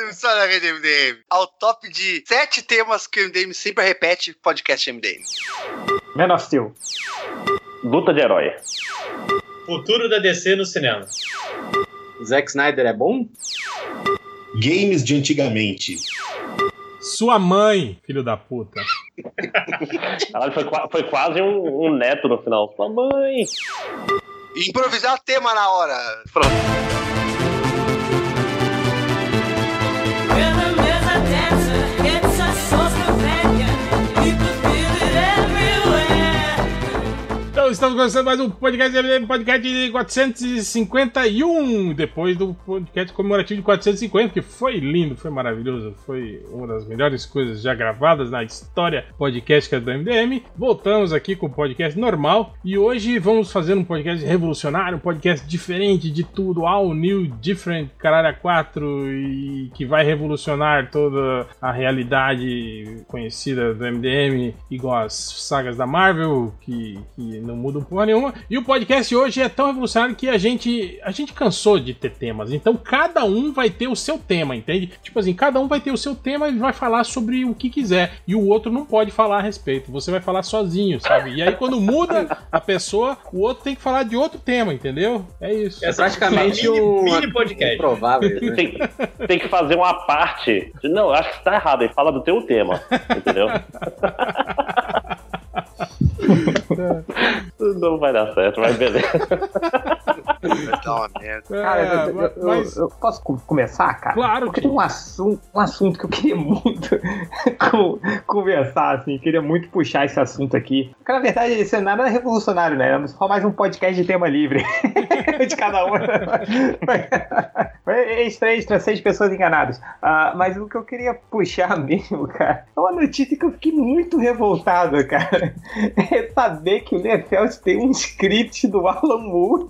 do MDM. Ao top de sete temas que o MDM sempre repete, podcast MDM. Man of Steel. Luta de herói. Futuro da DC no cinema. Zack Snyder é bom? Games de antigamente. Sua mãe, filho da puta. Caralho, foi, foi quase um, um neto no final. Sua mãe. Improvisar tema na hora. Pronto. Então, estamos começando mais um podcast, podcast de 451, depois do podcast comemorativo de 450, que foi lindo, foi maravilhoso, foi uma das melhores coisas já gravadas na história podcastica do MDM. Voltamos aqui com o podcast normal e hoje vamos fazer um podcast revolucionário, um podcast diferente de tudo, all new, different, caralho a 4 e que vai revolucionar toda a realidade conhecida do MDM, igual as sagas da Marvel, que, que não mudam porra nenhuma. E o podcast hoje é tão revolucionário que a gente, a gente cansou de ter temas. Então cada um vai ter o seu tema, entende? Tipo assim, cada um vai ter o seu tema e vai falar sobre o que quiser. E o outro não pode falar a respeito. Você vai falar sozinho, sabe? E aí quando muda a pessoa, o outro tem que falar de outro tema, entendeu? É isso. É Praticamente um mini podcast. Improvável, né? Tem, tem que fazer uma parte. de- Não, acho que tá errado. Aí fala do teu tema. Entendeu? Não vai dar certo, mas beleza. Vai dar uma merda. Cara, É, eu, eu- mas- eu posso co- começar, cara? Claro Porque que- tem um assunto, um assunto que eu queria muito co- conversar, assim, queria muito puxar esse assunto aqui. Porque, na verdade, isso é nada revolucionário, né? É só mais um podcast de tema livre. de cada um. Foi extra, extra, seis pessoas enganadas. Ah, mas o que eu queria puxar mesmo, cara, é uma notícia que eu fiquei muito revoltado, cara. É saber que o Liefeld tem um script do Alan Moore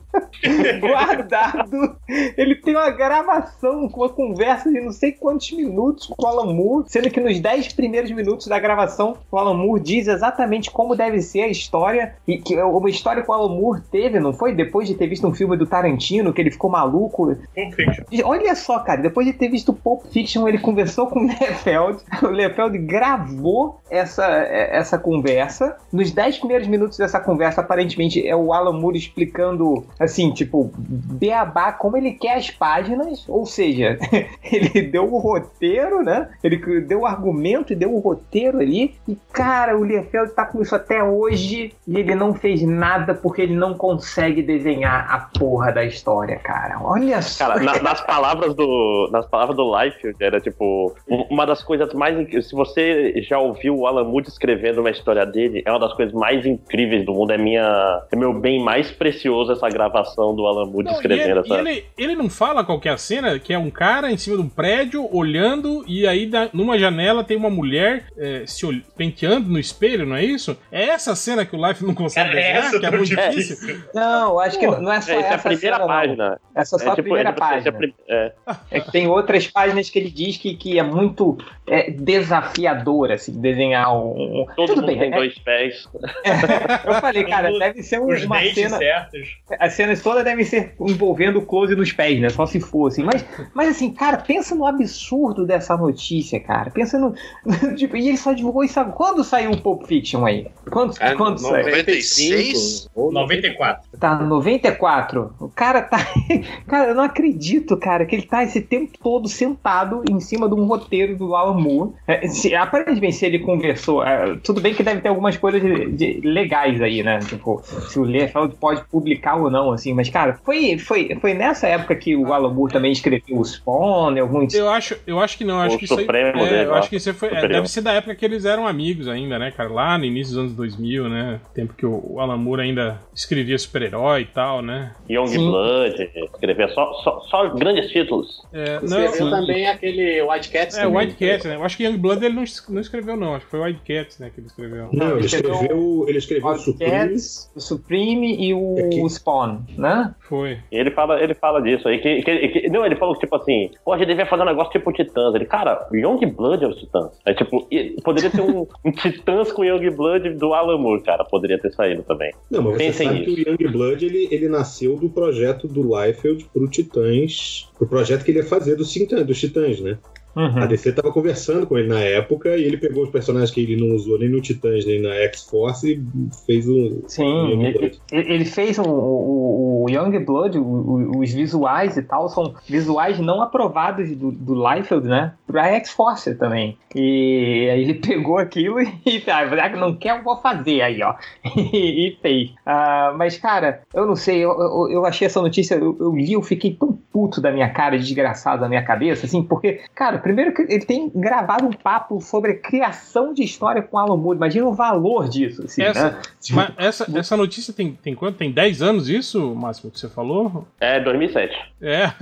guardado. Ele tem uma gravação com uma conversa de não sei quantos minutos com o Alan Moore, sendo que nos 10 primeiros minutos da gravação, o Alan Moore diz exatamente como deve ser a história, e que é uma história que o Alan Moore teve, não foi? Depois de ter visto um filme do Tarantino, que ele ficou maluco. Pulp Fiction. Olha só, cara, depois de ter visto Pulp Fiction, ele conversou com o Liefeld. O Liefeld gravou essa, essa conversa. Nos 10 primeiros minutos dessa conversa, aparentemente, é o Alan Moore explicando, assim, tipo, beabá como ele quer as páginas. Ou seja, ele deu o roteiro, né? Ele deu o argumento e deu o roteiro ali. E, cara, o Liefeld tá com isso até hoje e ele não fez nada porque ele não consegue desenhar a porra da história, cara. Olha só. Cara, na- nas palavras do. Nas palavras do Liefeld, era tipo. um- Uma das coisas mais incríveis. Se você já ouviu o Alan Moore escrevendo uma história dele, é uma das coisas mais incríveis do mundo. É minha. É meu bem mais precioso essa gravação do Alan Moore Não, e escrevendo ele, e essa. ele, ele não fala qual é a cena, que é um cara em cima de um prédio olhando e aí da- numa janela tem uma mulher é, se ol- penteando no espelho, não é isso? É essa cena que o Life não consegue é desenhar, essa que é muito difícil. difícil. Não, acho que não é só É, essa é essa a primeira cena, não. página. Essa é só a tipo- primeira é tipo- essa é a página. prim- é. É que tem outras páginas que ele diz que, que é muito é, desafiador, assim, desenhar um. Todo Tudo mundo bem, tem é- dois pés. Eu falei, cara, deve ser um- uma cena. certos. As cenas todas devem ser envolvendo close nos pés, né? Só se for, assim. Mas, mas assim, cara, pensa no absurdo dessa notícia, cara. Pensa no. tipo, e ele só divulgou isso agora. Quando saiu o Pulp Fiction aí? Quando, Ah, quando saiu? 96? ou 94. Tá, 94. O cara tá. Cara, eu não acredito, cara, que ele tá esse tempo todo sentado em cima de um roteiro do Alan Moore. É, se, aparentemente, se ele conversou. é, tudo bem que deve ter algumas coisas de- de- legais aí, né? Tipo, se o Liefeld pode publicar ou não, assim. Mas, cara, foi, foi, foi nessa época que o Alan Moore também escreveu o Spawn, alguns. Eu acho, eu acho que não, acho O que isso aí, Supremo é, dele eu acho que isso foi, é, deve ser da época que eles eram amigos ainda, né, cara? Lá no início dos anos 2000, né? Tempo que o o Alan Moore ainda escrevia super-herói e tal, né? Young Sim. Blood, escrever só, só, só grandes títulos. É, não, Escreveu também aquele White Cats é também. White Cat, né? Eu acho que Young Blood ele não, não escreveu, não. Acho que foi White Cat, né, que ele escreveu. Não, ele escreveu escreveu, ele escreveu o Supreme. Cats, o Supreme e o É que- Spawn, né? Foi. E ele fala, ele fala disso aí. Que, que- que- não, ele falou tipo assim: pô, a gente devia fazer um negócio tipo Titãs. Ele, cara, Young Blood é os Titãs. É tipo, poderia ter um, um Titãs com Young Blood do Alan Moore, cara. Poderia ter saído também. Não, mas você Pensem sabe nisso. que o Young Blood ele, ele nasceu do projeto do Liefeld pro Titãs, pro projeto que ele ia fazer dos Titãs, dos Titãs, né? Uhum. A DC tava conversando com ele na época e ele pegou os personagens que ele não usou nem no Titãs nem na X-Force e fez um. Sim, um ele, ele fez o, o, o Young Blood, o, os visuais e tal, são visuais não aprovados do, do Liefeld, né? Pra X-Force também. E aí ele pegou aquilo e ah, que não quer, eu vou fazer aí, ó. e, e fez. Ah, mas, cara, eu não sei, eu, eu, eu achei essa notícia, eu, eu li, eu fiquei tão puto da minha cara, desgraçado da minha cabeça, assim, porque, cara, primeiro que ele tem gravado um papo sobre criação de história com Alan Moore. Imagina o valor disso, assim, Essa, né? mas essa, essa notícia tem, tem quanto? Tem 10 anos isso, Máximo, que você falou? É, 2007. É.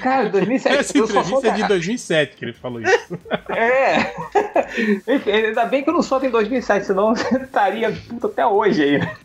Cara, 2007. Essa entrevista é de da- 2007 que ele falou isso. É. Enfim, ainda bem que eu não sou em 2007, senão eu estaria puto até hoje aí. né?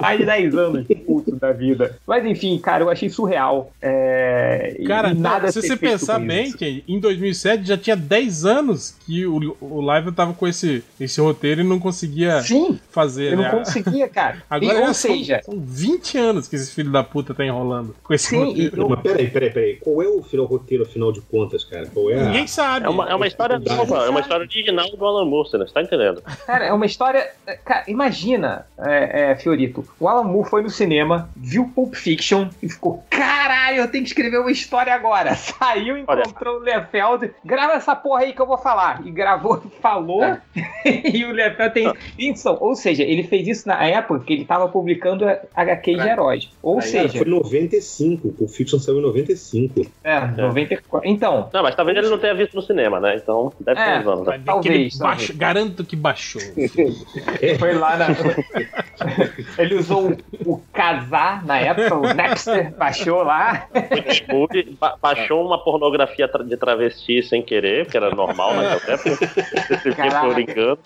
Mais de 10 anos puto da vida. Mas enfim, cara, eu achei surreal. É... Cara, nada se você pensar bem, que em 2007 já tinha 10 anos que o, o Live tava com esse, esse roteiro e não conseguia Sim, fazer, eu não né? conseguia, cara. Agora E, ou são, seja, são 20 anos que esse filho da puta tá enrolando com esse sim, e roteiro. eu- Mas peraí, peraí, peraí. Qual é o final roteiro, afinal de contas, cara? Qual é a. Ninguém sabe. É uma, é uma história nova, é uma história original do Alan Moore, você não está entendendo? Cara, é uma história. Cara, imagina, é, é, Fiorito. O Alan Moore foi no cinema, viu Pulp Fiction e ficou: caralho, eu tenho que escrever uma história agora. Saiu, encontrou o Lefeld, grava essa porra aí que eu vou falar. E gravou, falou, e o Lefeld tem. Então, ou seja, ele fez isso na época que ele tava publicando HQ de Aí. heróis. Ou Aí, seja, foi em 95. O Fiction saiu em 95. é, 94. Então, Não, mas talvez ele não tenha visto no cinema, né? Então deve ter É. uns anos. Né? Talvez, talvez. Garanto que baixou. foi lá na. ele usou o, o casar na época, o Napster, baixou lá. O Moore ba- baixou uma pornografia de travesti sem querer, porque era normal naquela época. Esse Caraca. por engano.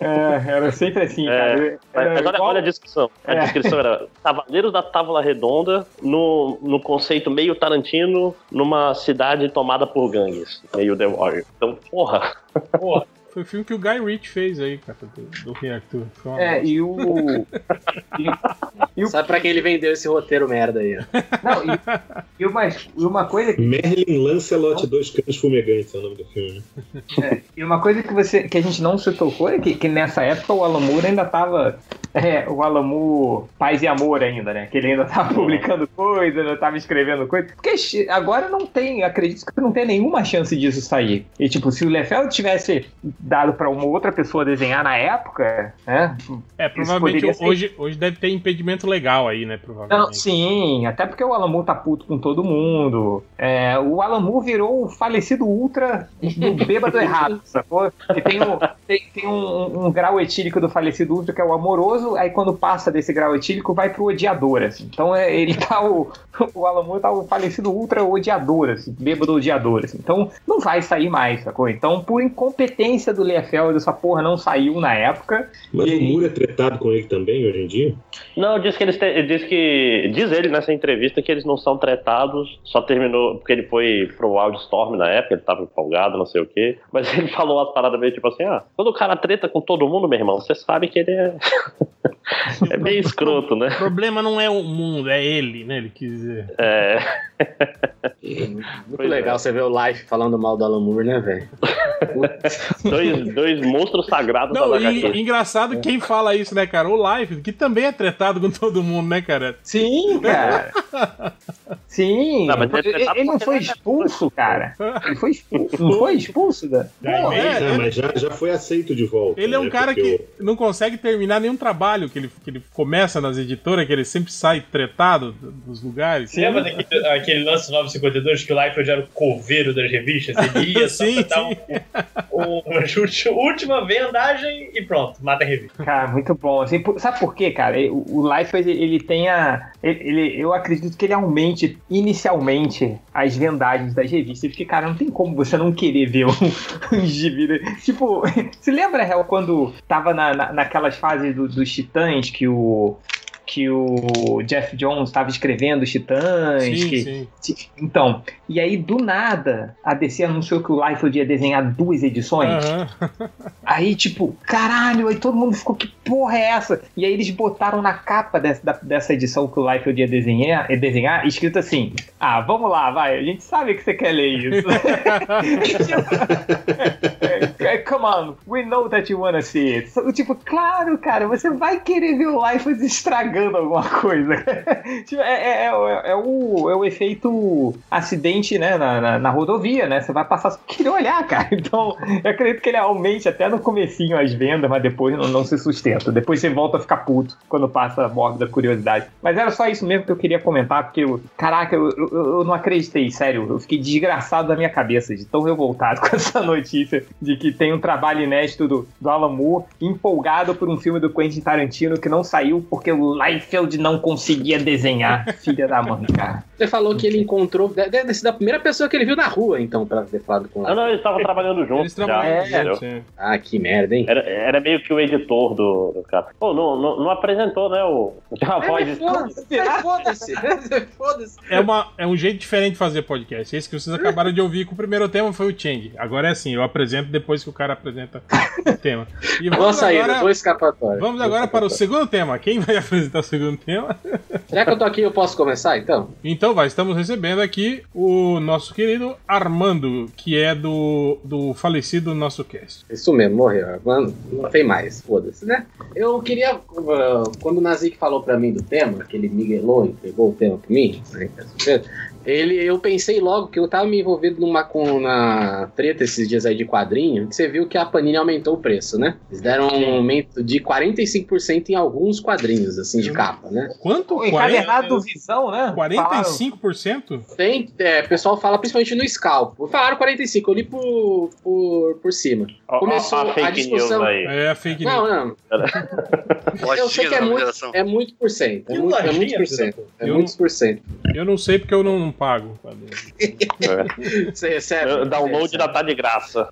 É, era sempre assim, É, cara. Mas, Era mas olha, igual- olha a descrição. A É. descrição era Cavaleiros da Távola Redonda no, no conceito meio Tarantino numa cidade tomada por gangues, meio The Warrior. Então, porra. Porra, Foi o filme que o Guy Ritchie fez aí, cara, do, do Rei Arthur. É, e o. e, e o Sabe pra quem ele vendeu esse roteiro merda aí? ó? não, e, e uma, e uma coisa que Merlin Lancelot Dois Cães Fumegantes é o nome do filme. né? E uma coisa que, você, que a gente não se tocou é que, que nessa época o Alan Moore ainda tava. É, o Alan Moore Paz e Amor ainda, né? Que ele ainda tava publicando coisa, ainda tava escrevendo coisa. Porque agora não tem, acredito que não tem nenhuma chance disso sair. E tipo, se o Lefeld tivesse dado pra uma outra pessoa desenhar na época, né? É, provavelmente ser- hoje, hoje deve ter impedimento legal aí, né? Provavelmente. Não, sim, até porque o Moore tá puto com todo mundo. É, o Moore virou o falecido Ultra do bêbado errado, sacou? E tem, um, tem, tem um, um grau etílico do falecido Ultra que é o amoroso, aí quando passa desse grau etílico vai pro odiador, assim. Então é, ele tá o, o Moore tá o falecido Ultra odiador, assim, bêbado odiador, assim. Então não vai sair mais, sacou? Então por incompetência do Liefeld, essa porra não saiu na época. Mas E- o Moore é tretado com ele também hoje em dia? Não, diz que eles te- diz que diz ele nessa entrevista que eles não são tretados, só terminou porque ele foi pro Wildstorm na época, ele tava empolgado, não sei o quê. Mas ele falou umas paradas meio tipo assim: "Ah, quando o cara treta com todo mundo, meu irmão, você sabe que ele é é bem escroto, né? O problema não é o mundo, é ele, né? Ele quis dizer. É, Muito Pois legal é. você ver o Life falando mal do Alan Moore, né, velho? Dois, dois monstros sagrados Não, da e engraçado quem fala isso, né, cara? O Life, que também é tretado com todo mundo, né, cara? Sim, cara. Sim. Não, mas ele- ele, ele não foi expulso, cara. Ele foi expulso. Não foi expulso, da. É, é. mas já, já foi aceito de volta. Ele é um né? cara que não consegue terminar nenhum trabalho que ele, que ele começa nas editoras, que ele sempre sai tretado dos lugares. Você lembra daquele aquele lance 952 que o Liefeld era o coveiro das revistas? Ele ia só Sim, dar um, um- última vendagem e pronto, mata a revista. Cara, muito bom. Assim, sabe por quê, cara? O, Life, ele, tem a. Ele- eu acredito que ele aumente inicialmente as vendagens das revistas. Porque, cara, não tem como você não querer ver um, um gibi. né? Tipo, se lembra, Hel, quando tava na, na- naquelas fases do- dos titãs que o. que o Jeff Jones estava escrevendo os Titãs. Sim, que- sim. Então, e aí do nada a DC anunciou que o Liefeld ia desenhar duas edições. Aham. Aí, tipo, caralho, aí todo mundo ficou, que porra é essa? E aí eles botaram na capa dessa, dessa edição que o Liefeld ia desenhar, ia desenhar, escrito assim: Ah, vamos lá, vai, a gente sabe que você quer ler isso. É, Come on, we know that you wanna see it. Tipo, claro, cara, você vai querer ver o Liefeld estragando alguma coisa. Tipo, é, é- é- é o, é o efeito acidente, né, na, na, na rodovia, né? Você vai passar só querer olhar, cara. Então, eu acredito que ele aumente até no comecinho as vendas, mas depois não, não se sustenta. Depois você volta a ficar puto quando passa a mórbida curiosidade. Mas era só isso mesmo que eu queria comentar, porque, eu, caraca, eu, eu, eu não acreditei, sério. Eu fiquei desgraçado da minha cabeça de tão revoltado com essa notícia de que tem um trabalho inédito do, do Alan Moore empolgado por um filme do Quentin Tarantino que não saiu porque o Liefeld não conseguia desenhar. Filha da mãe, cara. Você falou que ele encontrou. Deve ter sido a primeira pessoa que ele viu na rua, então, pra ter falado com Não, ela. não, eles estavam trabalhando juntos. Eles juntos, é. Ah, que merda, hein? Era, era meio que o editor do, do cara. Pô, não, não, não apresentou, né? O, a É, voz. foda-se, mas foda-se. Foda-se. É, uma, é um jeito diferente de fazer podcast. Esse que vocês acabaram de ouvir com o primeiro tema foi o Chang. Agora é assim, eu apresento depois que o cara apresenta o tema. E Boa vamos saída, agora, boa escapatória. vamos agora para o segundo tema. Quem vai apresentar o segundo tema? Já que eu tô aqui, eu posso começar, então? Então vai, estamos recebendo aqui o nosso querido Armando, que é do, do falecido nosso cast. Isso mesmo, morreu. Mano, não tem mais, foda-se, né? Eu queria. uh, Quando o Nazik falou pra mim do tema, que ele miguelou e pegou o tema pra mim, né, ele, eu pensei logo que eu tava me envolvido numa com, na treta esses dias aí de quadrinho, que você viu que a Panini aumentou o preço, né? Eles deram um aumento de 45% em alguns quadrinhos, assim, de capa, né? Quanto? O 40, encadernado do Visão, né? 45%? Tem, é, o pessoal fala principalmente no Scalp. Falaram 45, eu li por, por, por cima. Começou a a fake discussão. news aí. É fake news. Não, não. Eu sei que é muito, é muito por cento. É muito, é muitos por cento. É Eu muitos por cento. Eu não sei porque eu não pago. Você recebe. O download recebe. ainda tá de graça.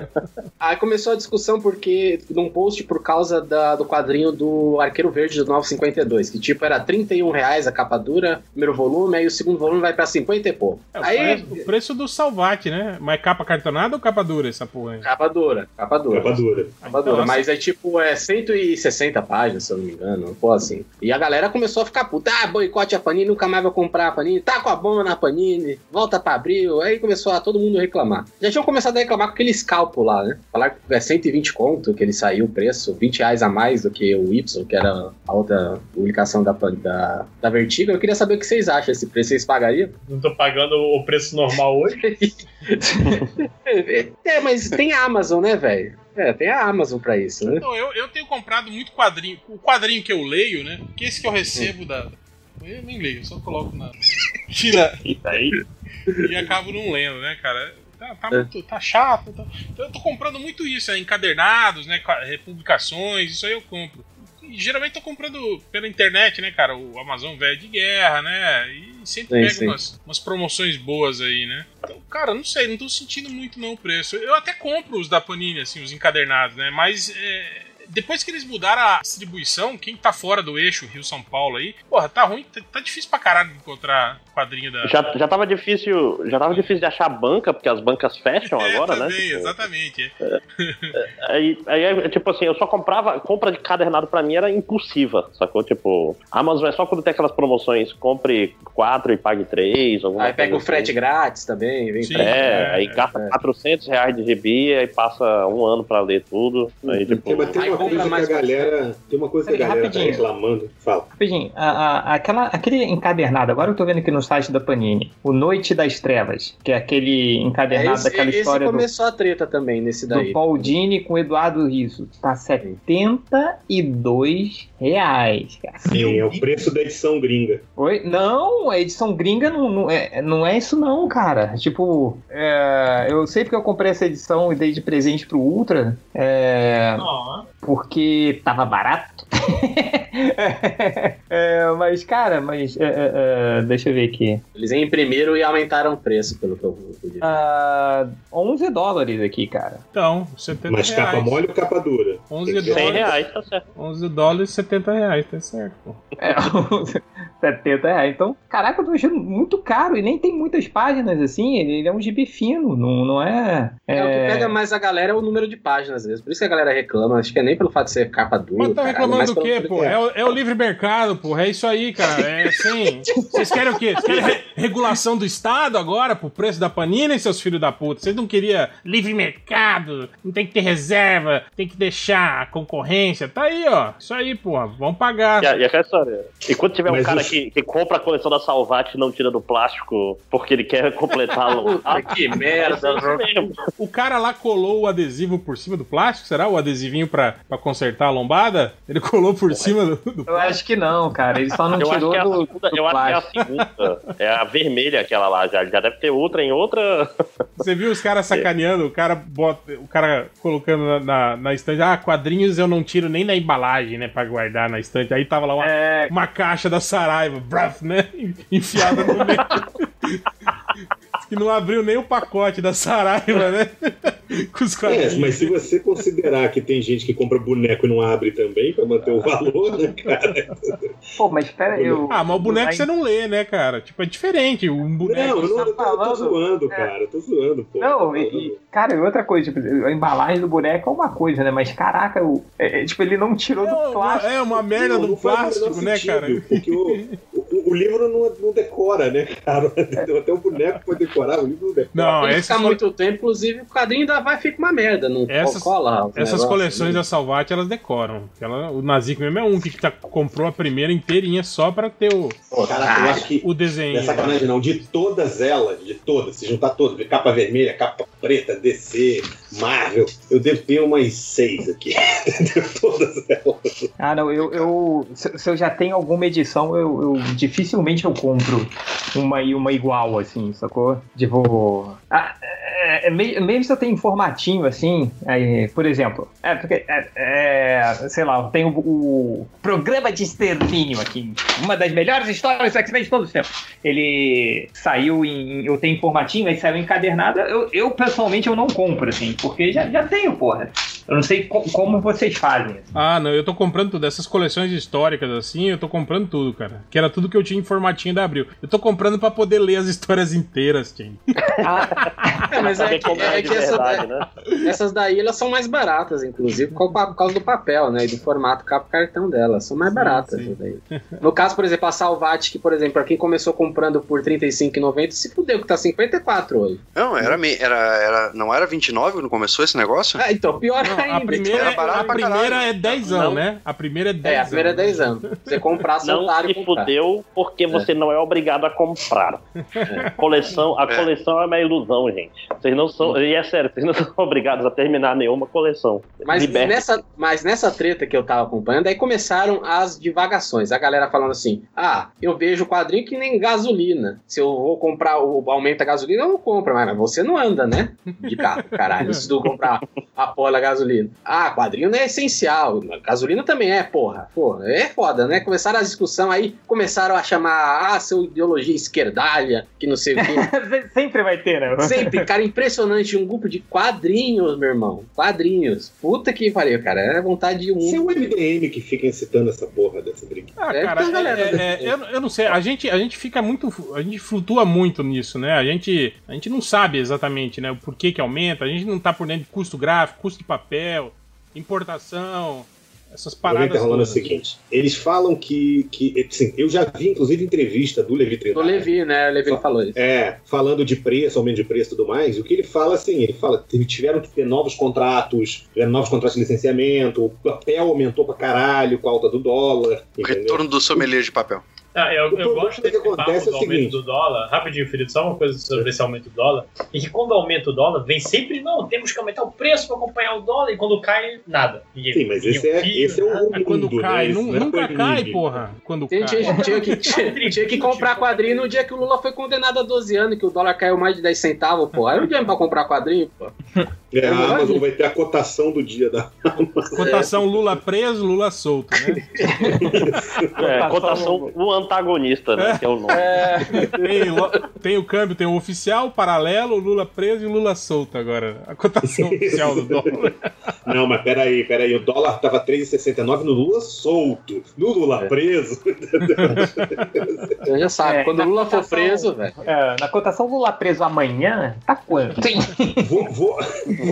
Aí começou a discussão porque num post por causa da- do quadrinho do Arqueiro Verde do 952, que tipo era 31 reais a capa dura, primeiro volume, aí o segundo volume vai pra 50 e pouco. É, o, Aí, preço, o preço do Salvate, né? Mas capa cartonada ou capa dura essa porra aí? capa dura, capa dura. Capa dura. Capa dura, Nossa. mas é tipo, é 160 páginas, se eu não me engano, pô, assim. E a galera começou a ficar puta, ah, boicote a Panini, nunca mais vai comprar a Panini, tá com a bomba na Panini, volta pra abril, aí começou a todo mundo reclamar. Já tinham começado a reclamar com aquele escalpo lá, né? Falar que é 120 conto, que ele saiu o preço, 20 reais a mais do que o Y, que era a outra publicação da, da, da Vertigo. Eu queria saber o que vocês acham, esse preço vocês pagariam? Não tô pagando o preço normal hoje. É, mas tem a Amazon, né, velho? É, tem a Amazon pra isso, né? Então, eu, eu tenho comprado muito quadrinho. O quadrinho que eu leio, né? Que esse que eu recebo da. Eu nem leio, eu só coloco na. Tira. Aí, E acabo não lendo, né, cara? Tá, tá muito, tá chato. tá- Então eu tô comprando muito isso, é, encadernados, né? ca- Republicações, isso aí eu compro. E geralmente tô comprando pela internet, né, cara? O Amazon Velho de Guerra, né? E sempre Sim, pego sim. Umas, umas promoções boas aí, né? Então, cara, não sei, não tô sentindo muito não o preço. Eu até compro os da Panini, assim, os encadernados, né? Mas é, depois que eles mudaram a distribuição, quem tá fora do eixo Rio-São Paulo aí, porra, tá ruim, tá, tá difícil pra caralho encontrar quadrinho da. já, já tava difícil. Já tava difícil de achar banca, porque as bancas fecham É, agora, né? também, Tipo, exatamente. é. Aí, aí, é, tipo assim, eu só comprava. Compra de cadernado pra mim era impulsiva, sacou? Tipo, Amazon é só quando tem aquelas promoções, compre quatro e pague três. Aí pega o frete assim. grátis também, vem Sim. frete É, É, aí é, gasta é. 400 reais de gibi e passa um ano pra ler tudo. Aí, tipo, Tem, tem Aí uma coisa que mais a galera. Tem uma coisa que a galera tá rapidinho. reclamando. Fala. Rapidinho, a- a- aquela, aquele encadernado, agora eu tô vendo aqui no site da Panini, o Noite das Trevas, que é aquele encadernado esse, daquela esse história do, começou a treta também nesse daí. do Paul Dini com o Eduardo Risso. Tá 72 reais, cara. Sim, é o preço da edição gringa. Oi? Não, a edição gringa não, não, é, não é isso não, cara. Tipo, é, eu sei porque eu comprei essa edição e dei de presente pro Ultra, é, porque tava barato. É, mas, cara, mas é, é, é, deixa eu ver aqui. Eles imprimiram e aumentaram o preço, pelo que eu pude. Ah, 11 dólares aqui, cara. Então, 70 Mas reais. capa mole ou capa dura? 11 Tem que- 100 dólares. reais, tá certo. 11 dólares e 70 reais, tá certo, pô. É, 70 reais. Então, caraca, eu tô achando muito caro e nem tem muitas páginas assim. Ele, ele é um gibi fino, não, não é. É, o que pega mais a galera é o número de páginas, às vezes. Por isso que a galera reclama. Acho que é nem pelo fato de ser capa dura. Mas tá reclamando do quê, pô? É o, é o livre mercado, pô. É isso aí, cara. É assim. Vocês querem o quê? Vocês querem re- regulação do Estado agora pro preço da panina, seus filhos da puta? Vocês não queriam livre mercado? Não tem que ter reserva, tem que deixar a concorrência. Tá aí, ó. Isso aí, pô. Vamos pagar. E, a- e aquela história. E quando tiver um Mas cara os- que, que compra a coleção da Salvat e não tira do plástico porque ele quer completá-lo. Puta, que merda, é. O cara lá colou o adesivo por cima do plástico, será? O adesivinho pra, pra consertar a lombada? Ele colou por cima do, do Eu acho que não, cara. Ele só não Eu acho tirou que é a do, segunda, do eu acho que é a plástico. segunda. É a vermelha aquela lá, já, já deve ter outra em outra. Você viu os caras sacaneando, o cara bota, o cara colocando na, na, na estante, ah, quadrinhos eu não tiro nem na embalagem, né, pra guardar na estante. Aí tava lá uma, É, uma caixa da Saraiva, braf, né, enfiada no meio. Que não abriu nem o pacote da Saraiva, né, com os É, mas se você considerar que tem gente que compra boneco e não abre também, pra manter o valor, né, cara? pô, mas pera aí. eu- Ah, mas o boneco você não lê, né, cara? Tipo, é diferente. Um boneco. Não, eu, não, eu tô, eu tô falando- zoando, cara. Eu tô zoando, pô. Não, e, falando. cara, outra coisa, tipo, a embalagem do boneco é uma coisa, né? Mas caraca, o, é, é, tipo, ele não tirou É do uma, plástico. é uma merda Não, do não plástico, né, sentido, cara? Porque o, o, o livro não, não decora, né, cara? Até o boneco pode decorar, o livro não decora. Não, Ele esses fica co- muito tempo, inclusive, o quadrinho ainda vai ficar uma merda. Não Essas- cola. Essas coleções né? da Salvat, elas decoram. Ela, o Nazik mesmo é um que tá- comprou a primeira inteirinha só pra ter o, Pô, cara, eu acho que. o desenho. Não é sacanagem, não. De todas elas, de todas, se juntar todas, de capa vermelha, capa preta, DC, Marvel, eu devo ter umas seis aqui. todas elas. Ah, não, eu, eu se, se eu já tenho alguma edição, eu, eu dificilmente eu compro uma e uma igual, assim, sacou? Tipo, ah, é, é, me- mesmo se eu tenho em formatinho, assim, aí, por exemplo, é, porque, é, é, sei lá, eu tenho o, programa de extermínio aqui, uma das melhores histórias do X-Men de todos os tempos. Ele saiu em, eu tenho em formatinho, aí saiu encadernada, eu, eu pessoalmente eu não compro, assim, porque já, já tenho, porra. Eu não sei co- como vocês fazem. assim. Ah, não, eu tô comprando tudo. Essas coleções históricas assim, eu tô comprando tudo, cara. Que era tudo que eu tinha em formatinho da Abril. Eu tô comprando pra poder ler as histórias inteiras, Tim. É, mas é que, é de que essa, verdade, né? essas daí elas são mais baratas, inclusive, por causa do papel, né? E do formato capa cartão delas. São mais baratas sim. essas daí. No caso, por exemplo, a Salvat, que, por exemplo, pra quem começou comprando por R$35,90, se fudeu, que tá 54 hoje. Não, era, me- era, era, não era 29 quando começou esse negócio? Ah, então, pior. A primeira, a primeira é 10 Não. anos, né? A primeira é 10 É, a primeira é 10 anos. Você comprar, seu Não otário se comprar. fudeu porque você não é obrigado a comprar. Coleção, a É. coleção é uma ilusão, gente. Vocês não são. E é sério, vocês não são obrigados a terminar nenhuma coleção. Mas nessa, mas nessa treta que eu tava acompanhando, aí começaram as divagações. A galera falando assim: ah, eu vejo o quadrinho que nem gasolina. Se eu vou comprar o aumenta a gasolina, eu não compro, mas você não anda, né? De carro, caralho. Se tu comprar a porra da gasolina. Ah, quadrinho não é essencial. Gasolina também é, porra. Porra, é foda, né? Começaram a discussão aí, começaram a chamar, ah, seu ideologia esquerdalha, que não sei o quê. Sempre vai ter, né? Sempre, cara, impressionante. Um grupo de quadrinhos, meu irmão. Quadrinhos. Puta que pariu, cara. É vontade de Se é um. o MDM que fica incitando essa porra dessa briga. Ah, É, cara, é- galera- é- é- eu, eu não sei, a gente, a gente fica muito. A gente flutua muito nisso, né? A gente, a gente não sabe exatamente né, o porquê que aumenta, a gente não tá por dentro de custo gráfico, custo de papel, importação, essas O paradas. que tá rolando é o todas. seguinte: eles falam que. que assim, eu já vi, inclusive, entrevista do Levi Do Trindade. Levi, né? O Levi Só- falou isso. É, falando de preço, aumento de preço e tudo mais, o que ele fala assim, ele fala que tiveram que ter novos contratos, tiveram novos contratos de licenciamento, o papel aumentou pra caralho com a alta do dólar, O entendeu? retorno do sommelier de papel. Ah, eu, eu gosto que desse acontece papo é do o aumento seguinte. do dólar. Rapidinho, Felipe, só uma coisa sobre esse aumento do dólar. E que quando aumenta o dólar, vem sempre, não, temos que aumentar o preço para acompanhar o dólar. E quando cai, nada. Ninguém- Sim, mas esse é, opina, esse é o nada. Mas quando mundo, cai, né? é nunca panini. cai, porra. Quando Tinha, cai. tinha- tinha que, tinha, tinha que comprar quadrinho no dia que o Lula foi condenado a 12 anos, que o dólar caiu mais de 10 centavos, pô. Era o dia pra comprar quadrinho, pô. É, a Amazon vai ter a cotação do dia da. Cotação Lula preso, Lula solto, né? É, cotação um ano antagonista, né? Que é o nome. É, Tem, lo- tem o câmbio, tem o oficial, o paralelo, o Lula preso e o Lula solto agora. A cotação oficial do dólar. Não, mas peraí, peraí. O dólar tava 3,69 no Lula solto. No Lula É. preso. você já sabe, É, quando o Lula for cotação- preso, velho. É, na cotação Lula preso amanhã, tá quanto? Vou, vou,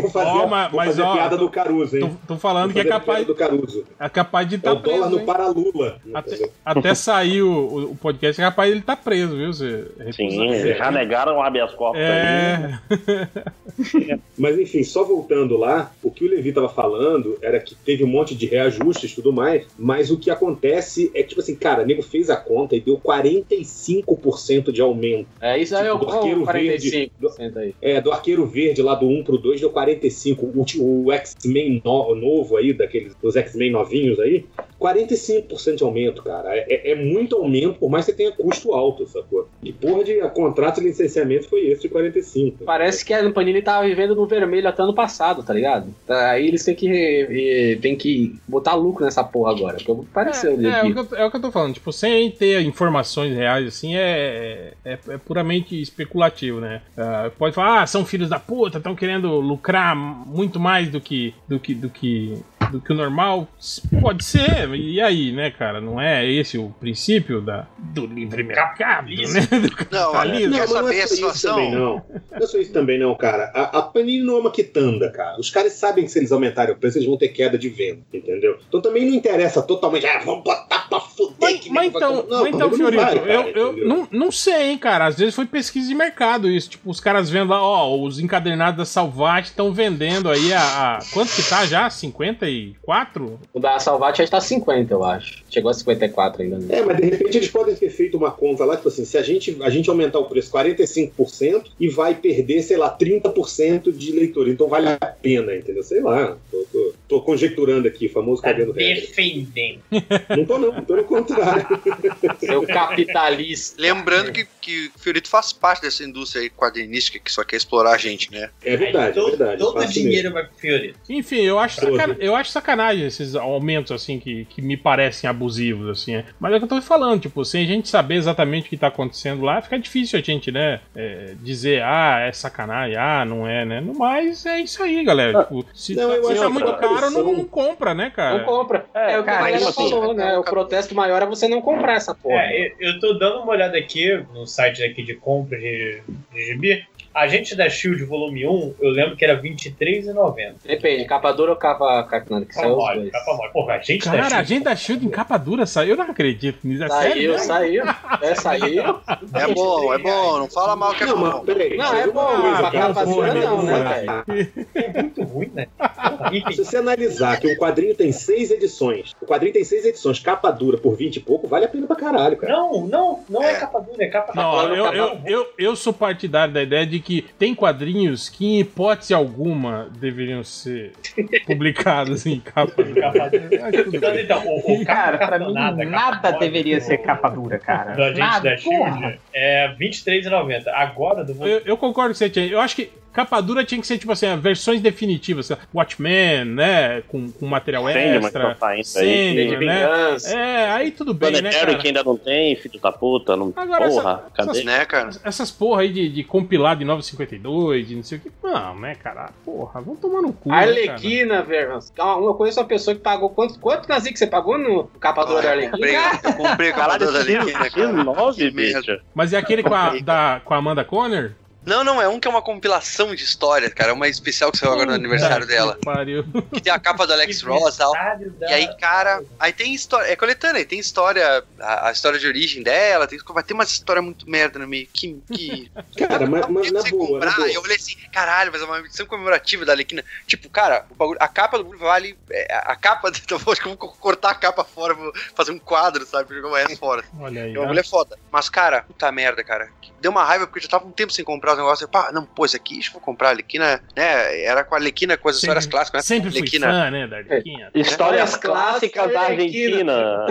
vou fazer, Ó, mas- vou mas, fazer ó, piada tô- do Caruso, hein? Tô, tô falando Vou que é capaz, do Caruso. é capaz de É estar o dólar preso. no hein? para-Lula. Até, até sair o, o- o podcast, é capaz de ele tá preso, viu? Você Sim, já negaram o habeas corpus aí. É. Mas enfim, só voltando lá, o que o Levi tava falando era que teve um monte de reajustes e tudo mais, mas o que acontece é que, tipo assim, cara, o nego fez a conta e deu 45% de aumento. É, isso aí é o Tipo, do arqueiro o 45% aí. É, do Arqueiro Verde lá do 1 pro 2 deu 45. O, o X-Men no- novo aí, daqueles, dos X-Men novinhos aí, 45% de aumento, cara. É, é- é muito aumento, por mais que você tenha custo alto, sacou? E porra de contrato de licenciamento foi esse de 45. Parece que a Panini tava vivendo no vermelho até ano passado, tá ligado? Aí eles têm que, têm que botar lucro nessa porra agora. Porque pareceu, É, é, o Levi. que eu, é o que eu tô falando, tipo, sem ter informações reais, assim, é, é, é puramente especulativo, né? Ah, pode falar, ah, são filhos da puta, estão querendo lucrar muito mais do que, do que, do que, do que o normal. Pode ser, e aí, né, cara? Não é esse o princípio da, do livre mercado, né? Do Não, capitalismo. mas não saber é só isso situação? também, não. Não é só isso também, não, cara. A, a Panini não é uma quitanda, cara. Os caras sabem que se eles aumentarem o preço, eles vão ter queda de venda, entendeu? Então também não interessa totalmente, ah, vamos botar pra fuder. Mas, que mas então, comprar. Não, mas então Fiorito, vai, cara, eu, eu não, não sei, hein, cara. Às vezes foi pesquisa de mercado isso. Tipo, os caras vendo lá, ó, os encadernados da Salvate estão vendendo aí a, a- Quanto que tá já? 54? O da Salvat já está 50, eu acho. Chegou a 54 ainda. Né? É, mas de repente eles podem ter feito uma conta lá, tipo assim, se a gente, a gente aumentar o preço 45% e vai perder, sei lá, 30% de leitor. Então vale a pena, entendeu? Sei lá. Tô, tô- tô conjecturando aqui, famoso Tá cagando regra. defendendo. Não tô não, pelo contrário. Seu capitalista. Lembrando que, que o Fiorito faz parte dessa indústria aí quadrinística que só quer explorar a gente, né? É verdade, Aí todo, é verdade. Todo o dinheiro vai pro Fiorito. Enfim, eu acho, eu acho sacanagem esses aumentos, assim, que, que me parecem abusivos, assim. é. Mas é o que eu tô falando, tipo, sem a gente saber exatamente o que tá acontecendo lá, fica difícil a gente, né, é, dizer, ah, é sacanagem, ah, não é, né? No mais, é isso aí, galera. Tipo, se Não, tá, eu se acho tá muito a caro, não, não compra, né, cara? Não compra. É, o que cara, a assim, falou, né? O protesto maior é você não comprar essa porra. É, eu, eu tô dando uma olhada aqui no site aqui de compra de, de gibi. A gente da Shield volume 1, eu lembro que era R$23,90. Depende, capa dura ou capa cartonada, que Capa saiu os mole, dois. capa mole. Porra, a gente da Cara, a Shield. gente da Shield em capa dura saiu, eu não acredito nisso. É sério? Saiu, saiu. É, saiu. É bom, é bom, não fala mal que é Não, bom. peraí. Não, é bom, cara, capa dura você não, né, analisar- É muito ruim, né? Se você analisar que um quadrinho tem seis edições, o quadrinho tem seis edições, capa dura por 20 e pouco, vale a pena pra caralho, cara. Não, não, não é É. capa dura, é capa Não, capa eu, eu, eu, eu sou partidário da ideia de que tem quadrinhos que, em hipótese alguma, deveriam ser publicados em capa dura. Então, então, o, o Cara, pra mim nada mole deveria do- ser capa dura, cara. Do agente Nada, da porra. Shield é R$23,90. Agora do Eu, eu concordo com você, Tia. Eu acho que capa dura tinha que ser, tipo assim, versões definitivas. Watchmen, né? Com, com material Sandman extra. tá saindo aí. Sandman, né? É, aí tudo bem, né, Planetary cara? que ainda não tem, filho da puta. Não... Agora, Porra, essa- cadê? essas- Né, cara? Essas porra aí de, de compilar de 952, de não sei o que. Não, né, cara? Porra, vamos tomar no cu. né? Arlequina, velho. Calma, Eu conheço uma pessoa que pagou. Quanto, quanto Nazi que você pagou no capa dura da Ah, Arlequina? eu comprei capa da esse Arlequina, que cara. nove, bicho. Mas é aquele com a, da, com a Amanda Conner? Não, não, é um que é uma compilação de história, cara. É uma especial que saiu agora no aniversário Puta dela. que Pariu. Que tem a capa do Alex Ross e tal. Da- E aí, cara, aí tem história. É coletânea, tem história. A, a história de origem dela, tem, vai ter umas histórias muito merda no meio. Que. que Cara, mas, mas na boa, na comprar. boa. E eu falei assim, caralho, mas é uma edição comemorativa da Alequina. Tipo, cara, o bagulho- a capa do bagulho vale. é, a capa. Então, acho que eu vou cortar a capa fora, vou fazer um quadro, sabe? Jogar resto fora. Olha aí. E o né? bagulho é foda. Mas, cara, puta merda, cara. Deu uma raiva porque eu já tava um tempo sem comprar os negócio, pá, não, pô, esse aqui, deixa eu vou comprar a Arlequina, né? Era com a Arlequina com as Sempre- histórias clássicas, né? Sempre fui Arlequina. fã, né, da Arlequina. Histórias Histórias clássicas da Argentina.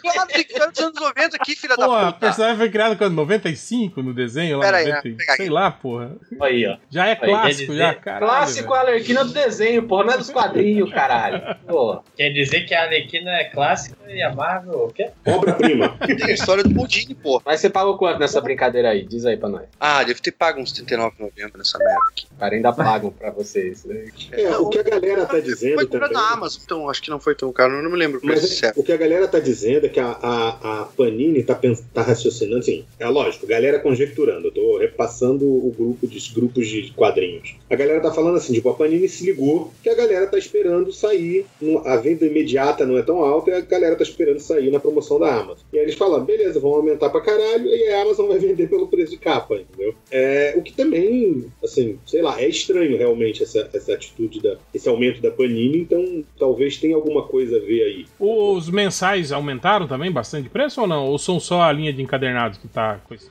Claro, tem que dos anos 90 aqui, filha da Pô, a puta. personagem foi criada quando? 95 no desenho? Lá, Pera aí, 90, né? Sei lá, porra. Aí, ó. Já é Aí, clássico, já, caralho. Clássico velho. Alerquina do desenho, porra, não é dos quadrinhos, caralho. Pô. Quer dizer que a Arlequina é clássica e a Marvel o quê? Obra-prima. Tem a história do Pudim, pô. Mas você pagou quanto nessa brincadeira aí? Diz aí pra nós. Ah, devo ter pago uns R$39,90 nessa merda aqui. Cara, ainda pagam pra vocês. né? É, o que a galera tá dizendo Foi também. na Amazon, então acho que não foi tão caro, eu não me lembro o Mas é- o que a galera tá dizendo é que a, a, a Panini tá, tá raciocinando assim. É lógico, galera conjecturando. Eu tô repassando o grupo de grupos de quadrinhos. A galera tá falando assim, tipo, a Panini se ligou que a galera tá esperando sair. no- A venda imediata não é tão alta e a galera tá esperando sair na promoção da Amazon. E aí eles falam, beleza, vão aumentar pra caralho e a Amazon vai vender pelo preço de capa, entendeu? É, o que também, assim, sei lá, é estranho realmente essa, essa atitude, da, esse aumento da Panini, então talvez tenha alguma coisa a ver aí. Os mensais aumentaram também bastante de preço ou não? Ou são só a linha de encadernados que tá com esse...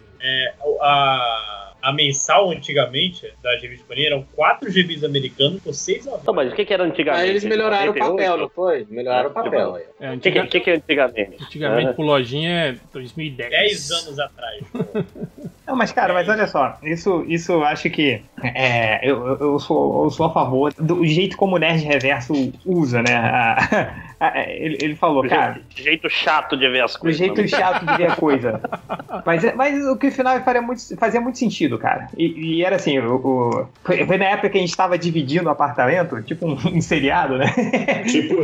A, a mensal antigamente da revista Panini eram 4 gibis americanos por 6 a Então, mas o que, que era antigamente? Aí eles melhoraram o 98? papel, não foi? Melhoraram o papel. aí. É, O que, que, que é antigamente? Antigamente, Ah. por lojinha, é 2010. 10 anos atrás. Não, mas cara, mas olha só, isso, isso eu acho que é, eu, eu- sou, eu sou a favor do jeito como o Nerd Reverso usa, né? A- a- ele, ele falou, cara, jeito, jeito chato de ver as o coisas. jeito né? chato de ver a coisa. Mas, é- mas o que no final faria muito, fazia muito sentido, cara. E, e era assim, o, o- foi, na época que a gente tava dividindo o apartamento, tipo um, um seriado, né? Tipo,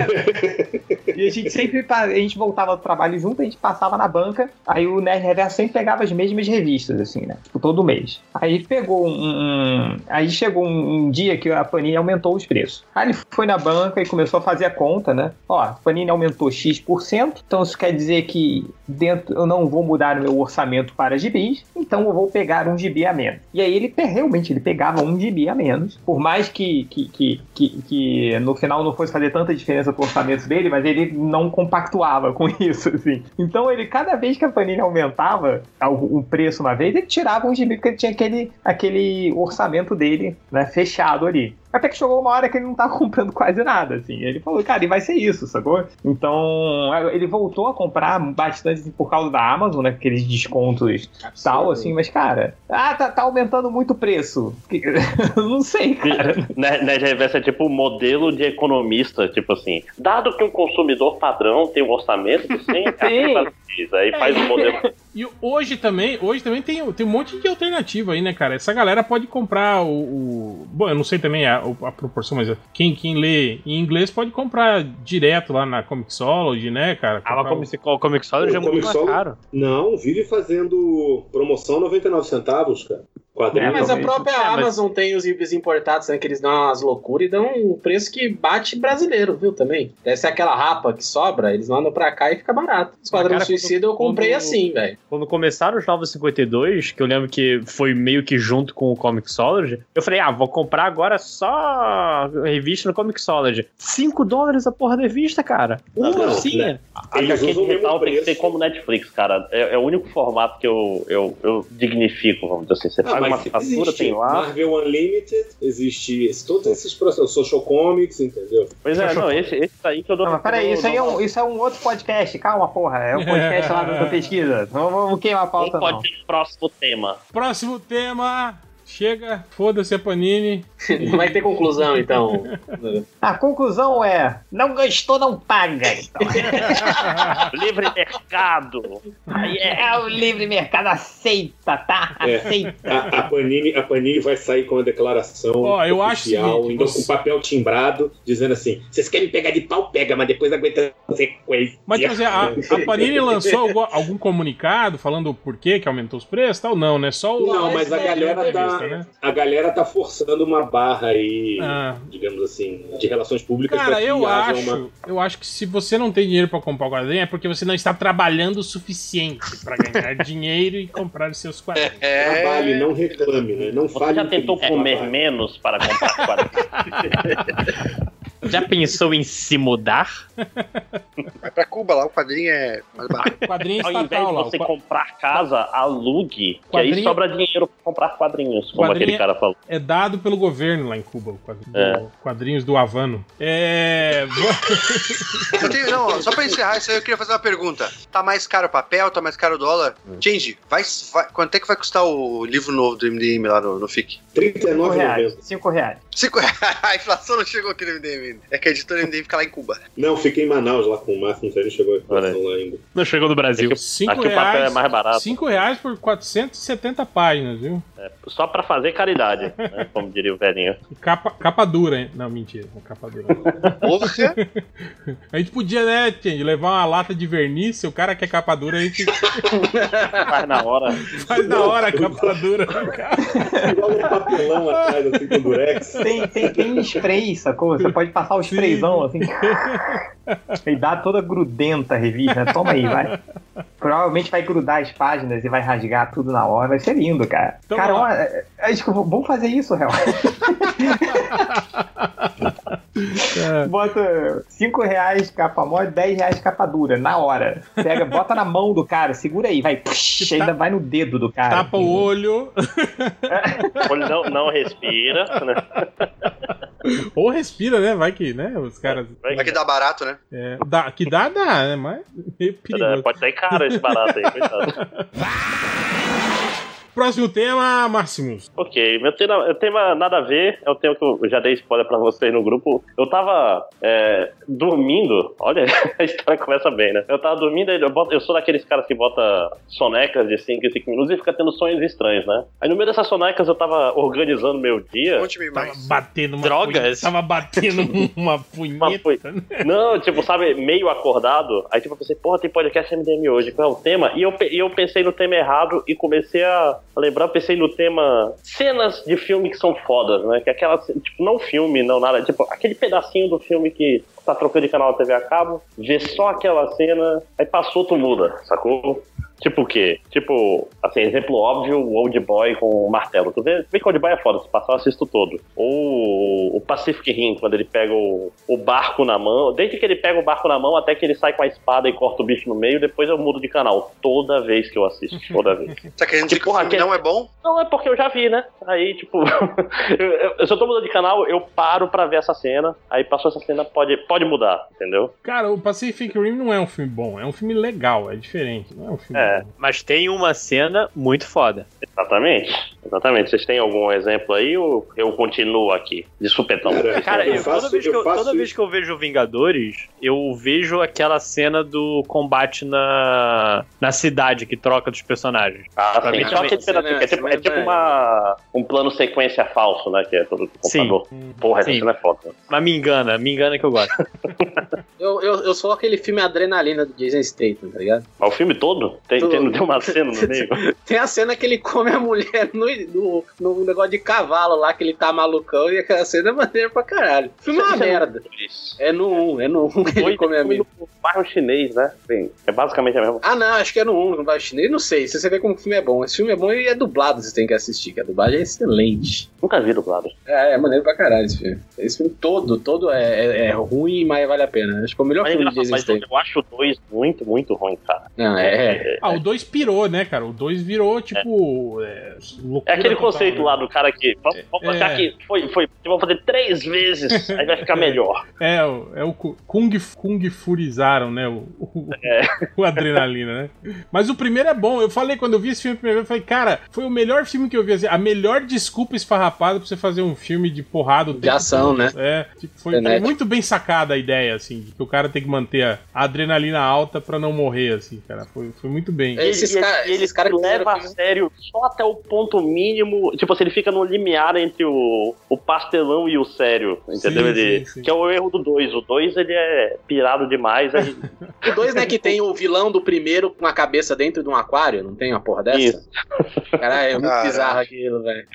E a gente sempre, a gente voltava do trabalho junto, a gente passava na banca, aí o Nerd Reverso sempre pegava as mesmas revistas, assim, né? Tipo, todo mês. Aí pegou um. aí chegou um, um dia que a Panini aumentou os preços. Aí ele foi na banca e começou a fazer a conta, né? Ó, a Panini aumentou X%, então isso quer dizer que dentro eu não vou mudar o meu orçamento para gibis, então eu vou pegar um gibi a menos. E aí ele realmente ele pegava um gibi a menos, por mais que, que, que, que, que no final não fosse fazer tanta diferença pro orçamento dele, mas ele não compactuava com isso, assim. Então ele, cada vez que a Panini aumentava o preço uma vez, ele tirava um gibi porque ele tinha aquele, aquele orçamento dele, né, fechado ali. Até que chegou uma hora que ele não tava comprando quase nada, assim. Ele falou, cara, e vai ser isso, sacou? Então, ele voltou a comprar bastante assim, por causa da Amazon, né? Aqueles descontos tal, assim, mas, cara, ah, tá, tá aumentando muito o preço. não sei, cara. Né, né, Reverso é tipo um modelo de economista, tipo assim, dado que um consumidor padrão tem um orçamento de 100 reais, aí faz um modelo. E hoje também, hoje também tem, tem um monte de alternativa aí, né, cara? Essa galera pode comprar o. o- bom, eu não sei também a, a proporção, mas quem, quem lê em inglês pode comprar direto lá na Comixology, né, cara? Ah, mas Comprar como se o Comic Solid O é muito mais caro. não, vive fazendo promoção 99 centavos, cara. Quadrinho. É, mas a própria É, mas- Amazon tem os gibis importados, né? Que eles dão umas loucuras e dão um preço que bate brasileiro, viu? Também. Deve ser aquela rapa que sobra, eles mandam pra cá e fica barato. Esquadrão Suicida eu comprei quando- assim, velho. Quando começaram os Novos 52, que eu lembro que foi meio que junto com o Comixology, eu falei, ah, vou comprar agora só revista no Comixology. 5 dólares a porra da revista, cara. Uma não, sim. né? A Eles usam o mesmo digital tem que ser preço. como Netflix, cara. É, é o único formato que eu, eu, eu dignifico, vamos dizer assim. Você Ah, paga uma assinatura, tem lá. Marvel Unlimited, existe esse- todos esses processos, Social Comics, entendeu? Pois é, não, esse, esse aí que eu dou. Não, mas peraí, isso aí é um, isso é um outro podcast. Calma, porra. É um podcast lá da pesquisa. Não vamos queimar a Não pauta, não. pode ser o próximo tema. Próximo tema. Chega, foda-se a Panini. Não vai ter conclusão, então. A conclusão é: não gastou, não paga. Então. Livre mercado. É. É o livre mercado, aceita, tá? É. Aceita. A, a Panini, a Panini vai sair com a declaração Ó, eu acho oficial, seguinte, ainda você- com papel timbrado, dizendo assim: vocês querem pegar de pau, pega, mas depois aguenta a consequência. Mas quer dizer, a, a Panini lançou algum, algum comunicado falando o porquê que aumentou os preços e tal? Não, né? Só o. Não, mas a galera tá, né? a galera tá forçando uma barra aí, Ah. digamos assim, de relações públicas Cara, pra que eu acho, uma. eu acho que se você não tem dinheiro pra comprar o quadrinho é porque você não está trabalhando o suficiente pra ganhar dinheiro e comprar os seus quadrinhos. É. Trabalhe, não reclame, né? Não Você fale. já tentou comer trabalhe. menos para comprar quadrinhos? Já pensou em se mudar? Vai pra Cuba. Lá, o quadrinho é mais barato. Quadrinho Ao invés estatal de lá. você o qua- comprar casa, alugue. Que aí Quadrinho- sobra dinheiro pra comprar quadrinhos, como Quadrinho- aquele cara falou. É dado pelo governo lá em Cuba, o quadrinho, É. o quadrinhos do Havano. É. Eu tenho, não, só pra encerrar isso aí, eu queria fazer uma pergunta. Tá mais caro o papel, tá mais caro o dólar? Change, vai, vai- quanto é que vai custar o livro novo do MDM lá no, no FIC? 5 reais. 39,90. 5 reais. Cinco reais. A inflação não chegou aqui no MDM ainda. É que a editora MDM fica lá em Cuba. Não, fiquei em Manaus lá com o Márcio, não sei, não chegou lá ainda. Não chegou do Brasil. Cinco Aqui o papel reais, é mais barato. 5 reais por 470 páginas, viu? Só pra fazer caridade, né? Como diria o velhinho. Capa, capa dura, hein? Não, mentira, não é capa dura. Porra! A gente podia, né, Change, levar uma lata de verniz, se o cara quer capa dura, a gente Faz na hora. faz na hora a capa dura. Igual um papelão atrás, assim, com durex. Tem, tem, tem spray, sacou? Você pode passar o sprayzão assim. e dá toda grudenta a revista. Toma aí, vai. Provavelmente vai grudar as páginas e vai rasgar tudo na hora. Vai ser lindo, cara. Então, cara, ó, é- é- acho que vamos fazer isso, real. Bota 5 reais capa mole, 10 reais capa dura, na hora. Pega, bota na mão do cara, segura aí, vai. Psh, ainda vai no dedo do cara. Tapa o olho, O olho não, não respira, né? ou respira, né? Vai que, né? Os caras. Vai- Vai que dá barato, né? É, dá, que dá, dá, né? Mas meio perigoso. Pode sair caro esse barato aí, coitado. Próximo tema, Máximos. Ok, meu tema, meu tema nada a ver, é um tema que eu já dei spoiler pra vocês no grupo. Eu tava é, dormindo, olha, a história começa bem, né? Eu tava dormindo, eu, boto- eu sou daqueles caras que bota sonecas de 5 em 5 minutos e fica tendo sonhos estranhos, né? Aí no meio dessas sonecas eu tava organizando meu dia. Conte-me Tava batendo uma Drogas? punheta- Tava batendo uma punheta. foi- Não, tipo, sabe, meio acordado. Aí, tipo, eu pensei, porra, tem podcast MDM hoje, qual é o tema? E eu, e eu pensei no tema errado e comecei a lembrar, pensei no tema cenas de filme que são fodas, né? Que é aquela, tipo, não filme, não nada, tipo, aquele pedacinho do filme que tá trocando de canal na TV a cabo, vê só aquela cena, aí passou, tu muda, sacou? Tipo o quê? Tipo, assim, exemplo óbvio, o Old Boy com o martelo. Tu vê, vê que o Old Boy é foda, se passar eu assisto todo. Ou o Pacific Rim, quando ele pega o, o barco na mão. Desde que ele pega o barco na mão até que ele sai com a espada e corta o bicho no meio, depois eu mudo de canal. Toda vez que eu assisto, toda vez. Tá querendo dizer que Porra, que- não é bom? Não, é porque eu já vi, né? Aí, tipo, eu, eu, eu tô mudando de canal, eu paro pra ver essa cena, aí passou essa cena, pode, pode mudar, entendeu? Cara, o Pacific Rim não é um filme bom, é um filme legal, é diferente. Não é um filme É. bom. Mas tem uma cena muito foda. Exatamente. Exatamente. Vocês têm algum exemplo aí ou eu continuo aqui, de supetão? Cara, Cara, eu eu- faço- toda, vez que eu eu, faço toda vez que eu vejo Vingadores, eu vejo aquela cena do combate na, na cidade que troca dos personagens. Ah, Pra sim. mim também. aquele pedacinho, que é tipo, Cena- é tipo uma, um plano sequência falso, né? Que é todo do Sim. computador. Porra, essa Sim. cena é foda. Mas me engana, me engana que eu gosto. Eu, eu, eu sou aquele filme Adrenalina do Jason Statham, tá ligado? Mas o filme todo? Tem, tem, não tem uma cena no meio? Tem a cena que ele come a mulher no, no, no negócio de cavalo lá, que ele tá malucão, e aquela cena é maneira pra caralho. O filme é uma Isso merda. É no 1, é no 1 que ele come a mina. no bairro chinês, né? Bem, é basicamente a mesma Ah, não, acho que é no 1, no bairro chinês. Não sei, se você vê como o filme é bom. Esse filme é bom e é dublado, você tem que assistir, que a dublagem é excelente. Nunca vi dublado. É, é maneiro pra caralho esse filme. Esse filme todo, todo é, é, é ruim, mas vale a pena. Acho que é o melhor Mas, é filme de mas Statham. eu acho o dois muito, muito ruim, cara. Não, é. Ah, o 2 pirou, né, cara? O 2 virou, tipo. É, É aquele conceito né? lá do cara que. Vamos, vamos É. que foi, foi. Vamos fazer três vezes, aí vai ficar melhor. É, o- é o Ku- Kung, Kung Né? O, o, o Adrenalina, né? Mas o primeiro é bom. Eu falei, quando eu vi esse filme a primeira vez, eu falei, cara, foi o melhor filme que eu vi. assim, a melhor desculpa esfarrapada pra você fazer um filme de porrada. De ação, todo. né? É, tipo, foi, foi Frenético. muito bem sacada a ideia, assim, de que o cara tem que manter a adrenalina alta pra não morrer, assim, cara. Foi, foi muito bem. É, Esses E- e- cara- ele esses cara que leva a sério só até o ponto mínimo. Tipo assim, ele fica no limiar entre o, o pastelão e o sério. Entendeu? Sim, ele, sim, sim. Que é o erro do 2. O 2 ele é pirado demais. O 2, né, que tem o vilão do primeiro com a cabeça dentro de um aquário, não tem uma porra dessa? Isso. Caralho, é muito Caraca. bizarro aquilo, velho.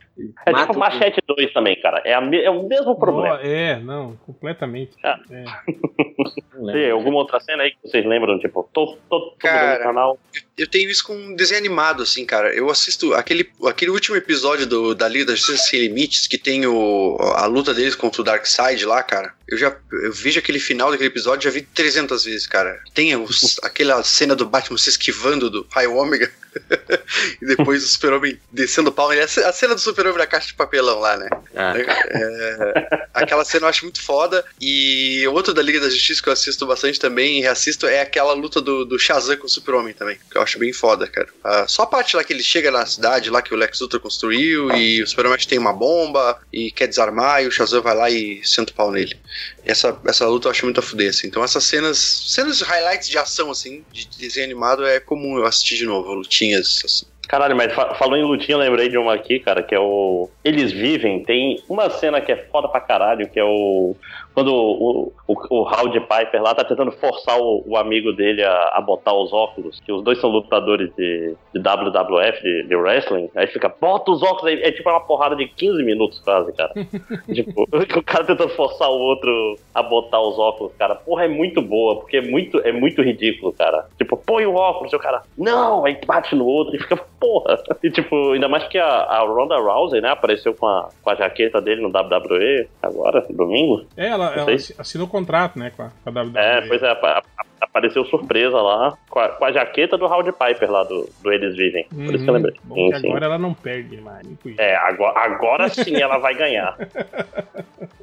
é Mata tipo o- Machete 2 também, cara. É, a é o mesmo problema. É, não, completamente. Ah. É. Tem alguma outra cena aí que vocês lembram? Tipo, tô, tô, tô Cara. mudando o canal. Eu tenho isso com um desenho animado, assim, cara. Eu assisto aquele, aquele último episódio do, da Liga da Justiça Sem Limites, que tem o, a luta deles contra o Darkseid lá, cara. eu já eu vejo aquele final daquele episódio, já vi 300 vezes, cara. Tem os, aquela cena do Batman se esquivando do Raio Ômega. e depois o Super-Homem descendo o pau. A ce- a cena do Super-Homem na caixa de papelão lá, né? Ah. É, aquela cena eu acho muito foda. E outro da Liga da Justiça que eu assisto bastante também e reassisto é aquela luta do, do Shazam com o Super-Homem também. Que eu acho bem foda, cara. Ah, só a parte lá que ele chega na cidade lá que o Lex Luthor construiu e o Super-Homem tem uma bomba e quer desarmar e o Shazam vai lá e senta o pau nele. Essa, essa luta eu acho muito a fuder, assim. Então essas cenas, cenas highlights de ação, assim, de desenho animado é comum eu assistir de novo, lutinhas, assim. Caralho, mas fa- falou em lutinha, eu lembrei de uma aqui, cara, que é o. Eles vivem, tem uma cena que é foda pra caralho, que é o. Quando o, o, o Howdy Piper lá tá tentando forçar o, o amigo dele a, a botar os óculos, que os dois são lutadores de, de WWF, de, de wrestling, aí fica, bota os óculos aí, é tipo uma porrada de 15 minutos quase, cara. tipo, o cara tentando forçar o outro a botar os óculos, cara. Porra, é muito boa, porque é muito, é muito ridículo, cara. Tipo, põe o óculos, e o cara, não, aí bate no outro e fica, porra. E tipo, ainda mais que a, a Ronda Rousey, né, apareceu com a, com a jaqueta dele no WWE agora, domingo. É, ela, ela assi- assinou contrato, né, com a, com a WWE. É, pois é, apa- apa- apareceu surpresa lá com a, com a jaqueta do Howdy Piper lá do, do Eles Vivem. Por isso que eu Uhum. lembrei. Bom, Sim, sim. agora ela não perde mais. É, agora, agora sim ela vai ganhar.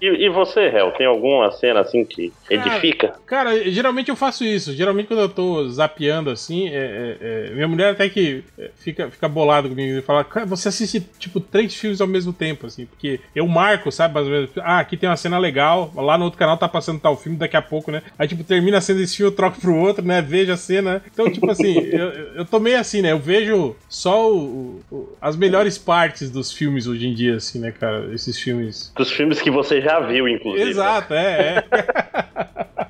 E, e você, Hel, tem alguma cena assim que edifica? Cara, geralmente eu faço isso. Geralmente quando eu tô zapeando assim, é, é, é, minha mulher até que é, fica, fica bolada comigo e fala: Cara, você assiste tipo três filmes ao mesmo tempo, assim, porque eu marco, sabe, mais ou menos, ah, aqui tem uma cena legal, lá no outro canal tá passando tal filme, daqui a pouco, né? Aí, tipo, termina a cena desse filme, eu troco pro outro, né? Vejo a cena. Então, tipo assim, eu, eu tô meio assim, né? Eu vejo só o- o- as melhores partes dos filmes hoje em dia, assim, né, cara? Esses filmes. Dos filmes que você já viu, inclusive. Exato, é, é.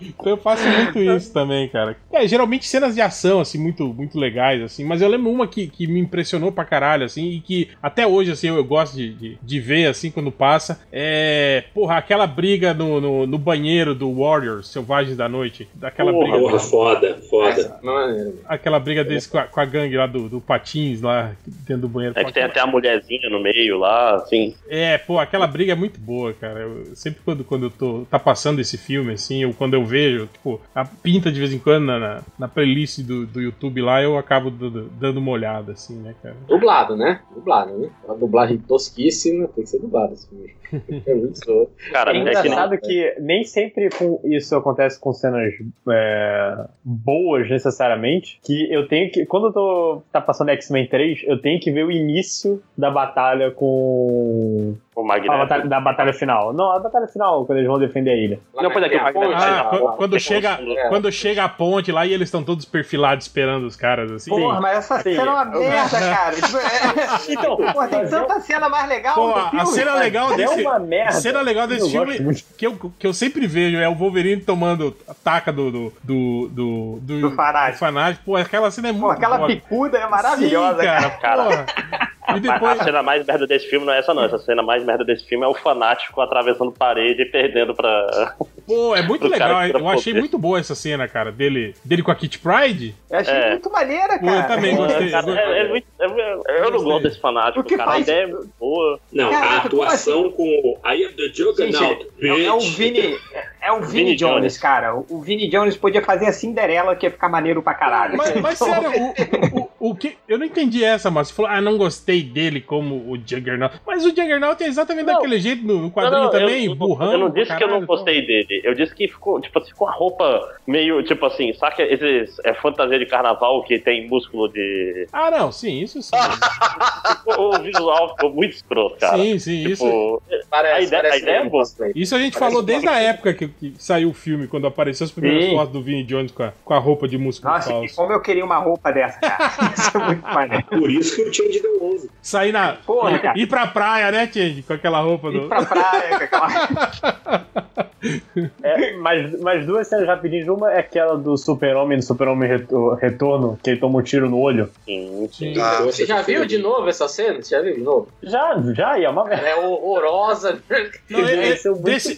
então eu faço muito isso também, cara. É, geralmente cenas de ação, assim, muito, muito legais, assim. Mas eu lembro uma que, que me impressionou pra caralho, assim, e que até hoje, assim, eu, eu gosto de, de, de ver, assim, quando passa. É, porra, aquela briga no, no, no banheiro do Warriors, Selvagens da Noite. Daquela Porra, briga. Porra, foda, foda. Essa, maneiro. Aquela briga deles com a, com a gangue lá do, do Patins, lá dentro do banheiro. É que tem até a mulherzinha no meio lá, assim. É, pô, aquela briga é muito boa, cara. Eu- sempre quando, quando eu tô tá passando esse filme, assim, ou quando eu vejo, tipo, a pinta de vez em quando na, na, playlist do, do YouTube lá, eu acabo dando, uma olhada, assim, né, cara? Dublado, né? Dublado, né? Uma dublagem tosquíssima, tem que ser dublado esse filme. É. Cara, É é, que nem. engraçado que nem sempre com isso acontece com cenas é, boas necessariamente. Que eu tenho que. Quando eu tô tá passando X-Men 3, eu tenho que ver o início da batalha com. O A Magneto. batalha, da batalha final. Não, a batalha final, quando eles vão defender a ilha. Não, pois é que o Tem a Magneto ponte, vai Ah, quando, quando chega, É. quando chega a ponte lá e eles estão todos perfilados esperando os caras, assim. Porra, mas essa Sim. cena é uma merda, cara. Tipo, é- Então, Porra, tem é- tanta cena mais legal Pô, a filme. cena legal é desse. Uma merda. A cena legal Eu desse gosto filme que eu, que eu sempre vejo é o Wolverine tomando a taca do. do. do. do, do, Do fanático. do fanático. Pô, aquela cena é muito Pô, aquela boa. picuda é maravilhosa, Sim, cara. cara. porra. E depois. A cena mais merda desse filme não é essa, não. Essa cena mais merda desse filme é o fanático atravessando parede e perdendo pra. Pô, é muito legal. Eu achei poder. muito boa essa cena, cara, dele, dele com a Kit Pride. Eu achei É. muito maneira, cara. eu também gostei. Cara, é- é muito- é- eu não gosto desse fanático, O que cara. A faz- ideia é boa. Não, Caraca, a atuação com o I am the Juggernaut, Gente, é, é o. Vini, é o Vini, Vini Jones, Jones. cara. O, o Vini Jones podia fazer a Cinderela que ia ficar maneiro pra caralho. Mas, mas Então, sério, o, o, o que. Eu não entendi essa, mas você falou, ah, não gostei dele como o Juggernaut. Mas o Juggernaut é exatamente Não. daquele jeito no, no quadrinho Não, não, também, eu, burrão. Eu não disse que eu não caralho, gostei dele. Eu disse que ficou, tipo, ficou a roupa meio, tipo assim, saca esses é, fantasia de carnaval que tem músculo de. Ah, não, sim, isso sim. o visual ficou muito escroto, cara. sim, sim, isso. Tipo, Parece, A ideia- parece a ideia é boa. Isso a gente Parece falou desde a época que, que saiu o filme, quando apareceu as primeiras Sim. fotos do Vinnie Jones com a, com a roupa de músculo Nossa, e falso. como eu queria uma roupa dessa, cara. Isso é muito maneiro. Por isso que o Change deu 11. Sair na. Porra, cara. Ir pra praia, né, Change? Com aquela roupa Ir do. pra praia, com aquela... É, mas, mas duas cenas rapidinhas. Uma é aquela do Super-Homem, do Super-Homem Reto- Retorno, que ele toma um tiro no olho. Sim, sim. Ah, Você já viu de novo essa cena? Você já viu de novo? Já, já, e é uma merda. É horrorosa. Não, é- é- é desse, desse,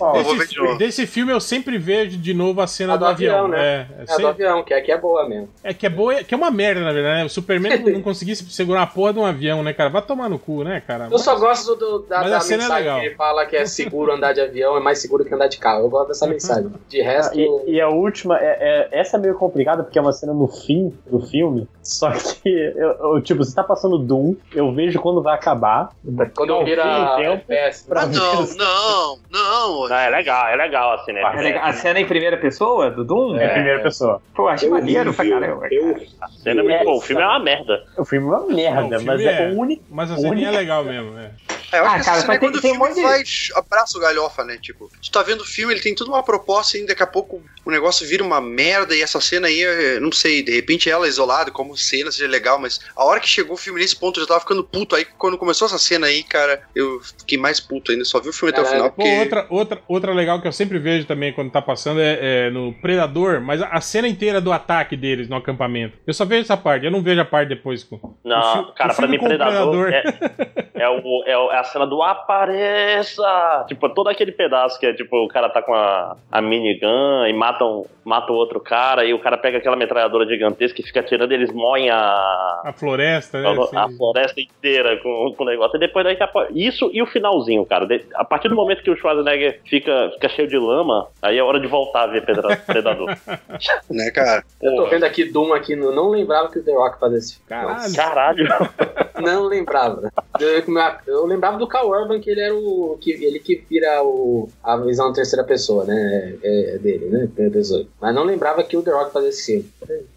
desse filme eu sempre vejo de novo a cena A do, do avião. avião, né? É, é, É a sempre- do avião, que aqui é boa mesmo. é que é boa, que é uma merda, na verdade. né? Superman não, conseguisse segurar a porra de um avião, né, cara? Vai tomar no cu, né, cara? Eu só gosto do, do- da, Mas da é mensagem legal. que ele fala que é seguro andar de avião, é mais seguro que andar de carro. Eu gosto dessa mensagem. De resto, E, e a última, é, é- essa é meio complicada porque é uma cena no fim do filme. Só que, eu, eu, tipo, você tá passando Doom, eu vejo quando vai acabar. quando Não, vira tem tempo FPS. pra Ah, não, ver. não, não. Não, é legal, é legal assim, né? É legal. A cena em primeira pessoa do Doom? É, primeira pessoa. Pô, acho É maneiro pra caramba. Eu, cara. A cena é muito É, boa. O filme é uma merda. O filme é uma merda, Não, o filme mas é, é- o único. Mas a ceninha é legal mesmo, é. É, eu acho Ah, que cara, é tem- quando o tem um filme monte de- vai abraça o galhofa, né? Tipo, tu tá vendo o filme, ele tem tudo uma proposta e daqui a pouco o negócio vira uma merda e essa cena aí, eu não sei, de repente ela isolada como cena seja legal, mas a hora que chegou o filme nesse ponto eu já tava ficando puto. Aí quando começou essa cena aí, cara, eu fiquei mais puto ainda, só vi o filme até o Caralho. final Pô, porque... outra, outra, outra legal que eu sempre vejo também quando tá passando é, é no Predador, mas a, a cena inteira do ataque deles no acampamento. Eu só vejo essa parte, eu não vejo a parte depois. Com, o Não, fi- cara, o pra filme mim, o Predador, É, é, o, é, o- é a cena do apareça! Tipo, todo aquele pedaço que é tipo, o cara tá com a, a minigun e matam, mata o outro cara, e o cara pega aquela metralhadora gigantesca e fica atirando, eles moem a, A floresta, né? a, assim. floresta inteira com, com o negócio. E depois daí tá, isso e o finalzinho, cara. De- a partir do momento que o Schwarzenegger fica, fica cheio de lama, aí é hora de voltar a ver Pedra- Predador. Né, cara? Eu tô vendo aqui Doom aqui, no, não lembrava que o The Rock fazia esse filme. Caralho. Caralho. Não lembrava. Eu, eu lembrava do Cal Urban, que ele era o. Que, ele que vira o, a visão terceira pessoa, né? É, é dele, né? Primeira pessoa. Mas não lembrava que o The Rock fazia esse filme.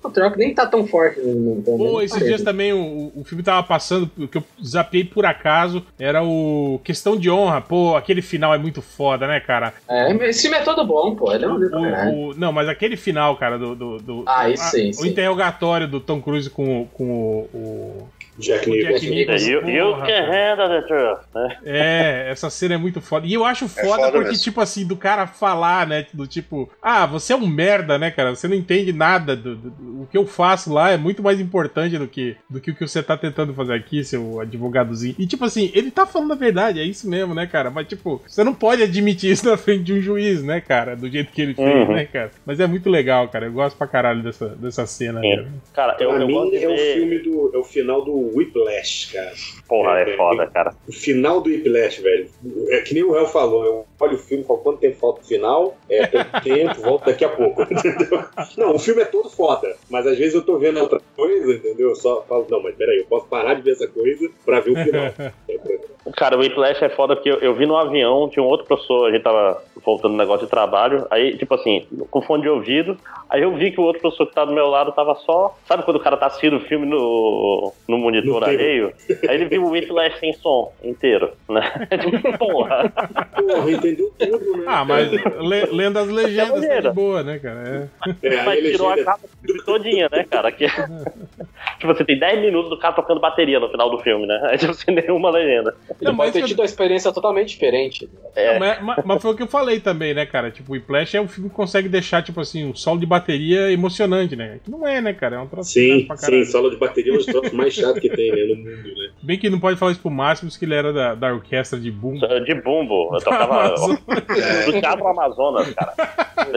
O The Rock nem tá tão forte no, Pô, esses dias também o, o filme tava passando, o que eu zapiei por acaso, era o Questão de Honra. Pô, aquele final é muito foda, né, cara? É, esse filme é todo bom, pô. Ele é um O- o- não, mas aquele final, cara, do. do, do- Ah, isso sim, O sim. interrogatório do Tom Cruise com, com o. o- Jack Nicholson. Jack Nicholson. you, you can cara. handle the truth. né? É, essa cena é muito foda. E eu acho foda, foda porque, mesmo. tipo assim, do cara falar, né? Do tipo, ah, você é um merda, né, cara? Você não entende nada. Do, do- do- o que eu faço lá é muito mais importante do que, do que o que você tá tentando fazer aqui, seu advogadozinho. E, tipo assim, ele tá falando a verdade, é isso mesmo, né, cara? Mas, tipo, você não pode admitir isso na frente de um juiz, né, cara? Do jeito que ele fez, Uhum. né, cara? Mas é muito legal, cara. Eu gosto pra caralho dessa, dessa cena. É. cara. Cara, eu, Pra eu gosto mim de é o filme do. É o final do Whiplash, cara. Porra, é foda, cara. O final do Whiplash, velho. É que nem o Hell falou. Eu olho o filme falo quanto tempo falta o final. É, tem tempo, volto daqui a pouco. Entendeu? Não, o filme é todo foda. Mas às vezes eu tô vendo outra coisa, entendeu? Eu só falo, não, mas peraí, eu posso parar de ver essa coisa pra ver o final. Cara, o Whiplash é foda porque eu, eu vi no avião, tinha um outro professor, a gente tava voltando no negócio de trabalho, aí, tipo assim, com fone de ouvido, aí eu vi que o outro professor que tava do meu lado tava só. Sabe quando o cara tá assistindo o filme no, no monitor No alheio? Aí ele viu o Whiplash sem som inteiro, né? Tipo, porra. Porra, entendeu tudo, né? Ah, mas le- lendo as legendas tá maneiro. de boa, né, cara? É. É, Mas a tirou a legenda- capa do filme todinha, né, cara? Que... tipo, você tem 10 minutos do cara tocando bateria no final do filme, né? Aí tipo, sem nenhuma legenda. Ele Não, pode mas ter eu- tido uma experiência totalmente diferente. É. Mas, mas- mas foi o que eu falei também, né, cara? Tipo, o Whiplash é um filme que consegue deixar, tipo assim, um solo de bateria emocionante, né? Que não é, né, cara? É um troço Sim, chato pra caralho. sim, sala de bateria é um dos troços mais chatos que tem, né, no mundo, né? Bem que não pode falar isso pro Máximos, que ele era da, da orquestra de boom. De bumbo. Eu tocava do Teatro Amazonas, cara.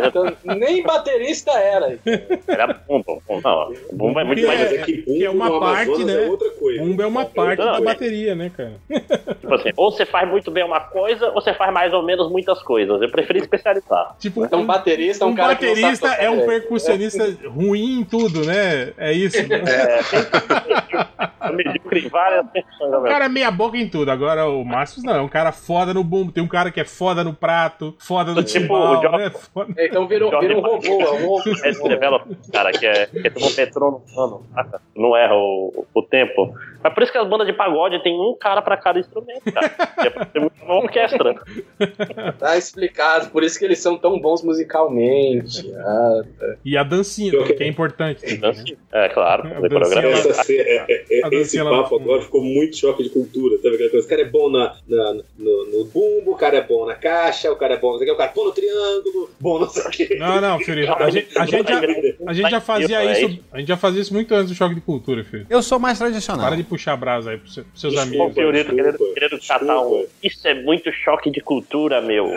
Então, nem baterista era. Era bumbo. Não, bumbo é muito Que mais. É que bumbo que é uma parte, Amazonas né? é outra coisa. Bumbo é uma parte Não, da é. bateria, né, cara? Tipo assim, ou você faz muito bem uma coisa, ou você faz mais ou menos muitas coisas. Eu preferi especializar. Tipo, Então, um baterista é um, um cara baterista é um percussionista ruim em tudo, né? É isso. né? É, medíocre em várias ao O cara é meia boca em tudo. Agora o Máximos não, é um cara foda no bumbo. Tem um cara que é foda no prato, foda no Tipo timbal, o Job- né? Foda... É, Então virou, Jorge virou um robô. É um robô. É esse developer, cara, que é, que é tipo um. Ah, Não erra o, o tempo. Mas por isso que as bandas de pagode tem um cara pra cada instrumento, cara. É pra ter uma orquestra. Tá explicado. Por isso que eles são tão bons musicalmente. Ah, E a dancinha, que- é importante. Então, assim, é claro, A fazer dancinha programa. Essa, é- é- é- A esse papo agora ficou muito choque de cultura, sabe aquela coisa? O cara é bom na, na- no, no bumbo, o cara é bom na caixa, o cara é bom o cara é bom no triângulo, bom não sei o que. Não, não, Fiorito. A gente, a gente já, a gente já fazia isso. A gente já fazia isso muito antes do choque de cultura, filho. Eu sou mais tradicional. Para de puxar a brasa aí pros seus, Desculpa. Amigos. Fiorito querendo, Desculpa, querendo catar um. Isso é muito choque de cultura, meu.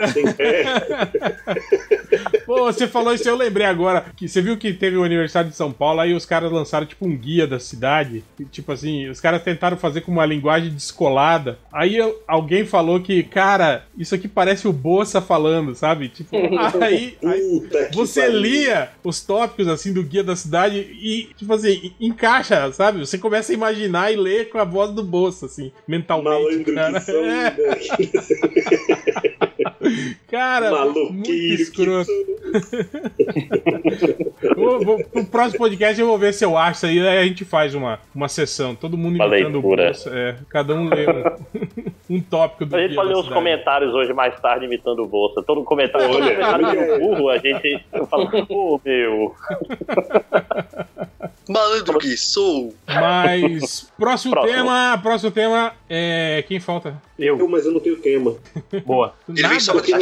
Pô, você falou isso, eu lembrei agora. Que você viu que teve o aniversário de São Paulo, aí os caras lançaram tipo um guia da cidade. Tipo assim, os caras tentaram fazer com uma linguagem descolada. Aí eu- alguém falou que, cara, isso aqui parece o Bolsa falando, sabe? Tipo, aí, aí você pariu. lia os tópicos assim do guia da cidade e, tipo assim, en- encaixa, sabe? Você começa a imaginar e ler com a voz do Bolsa, assim, mentalmente, Malandro cara. que são, É, né? cara, que escroto. Vou, vou, pro próximo podcast eu vou ver se eu acho isso aí, aí a gente faz uma, uma sessão. Todo mundo Uma imitando o leitura. É, cada um lê um, um tópico do A gente da os comentários hoje mais tarde imitando o Bolsa. Todo comentário, Olha, comentário burro, a gente fala, pô, meu. Malandro que sou. Mas, próximo, Próximo. tema, próximo tema é... Quem falta? Eu, mas eu não tenho tema. Boa. Ele vem só Tá na que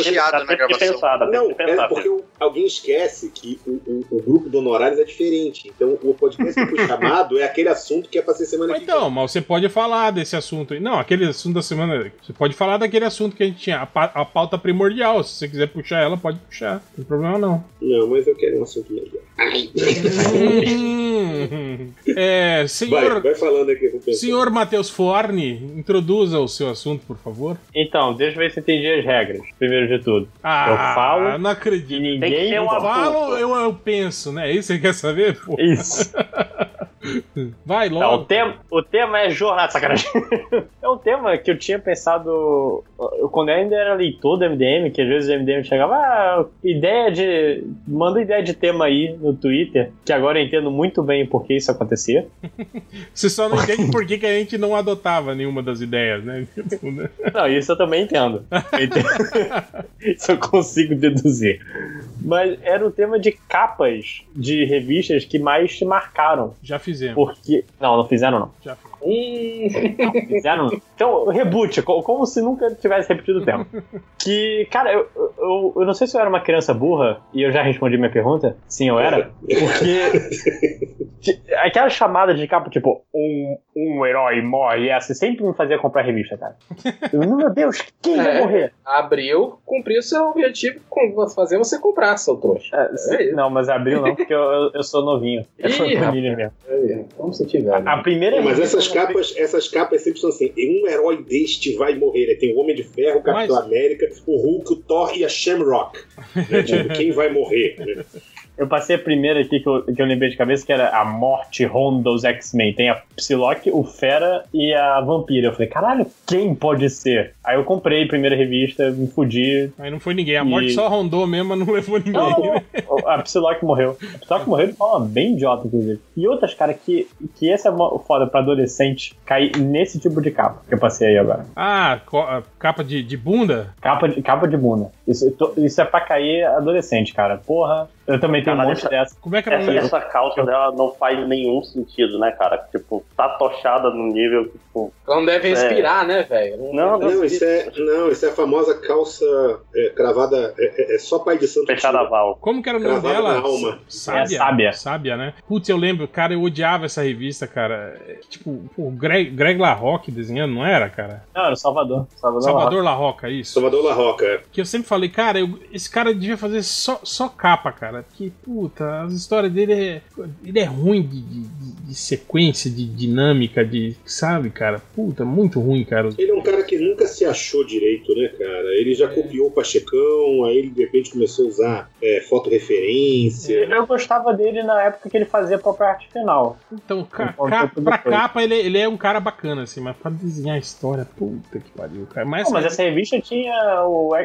gravação. pensar, tendo Não, é porque alguém esquece que o, o- o grupo do Honorários é diferente. Então, o podcast que foi chamado é aquele assunto que é pra ser semana Mas que vem. então, mas você pode falar desse assunto aí. Não, aquele assunto da semana. Você pode falar daquele assunto que a gente tinha, a, pa- a pauta primordial. Se você quiser puxar ela, pode puxar. Não tem problema não. Não, mas eu quero um assunto melhor. Ai. Hum, é, Vai, senhor. vai falando aqui. vou pensar. Senhor Matheus Forne, introduza o seu assunto, por favor. Então, deixa eu ver se eu entendi as regras, primeiro de tudo. Ah, Eu falo não acredito. Tem que ninguém. ter um Eu falo, eu, eu penso, né? Isso você quer saber? Pô, Isso. vai Não, o, logo. tema, o tema é jornada, sacanagem. é um tema que eu tinha pensado eu, quando eu ainda era leitor do MDM, que às vezes o MDM chegava, ah, ideia de. Manda ideia de tema aí no Twitter, que agora eu entendo muito bem por que isso acontecia. Você só não entende por que, que a gente não adotava nenhuma das ideias, né? Não, isso eu também entendo. isso eu consigo deduzir. Mas era o tema de capas de revistas que mais te marcaram. Já fizemos. Porque. Não, não fizeram, não. Já fizemos. Hum, Fizeram. Então, reboot, co- como se nunca tivesse repetido o tema. Que, cara, eu, eu, eu não sei se eu era uma criança burra e eu já respondi minha pergunta. Sim, eu era. Porque. Aquela chamada de capa, tipo, um, um herói morre, essa sempre me fazia comprar revista, cara. Eu, meu Deus, quem vai É. morrer? abriu, cumpriu seu objetivo com fazer você comprar, seu trouxa. É, se- não, mas abriu não, porque eu, eu, eu sou novinho. É Ih, família mesmo. É, Vamos sentir velho. A primeira É, mas revista essas capas, essas capas sempre são assim: um herói deste vai morrer. Aí Tem o Homem de Ferro, o Capitão Mas- América, o Hulk, o Thor e a Shamrock. Né? Tipo, quem vai morrer? né? Eu passei a primeira aqui que eu, que eu lembrei de cabeça, que era a morte ronda os X-Men. Tem a Psylocke, o Fera e a Vampira. Eu falei, caralho, quem pode ser? Aí eu comprei a primeira revista, me fudi. Aí não foi ninguém. A morte E- só rondou mesmo, mas não levou ninguém. Não, a Psylocke morreu. A Psylocke morreu de forma bem idiota, inclusive. E outras, cara, que, que esse é foda pra adolescente cair nesse tipo de capa que eu passei aí agora. Ah, capa de, de bunda? Capa de, capa de bunda. Isso, isso é pra cair adolescente, cara. Porra, eu também tenho um Caralho, monte essa- dessa. Como é que era o Essa, essa calça dela não faz nenhum sentido, né, cara? Tipo, tá tochada no nível, tipo. Ela não deve respirar, né, velho? Não, Não, isso é, não, isso é a famosa calça é, cravada. É, é- é só pai de santo. Fechada val. Como que era o nome Cravada dela? na alma. Sábia. É Sábia. Sábia, né? Putz, eu lembro, cara, eu odiava essa revista, cara. É, Tipo, o Greg, Greg LaRocque desenhando, não era, cara? Não, era o Salvador. Salvador, Salvador LaRocca, isso. Salvador La Roca. Que eu sempre falei, cara, eu- esse cara devia fazer só, só capa, cara. cara, que puta, as histórias dele é. Ele é ruim de, de, de- sequência, de dinâmica, de. Sabe, cara? Puta, muito ruim, cara. Ele é um cara que nunca se achou direito, né, cara? Ele já copiou o Pachecão, aí ele de repente começou a usar é, fotorreferência. Eu gostava dele na época que ele fazia a própria arte final. Então, ca, Um ca, pra depois. capa, ele, ele é um cara bacana, assim, mas pra desenhar a história, puta que pariu, cara. Mas, Pô, mas essa revista tinha o, uh,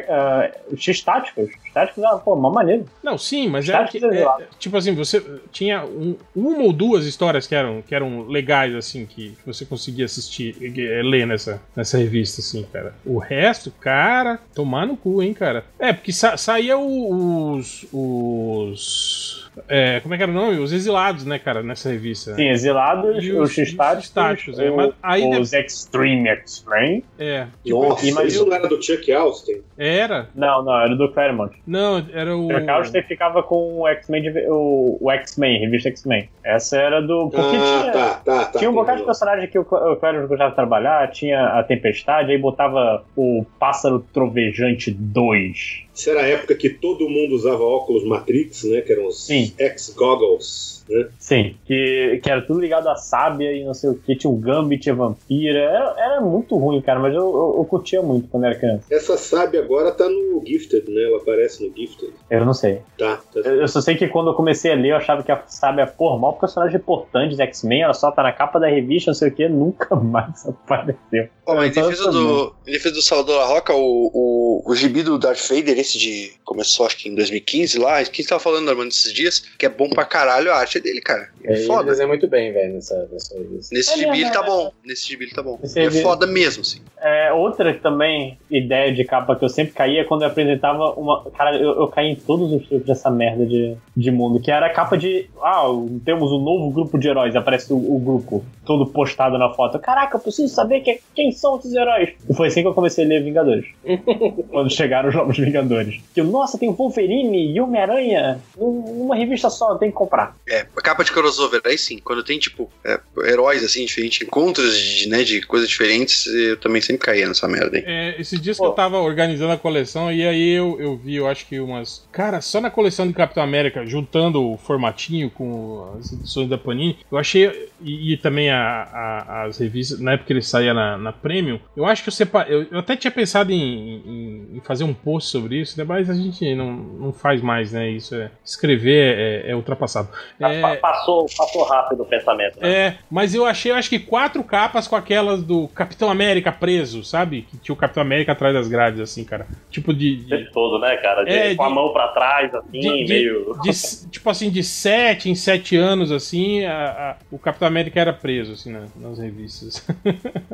o X-Táticos. X-Táticos era, pô, mó maneiro. Não, sim, mas Tá era que, desenhado. é, tipo assim, você tinha um- uma ou duas histórias que eram, que eram legais, assim, que você conseguia assistir, eh, ler nessa, nessa revista, assim, cara. O resto, cara, tomar no cu, hein, cara. É, porque sa saía os. os. É, como é que era o nome? Os exilados, né, cara, nessa revista. Sim, Exilados, E os os X-Táticos, é, o- mas aí os Extreme X-Men. É, Nossa, imagina- isso não era do Chuck Austin? era. Não, não, era do Claremont. Não, era o. O Carlson ficava com o X-Men, de- o, o X-Men, revista X-Men. Essa era do. Porque ah, tinha, tá, tá, tá. tinha um bocado de personagem que o, Cla- o Claremont gostava de trabalhar, tinha a Tempestade, aí botava o Pássaro Trovejante 2. Isso era a época que todo mundo usava óculos Matrix, né? Que eram os. X-Goggles, né? Sim, que, que era tudo ligado à sábia e não sei o que, tinha o Gambit, a vampira. Era, era muito ruim, cara, mas eu, eu, eu curtia muito quando era criança. Essa sábia agora tá no Gifted, né? Ela aparece no Gifted. Eu não sei. Tá, tá. Eu, eu só sei que quando eu comecei a ler, eu achava que a sábia, porra, maior personagem importante de X-Men, ela só tá na capa da revista, não sei o que, nunca mais apareceu. Ó, mas em defesa do, em defesa do Salvador La Roca, o, o, o gibi do Darth Vader, esse de. Começou acho que em 2015 lá, que a gente tava falando, Armando, esses dias, que é bom pra caralho a arte dele, cara. É Ele foda. desenha muito bem, velho, nessa, nessa revista. Nesse É gibi ele tá é. bom. Nesse gibi ele tá bom. Esse É gibi- foda mesmo, assim. É, outra também ideia de capa que eu sempre caía é quando eu apresentava uma. Cara, eu, eu caí em todos os tipos dessa merda de, de mundo, que era a capa de. Ah, temos um novo grupo de heróis, aparece o, o grupo todo postado na foto. Caraca, eu preciso saber que- quem são esses heróis. E foi assim que eu comecei a ler Vingadores. quando chegaram os novos Vingadores. Que eu, nossa, tem o Wolverine e Homem-Aranha num- numa revista só, eu tenho que comprar. É, a capa de crossover, aí sim, quando tem, tipo, é, heróis assim, diferentes, encontros de, né, de coisas diferentes, eu também sempre caía nessa merda aí. É, esses dias que eu tava organizando a coleção, e aí eu, eu vi, eu acho que umas. Cara, só na coleção de Capitão América, juntando o formatinho com as edições da Panini, eu achei. E, e também a, a- as revistas, na época que ele saía na, na Premium, eu acho que eu separei. Eu, eu até tinha pensado em, em- em fazer um post sobre isso, né, mas a gente não, não faz mais, né? Isso é. Escrever é, é ultrapassado. É, Pa- Passou, passou rápido o pensamento. Né? é, mas eu achei, eu acho que quatro capas com aquelas do Capitão América preso, sabe? Que tinha o Capitão América atrás das grades, assim, cara. Tipo de. De, tempo todo, né, cara? De- É, com a de- mão pra trás, assim, de- de- meio. de- tipo assim, de sete em sete anos, assim, a- a- o Capitão América era preso, assim, na- nas revistas.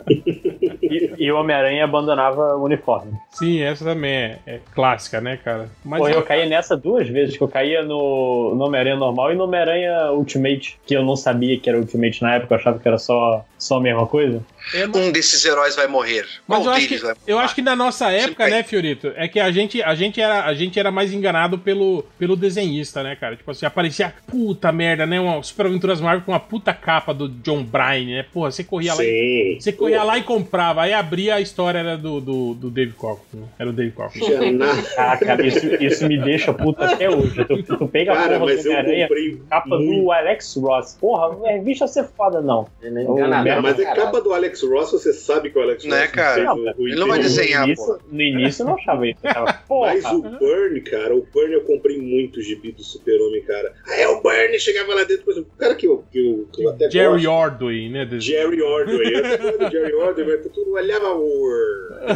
E, e o Homem-Aranha abandonava o uniforme. Sim, essa também é, é clássica, né, cara? Mas Pô, eu caí nessa duas vezes, que eu caía no, no Homem-Aranha normal e no Homem-Aranha Ultimate, que eu não sabia que era Ultimate na época, eu achava que era só, só a mesma coisa. É, mas- Um desses heróis vai morrer. Mas Qual eu acho, deles que, vai eu acho que na nossa época, Sempre né, Fiorito, é que a gente, a gente, era, a gente era mais enganado pelo, pelo desenhista, né, cara? Tipo assim, aparecia, puta merda, né? Uma Super Aventuras Marvel com uma puta capa do John Bryan, né? Porra, você corria lá e, Sim. você corria lá e comprava. Aí abria a história era do, do, do Dave Cockrum. né? Era o Dave Cockrum. Tinha nada. Caraca, isso, isso me deixa puta até hoje. Tu, tu pega a Cara, porra do mas eu Homem-Aranha, comprei capa muito. do Alex Ross. Porra, a revista ser foda, não. É enganador merda, Não, mas a capa do Alex Ross, você sabe que o Alex Né, Ross cara? fez Não, o- o ele não vai desenhar, no, início, no início eu não achava isso. Achava, Mas o Burn, cara, o Burn eu comprei muito gibi do Super-Homem, cara. Ah, é o Burn, chegava lá dentro, por exemplo, o cara que eu, que eu, que eu até Jerry gosto, Ordway, né? Jerry Ordway. Eu do Jerry Ordway, mas tu olhava o...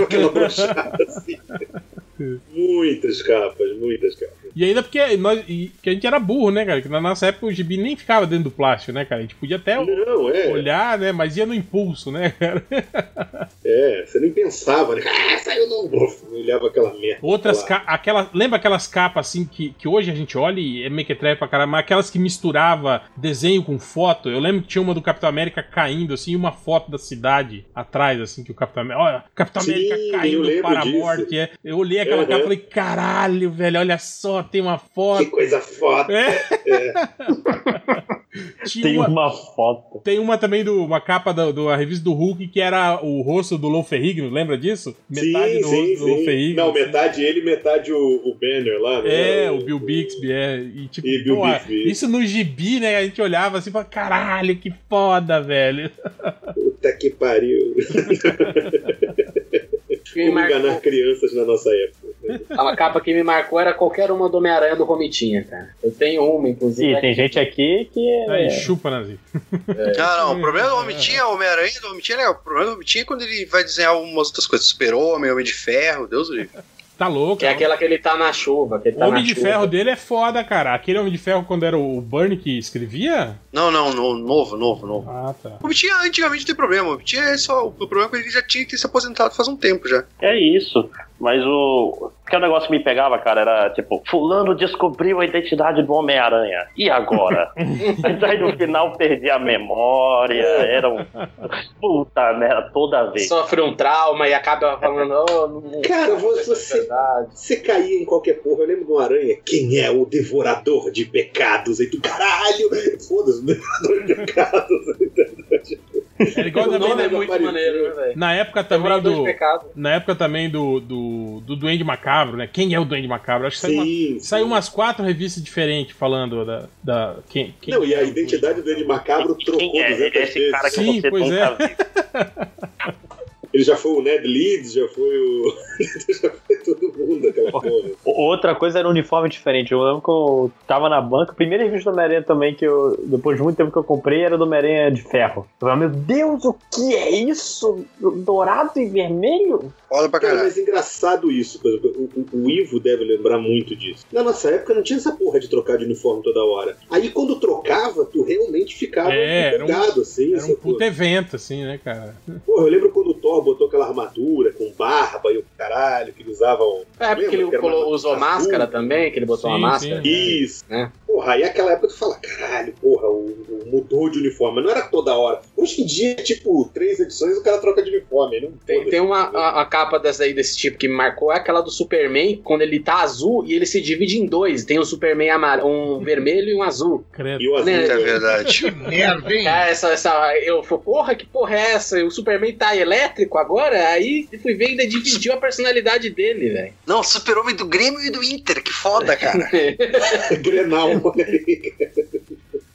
aquela brochada assim. Muitas capas, muitas capas. E ainda porque nós, e, que a gente era burro, né, cara? Que na nossa época o gibi nem ficava dentro do plástico, né, cara? A gente podia até Não, é, olhar, né? Mas ia no impulso, né, cara? é, você nem pensava, né? Ah, saiu novo. Olhava aquela merda. Outras ca aquela, lembra aquelas capas assim que, que hoje a gente olha e é mequetrefe pra caramba, mas aquelas que misturava desenho com foto. Eu lembro que tinha uma do Capitão América caindo assim, e uma foto da cidade atrás assim que o Capitão América, olha, Capitão Sim, América caindo para a morte. É. Eu olhei aquela Uhum. capa e falei, caralho, velho, olha só, tem uma foto. Que coisa foda. É. Tinha Tem uma, uma foto. tem uma também do uma capa da do, a revista do Hulk que era o rosto do Lou Ferrigno, lembra disso? Metade sim, do sim, rosto do Lou sim. Ferrigno. Não, assim. metade ele, metade o, o Banner lá. né? É, o Bill Bixby, é. E tipo, E Bill pô, Bixby. isso no gibi, né? A gente olhava assim e falava, caralho, que foda, velho. Puta que pariu. Como marcou- enganar crianças na nossa época. A capa que me marcou era qualquer uma do Homem-Aranha do Romitinha, cara. Eu tenho uma, inclusive. Ih, tem gente aqui que Aí, é. chupa, Nazi. Ah, não. O problema do Homem-Tinha, Homem-Aranha do Homem-Tinha é legal. O problema do Homem-Tinha é quando ele vai desenhar umas outras coisas. Super-Homem, Homem de Ferro, Deus do livre. Tá louco. Que é aquela que ele tá na chuva. Que ele O tá Homem na de chuva. Ferro dele é foda, cara. Aquele Homem de Ferro, quando era o Burn que escrevia? Não, não, no, novo, novo, novo. Ah, tá. O Homem-Tinha antigamente não tem problema. O Homem-Tinha é só. O problema é que ele já tinha que ter se aposentado faz um tempo já. É isso. Mas o. Que o negócio que me pegava, cara, era tipo, fulano descobriu a identidade do Homem-Aranha. E agora? Mas aí no final perdi a memória. Era um. Puta merda, toda vez. Sofre um trauma e acaba falando, oh, não. Cara, você- é você- verdade. Você caía em qualquer porra. Eu lembro de uma aranha. Quem é o devorador de pecados? Aí tu, caralho! Foda-se, o devorador de pecados. Era igual O também nome é na, muito maneiro, né, velho? na época também do. pecado. Na época também do, do, do Duende Macabro, né? Quem é o Duende Macabro? Acho que saiu, uma- Sim. saiu umas quatro revistas diferentes falando da. da quem, quem Não, e é a o identidade do Ed Macabro trocou Quem é 200 esse cara vezes. que Sim, você pois é. Ele já foi o Ned Leeds, já foi o. todo mundo aquela porra. Outra coisa era um uniforme diferente. Eu lembro que eu tava na banca, a primeira revista do Homem-Aranha também, que eu, depois de muito tempo que eu comprei, era do Homem-Aranha de ferro. Eu falei, meu Deus, o que é isso? Dourado e vermelho? Foda pra Cara, caralho. mas engraçado isso, por exemplo, o, o- o Ivo deve lembrar muito disso. Na nossa época não tinha essa porra de trocar de uniforme toda hora. Aí quando trocava, tu realmente ficava É, era um- empolgado, assim. Era um sacou? puta evento, assim, né, cara? Porra, eu lembro quando o Thor botou aquela armadura com barba e o caralho, que eles usavam. É, porque ele usou máscara também, que ele botou Sim, uma máscara. sim. Isso. É. Porra, aí aquela época tu fala, caralho, porra, o, o mudou de uniforme. Mas não era toda hora. Hoje em dia, tipo, três edições o cara troca de uniforme. Não Tem, tem uma a, a capa dessa aí, desse tipo que me marcou, é aquela do Superman, quando ele tá azul e ele se divide em dois. Tem um Superman amar um vermelho e um azul. Credo. E o azul. Né? É verdade. Ah, essa, essa, eu falei, porra, que porra é essa? O Superman tá elétrico agora? Aí eu fui ver e ainda dividiu a personalidade dele, velho. Não, super-homem do Grêmio e do Inter, que foda, cara. Grenal. what to.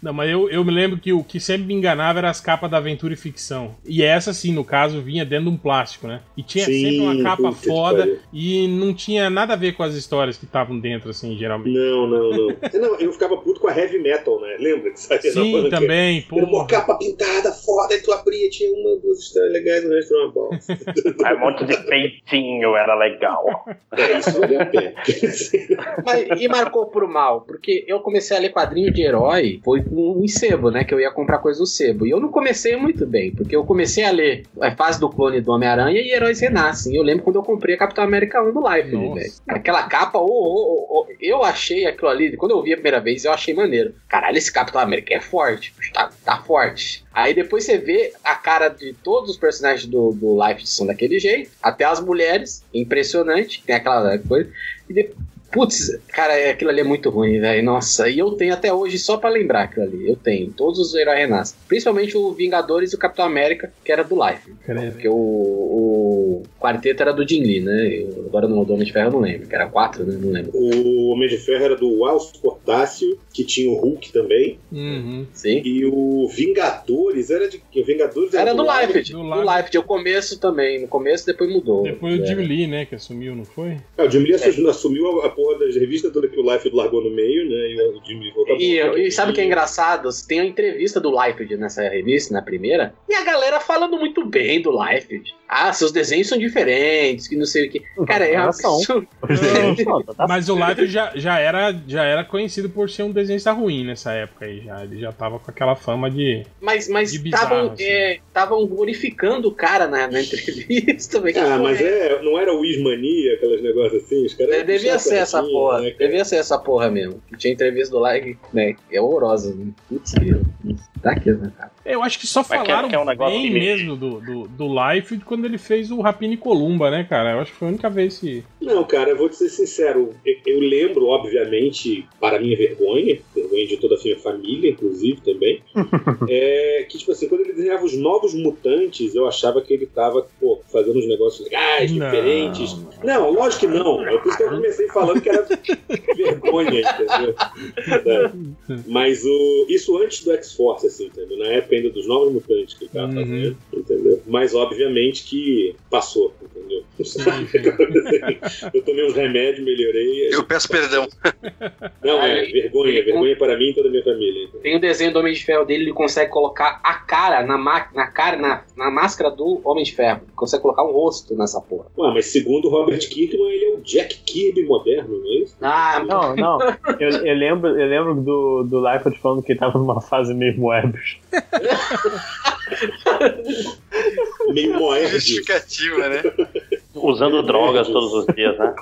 Não, mas eu, eu me lembro que o que sempre me enganava era as capas da aventura e ficção. E essa, sim, no caso, vinha dentro de um plástico, né? E tinha Sim, sempre uma capa foda e não tinha nada a ver com as histórias que estavam dentro, assim, geralmente. Não, não, não. Não, eu ficava puto com a heavy metal, né? Lembra que saía na Sim, banca? também, Era uma pô. capa pintada, foda, e tu abria, tinha uma, duas histórias legais, o resto era uma bosta. Aí um monte de peitinho era legal. É, isso valia a pena. Mas, e marcou pro mal, porque eu comecei a ler quadrinho de herói, foi com um sebo, né? Que eu ia comprar coisa no sebo. E eu não comecei muito bem, porque eu comecei a ler a fase do clone do Homem-Aranha e Heróis Renascem. E eu lembro quando eu comprei a Capitão América 1 do Life, velho. Aquela capa, ô, ô, ô, eu achei aquilo ali, quando eu vi a primeira vez, eu achei maneiro. Caralho, esse Capitão América é forte, tá, tá forte. Aí depois você vê a cara de todos os personagens do, do Life são daquele jeito, até as mulheres, impressionante, tem aquela coisa. E de, Putz, cara, é- aquilo ali é muito ruim, velho. Nossa, e eu tenho até hoje só pra lembrar aquilo ali. Eu tenho. Todos os heróis renascem. Principalmente o Vingadores e o Capitão América, que era do Life. Porque o, o quarteto era do Jim Lee, né? Eu- agora no do Homem de Ferro eu não lembro. Que era quatro, né? Não lembro. O Homem de Ferro era do Alce Portácio, que tinha o Hulk também. Uhum. Sim. E o Vingadores era de. O Vingadores Era do Life. Life, Do do Life. O começo também. No começo depois mudou. Depois o É. Jim Lee, né, que assumiu, não foi? É, o Jim Lee assumiu- assumiu a porra das revistas toda que o Life largou no meio, né? E o Jim Lee voltou E, e sabe o que é engraçado? Tem a entrevista do Liefeld nessa revista, na primeira, e a galera falando muito bem do Liefeld. Ah, seus desenhos são diferentes, que não sei o que. Cara, é são. absurdo. São, tá Mas o Life já, já, era, já era conhecido por ser um desenhista ruim nessa época aí. Já. Ele já tava com aquela fama de. Mas mas estavam assim. é, estavam glorificando o cara na, na entrevista. Ah, mas é, não era o Wismania, aqueles negócios assim? Os caras É, devia ser essa porra. né, devia ser essa porra mesmo. Tinha entrevista do like, né? É horrorosa. né? Putz. Tá aqui, né, cara? Eu acho que só Mas quer- falaram quer um negócio bem que- mesmo do, do, do Life quando ele fez o Rapini Columba, né, cara? Eu acho que foi a única vez que. Não, cara, eu vou te ser sincero. Eu, eu lembro, obviamente, para minha vergonha, vergonha de toda a minha família, inclusive, também, é, que, tipo assim, quando ele desenhava os novos mutantes, eu achava que ele tava, pô, fazendo uns negócios legais, Não. diferentes. Não, lógico que não. É por isso que eu comecei falando que era vergonha, entendeu? É. Mas o, isso antes do X-Force, assim, entendeu? Na época ainda dos novos mutantes que ele tava Uhum. fazendo, entendeu? Mas obviamente que passou, entendeu? eu tomei uns remédios, melhorei. Eu peço perdão. Não, é Aí- vergonha, vergonha para mim e toda a minha família. então. Tem o desenho do Homem de Ferro dele, ele consegue colocar a cara na, ma- na cara, na, na máscara do Homem de Ferro. Ele consegue colocar um rosto nessa porra. Ué, mas segundo o Robert Kirkman, ele é o Jack Kirby moderno, não é isso? Ah, Não, não. Eu, eu lembro, eu lembro do, do Liefeld falando que ele tava numa fase meio Moebius. Meio Moebius. Justificativa, né? Usando drogas todos os dias, né?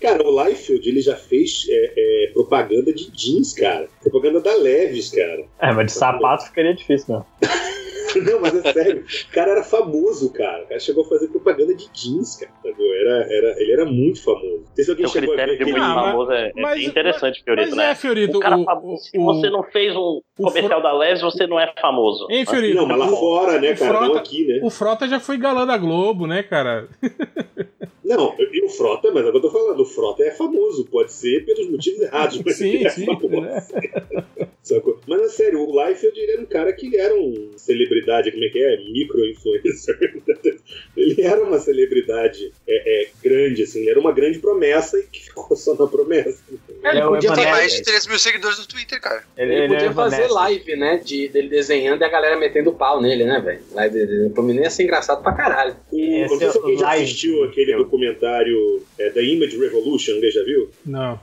Cara, o Liefeld, ele já fez é, é, propaganda de jeans, cara. Propaganda da Leves, cara. É, mas de sapato ficaria difícil mesmo. Não, mas é sério. O cara era famoso, cara. O cara chegou a fazer propaganda de jeans, cara. Entendeu? Era, era, ele era muito famoso. Não sei se alguém O chegou a ver critério de aquele... muito Ah, famoso é, é mas- bem interessante, Fiorito, Mas né? é, Fiorito, O cara o, famoso, se o- você não fez um o comercial da Les, você não é famoso. Hein? Fiorito? Não, mas lá o- fora, né, cara? Não Frota- aqui, né? O Frota já foi galã da Globo, né, cara? Não, e o Frota, mas é o que eu tô falando, o Frota é famoso, pode ser pelos motivos errados, mas Sim, ele é sim. famoso. né? Sacou? Mas é sério, o Liefeld ele era um cara que ele era um celebridade, como é que é? Micro-influencer. ele era uma celebridade é, é, grande, assim, ele era uma grande promessa e que ficou só na promessa. ele É podia, Evanescence. mais de 3 mil seguidores no Twitter, cara. Ele, ele ele podia é fazer live, né? De, dele desenhando e a galera metendo pau nele, né, velho? Pra mim ia ser engraçado pra caralho. O, Esse não sei se é o alguém já assistiu aquele Eu. documentário é, da Image Revolution, alguém já viu? Não.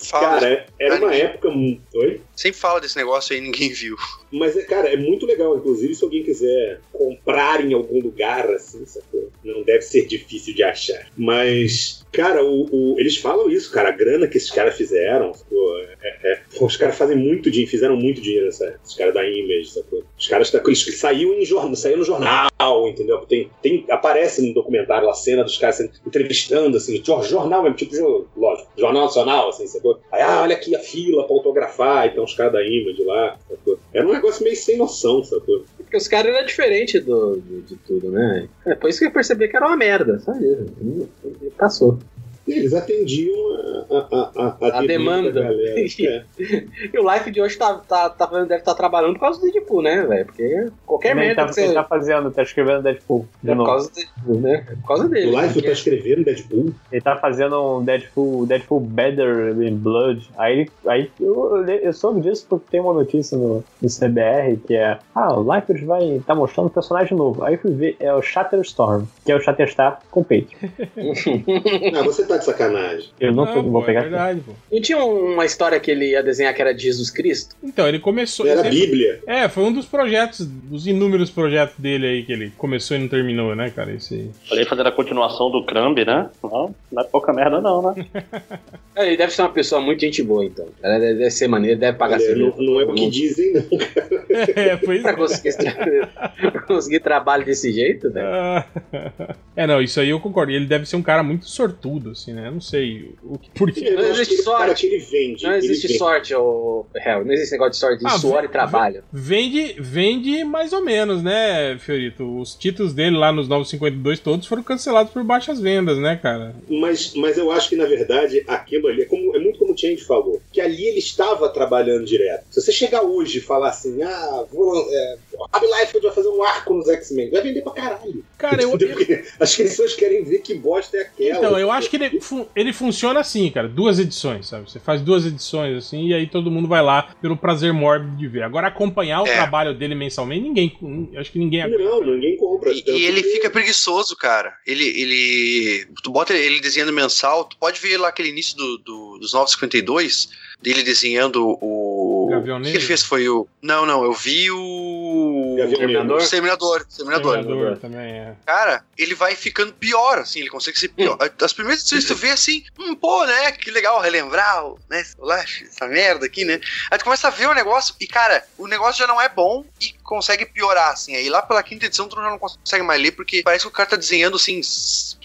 Fala, Cara, era uma época muito. Oi? Sempre fala desse negócio aí ninguém viu. Mas, cara, é muito legal. Inclusive, se alguém quiser comprar em algum lugar, assim, sacou? Não deve ser difícil de achar. Mas, cara, o, o- eles falam isso, cara. A grana que esses caras fizeram, sacou? É- é- pô, os caras fazem muito dinheiro, fizeram muito dinheiro, essa, esses caras da Image, sacou? Os caras tá, isso saiu em jornal, saiu no jornal, entendeu? Tem, tem, aparece no documentário a cena dos caras entrevistando, assim, jor- jornal mesmo, tipo, lógico, jornal nacional, assim, sacou? Aí, ah, olha aqui a fila pra autografar, então os caras da Image lá, sacou? Era um negócio meio sem noção, sacou? Porque os caras eram diferentes do, de, de tudo, né? É por isso que eu percebi que era uma merda, só isso. E Passou. E eles atendiam a, a, a, A demanda. É. E o Life de hoje tá, tá, tá, deve estar trabalhando por causa do Deadpool, né, velho? Porque qualquer merda tá, que você. ele tá fazendo, tá escrevendo Deadpool de é por novo. causa, do, né? é por causa dele. O Life porque- tá escrevendo Deadpool. Ele tá fazendo um Deadpool, Deadpool Better in Blood. Aí, ele- aí eu, eu, soube disso porque tem uma notícia no, no CBR que é: Ah, o Liefeld vai tá mostrando um personagem novo. Aí eu fui ver, é o Shatterstorm, que é o Shatterstar com peito. Ah, você tá de sacanagem. Eu não, tô- Não, vou pô, pegar é verdade, pô. Não tinha uma história que ele ia desenhar que era de Jesus Cristo? Então, ele começou. Era a sempre- Bíblia. É, foi um dos projetos, dos inúmeros projetos dele aí que ele começou e não terminou, né, cara? Esse aí. Falei fazendo a continuação do Crumb, né? Não, não é pouca merda, não, né? É, Ele deve ser uma pessoa muito gente boa, então. Ela deve ser maneira, deve pagar Olha, não, não é o que dizem, não. É, pois Pra é. conseguir, pra conseguir trabalho desse jeito, velho. Ah, É, não, isso aí eu concordo. Ele deve ser um cara muito sortudo, assim, né? Eu não sei o que, por quê. Não existe sorte. Ele vende. Não ele existe vende. sorte, ô. Não existe negócio de sorte, existe Ah, suor e trabalho. Vende, vende mais ou menos, né, Fiorito? Os títulos dele lá nos 952 todos foram cancelados por baixas vendas, né, cara? Mas, mas eu acho que, na verdade, aquilo ali é, como- é muito como o Change falou, que ali ele estava trabalhando direto. Se você chegar hoje e falar assim, ah, vou, é, Rob Liefeld vai fazer um arco nos X-Men, vai vender pra caralho. Cara, eu? Porque as pessoas querem ver que bosta é aquela. Então, eu acho que ele, fu- ele funciona assim, cara. Duas edições, sabe? Você faz duas edições assim e aí todo mundo vai lá pelo prazer mórbido de ver. Agora, acompanhar o É. trabalho dele mensalmente, ninguém. eu Acho que ninguém aguenta. Não, ninguém compra. E, e ele que- fica preguiçoso, cara. Ele, ele. Tu bota ele desenhando mensal, tu pode ver lá aquele início do, do- dos 952, dele desenhando o. Gavião o que ele fez foi o. Não, não, eu vi o. Terminador? Exterminador. Terminador também é. Cara, ele vai ficando pior, assim, ele consegue ser pior. As primeiras edições tu vê assim, hum, pô, né, que legal relembrar, né, essa merda aqui, né? Aí tu começa a ver o negócio e, cara, o negócio já não é bom e consegue piorar, assim. Aí lá pela quinta edição tu já não consegue mais ler porque parece que o cara tá desenhando, assim,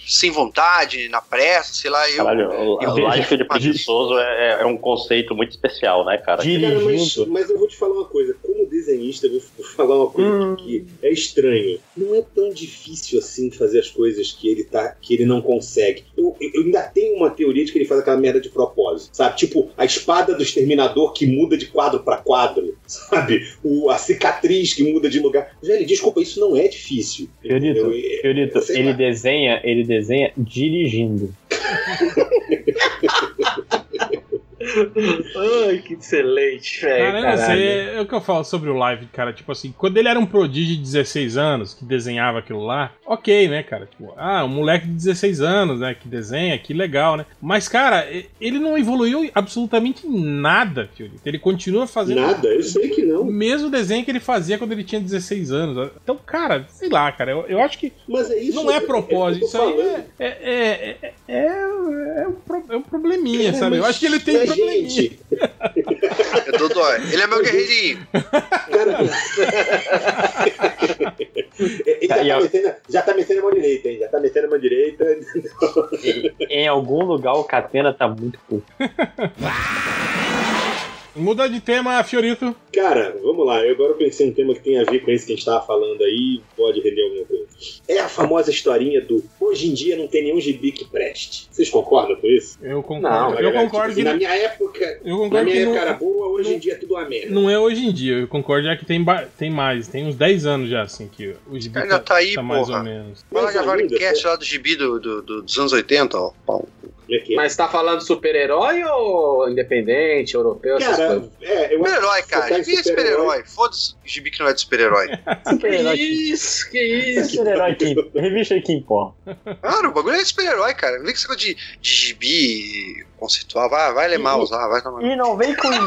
sem vontade, na pressa, sei lá, eu... Caralho, o eu- o Life de eu- preguiçoso é, é um conceito muito especial, né, cara? Cara, mas, Dirigindo. mas eu vou te falar uma coisa. Desenhista, eu vou vou falar uma coisa Hum. que é estranho. Não é tão difícil assim fazer as coisas que ele tá, que ele não consegue. Eu, eu- ainda tenho uma teoria de que ele faz aquela merda de propósito, sabe? Tipo, a espada do exterminador que muda de quadro pra quadro, sabe? O, a cicatriz que muda de lugar. Velho, desculpa, isso não é difícil. Fiorito? É- Fiorito, ele lá. desenha, ele desenha dirigindo. Ai, que excelente, velho. Cara, eu não sei, é, é o que eu falo sobre o live, cara. Tipo assim, quando ele era um prodígio de 16 anos, que desenhava aquilo lá, ok, né, cara? Tipo, ah, um moleque de 16 anos, né, que desenha, que legal, né? Mas, cara, e- ele não evoluiu absolutamente nada, Fiorito. Ele continua fazendo Nada, eu sei que o não. mesmo desenho que ele fazia quando ele tinha 16 anos. Então, cara, sei lá, cara, eu, eu acho que Mas é isso. não é o propósito. Isso aí é, é, é, é, é, é um, pro- é um probleminha, É, sabe? Eu acho que ele tem. Gente, É Dodói. Ele é meu guerreirinho. Cara. Ele já, tá metendo, já tá metendo a mão direita, hein? Já tá metendo a mão direita. em algum lugar o Catena tá muito puto. Muda de tema, Fiorito. Cara, vamos lá. Eu agora pensei em um tema que tem a ver com isso que a gente tava falando aí. Pode render alguma coisa. É a famosa historinha do hoje em dia não tem nenhum gibi que preste. Vocês concordam com isso? Eu concordo. Não, eu Galera, concordo tipo, que Na minha época. eu Na concordo minha que época não, era boa, hoje não- em dia é tudo uma merda. não é hoje em dia. Eu concordo já que tem, ba- tem mais. Tem uns 10 anos já, assim, que o gibi Ainda tá aí, mais porra. ou menos. Fala Mas gravar ainda, cast lá do gibi do, do- do- dos anos 80, ó. Que é? Mas tá falando super-herói ou independente, europeu, Cara, é, eu Super-herói, que cara. Gibi é super-herói. Foda-se gibi que não é de super-herói. Super-herói Que isso, que isso. super-herói que, revista aí que importa. Claro, o bagulho é de super-herói, cara. Não vem com esse negócio de, de gibi conceitual. Vai, vai ler mouse lá, vai tomar. E não vem com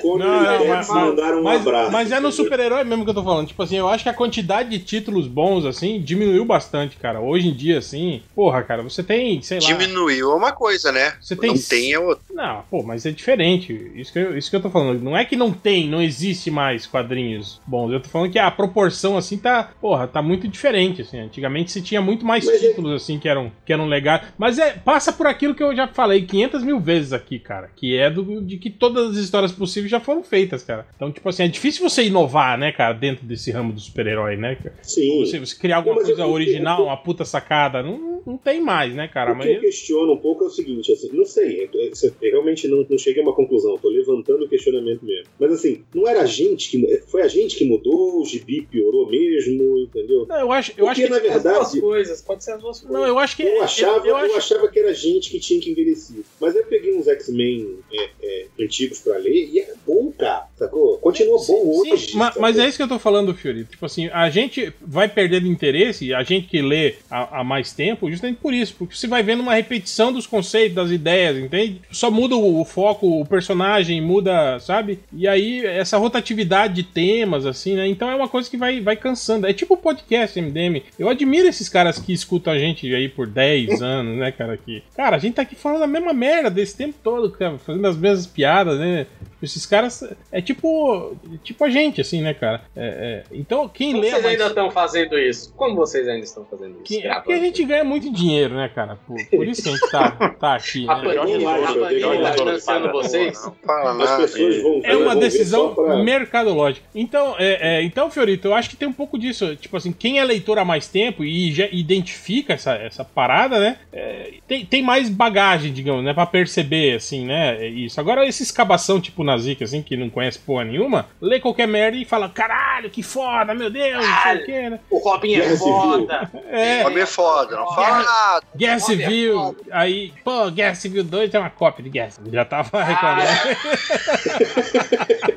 Quando Não, não, eles mas- mandaram um Mas, abraço. mas é no super-herói mesmo que eu tô falando. Tipo assim, eu acho que a quantidade de títulos bons, assim, diminuiu bastante, cara. Hoje em dia, assim, porra, cara, você tem, sei lá. Diminuiu é uma coisa, né? Você tem Não tem é outra. Não, pô, mas é diferente. Isso que, eu, isso que eu tô falando. Não é que não tem, não existe mais quadrinhos bons. Eu tô falando que a proporção, assim, tá. Porra, tá muito diferente, assim. Antigamente se tinha muito mais Mas é- títulos, assim, que eram, que eram legais. Mas é, passa por aquilo que eu já falei 500 mil vezes aqui, cara. Que é do, de que todas as histórias possíveis já foram feitas, cara. Então, tipo assim, é difícil você inovar, né, cara, dentro desse ramo do super-herói, né? cara? Sim. Você, você criar alguma Não, coisa eu- eu- original, eu- uma puta sacada. Não, não tem mais, né, cara? O Mas que eu questiono um pouco é o seguinte, assim, não sei, eu, eu- eu realmente não, não cheguei a uma conclusão, tô levantando o questionamento mesmo. Mas assim, não era a gente que. Foi a gente que mudou, o gibi piorou mesmo, entendeu? não, eu acho, eu acho Porque, que. na As duas verdade, coisas, pode ser as duas coisas. Não, eu acho que. eu achava, eu, eu acho- achava que era a gente que tinha que envelhecer. Mas eu peguei uns X-Men é, é, antigos pra ler e era bom, cara, sacou? Continua bom Sim, hoje. ma- mas é isso que eu tô falando, Fiorito. Tipo assim, a gente vai perdendo interesse, a gente que lê há, há mais tempo, justamente por isso. Porque você vai vendo uma repetição dos conceitos, das ideias, entende? Só muda o, o foco, o personagem muda, sabe? E aí, essa rotatividade de temas, assim, né? Então é uma coisa que vai, vai cansando. É tipo o podcast MDM. Eu admiro esses caras que escutam a gente aí por 10 anos, né, cara? Que, cara, a gente tá aqui falando a mesma merda desse tempo todo, cara, fazendo as mesmas piadas, né? Esses caras é tipo, tipo a gente, assim, né, cara? É, é, então, quem Como lê vocês mais- ainda estão fazendo isso? Como vocês ainda estão fazendo isso? que, é porque a gente ganha muito dinheiro, né, cara? Por, por isso que a gente tá, tá aqui, A né? A Panini tá financiando vocês? As pessoas vão É uma decisão pra- mercadológica. Então, é, é, então, Fiorito, eu acho que tem um pouco disso. Tipo assim, quem é leitor há mais tempo e já identifica essa, essa parada, né? é, tem, tem mais bagagem, digamos, né? Pra perceber, assim, né? é Isso. Agora, esse escabação tipo Nazik, assim, que não conhece porra nenhuma, lê qualquer merda e fala: caralho, que foda, meu Deus, não sei o quê, né? O Robin é foda. É. Homem é foda, não fala nada. Guerra é Civil, foda. aí, pô, Guerra Civil 2 tem uma cópia de Guerra Civil. Já tava reclamando.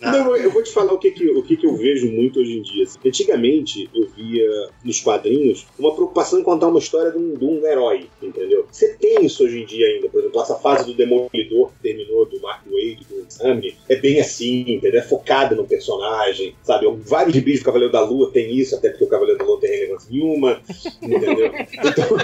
Não, eu vou te falar o que, que, o que, que eu vejo muito hoje em dia. assim. Antigamente, eu via nos quadrinhos uma preocupação em contar uma história de um, de um herói, entendeu? Você tem isso hoje em dia ainda. Por exemplo, essa fase do Demolidor que terminou, do Mark Wade, do sabe? É bem assim, entendeu? É focada no personagem, sabe? Vários gibis do Cavaleiro da Lua tem isso, até porque o Cavaleiro da Lua não tem relevância nenhuma, entendeu? Então,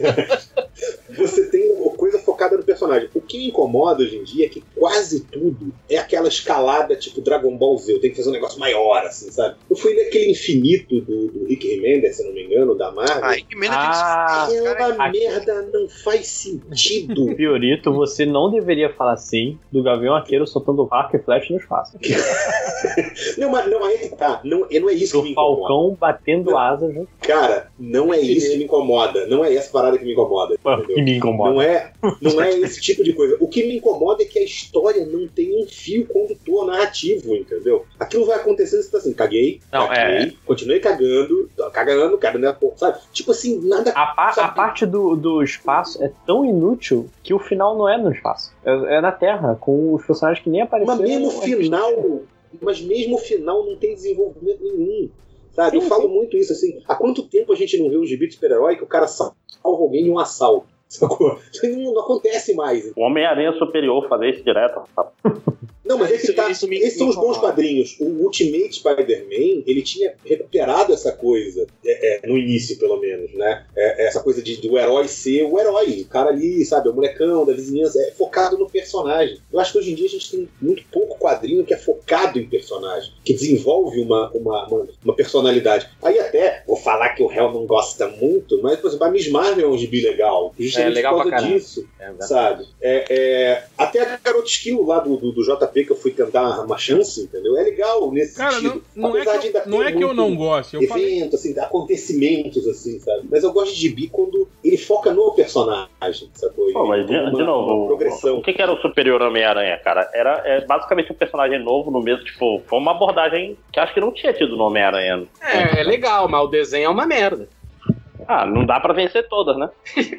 você tem uma coisa focada no personagem. O que me incomoda hoje em dia é que quase tudo é aquela escalada tipo Dragon Ball Z. Eu tenho que fazer um negócio maior, assim, sabe? Eu fui ler aquele infinito do, do Rick Remender, se não me engano, da Marvel. Ah, que merda Ah, que isso Aquela aqui- merda não faz sentido. Fiorito, você não deveria falar assim do Gavião Arqueiro soltando arco e flecha no espaço. não, mas não, aí que tá. Não, não é isso que me Do incomoda. Falcão batendo asas no Cara, não é isso que me incomoda. Não é essa parada que me incomoda. entendeu? que me incomoda. Não é, não é esse tipo de coisa. O que me incomoda é que a história não tem um fio condutor narrativo, entendeu? Aquilo vai acontecendo e você tá assim, caguei, Não, caguei, continuei cagando, tô cagando, cara, né? Sabe? Tipo assim, nada. A, pa- a Sabe? parte do, do espaço é tão inútil que o final não é no espaço. É, é na Terra, com os personagens que nem apareceram. Mas mesmo o é final, mas mesmo o final não tem desenvolvimento nenhum. Sabe? Eu Sim, falo muito isso assim. Há quanto tempo a gente não vê um gibi de super-herói que o cara salva alguém em um assalto? Sacou? Isso Não, não acontece mais. O Homem-Aranha Superior fazer isso direto. sabe? Não, mas esse Isso- tá, isso me- esses são me os bons quadrinhos. O Ultimate Spider-Man, ele tinha recuperado essa coisa, é, é, no início, pelo menos, né? É, essa coisa de, do herói ser o herói. O cara ali, sabe, o molecão da vizinhança, é focado no personagem. Eu acho que hoje em dia a gente tem muito pouco quadrinho que é focado em personagem, que desenvolve uma, uma, uma, uma personalidade. Aí até, vou falar que o réu não gosta muito, mas, por exemplo, a Miss Marvel é um gibi legal. Justamente É, legal por causa disso É, sabe? É, é, até a Garota Esquilo lá do, do, do JP que eu fui tentar uma chance, entendeu? É legal nesse Cara, sentido. não, não é que, de ainda não, é que eu não gosto. Eu falei. Evento, assim, acontecimentos, assim, sabe? Mas eu gosto de gibi quando ele foca no personagem, sacou? Pô, mas de, Uma- de novo, uma progressão. o que, que era o Superior Homem-Aranha, cara? Era é, basicamente um personagem novo no mesmo, tipo, foi uma abordagem que acho que não tinha tido no Homem-Aranha. É, é legal, mas o desenho é uma merda. Ah, não dá pra vencer todas, né?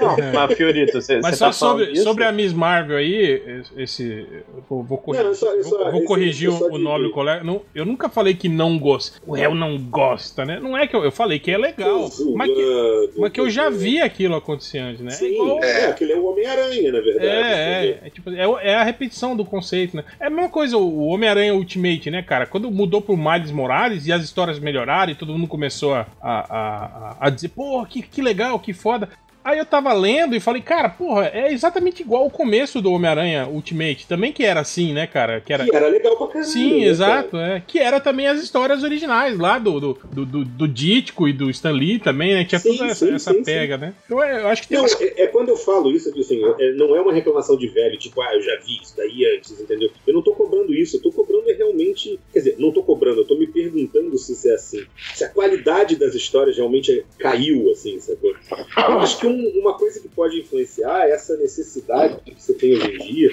Não, mas Fiorito, você, Mas você só tá sobre, sobre a Miss Marvel aí, esse. eu Vou, vou corrigir, Não, só- eu só- vou- vou esse- corrigir o, o nobre digo. colega. Não, eu nunca falei que não gosta. O réu não gosta, né? Não é que eu, eu falei que é legal. Mas que, mas que eu já entendeu? vi aquilo acontecer antes, né? Sim, igual- é, aquele é o Homem-Aranha, na verdade. É, é, é, tipo, é, é a repetição do conceito, né? É a mesma coisa o Homem-Aranha Ultimate, né, cara? Quando mudou pro Miles Morales e as histórias melhoraram e todo mundo começou a, a, a, a dizer, pô, que, que legal, que foda. Aí eu tava lendo e falei, cara, porra, é exatamente igual o começo do Homem-Aranha Ultimate. Também que era assim, né, cara? Que era. Que era legal pra caralho. Sim, né, exato, é. Que era também as histórias originais lá do, do, do, do, do Ditko e do Stan Lee também, né? Tinha Sim, toda essa, sim, essa sim, pega, né? Então é, eu acho que tem Não, é, é quando eu falo isso, assim, é, não é uma reclamação de velho, tipo, ah, eu já vi isso daí antes, entendeu? Eu não tô cobrando isso, eu tô cobrando é realmente. Quer dizer, não tô cobrando, eu tô me perguntando se isso é assim. Se a qualidade das histórias realmente caiu, assim, sacou? Eu acho que um- uma coisa que pode influenciar é essa necessidade que você tem hoje em dia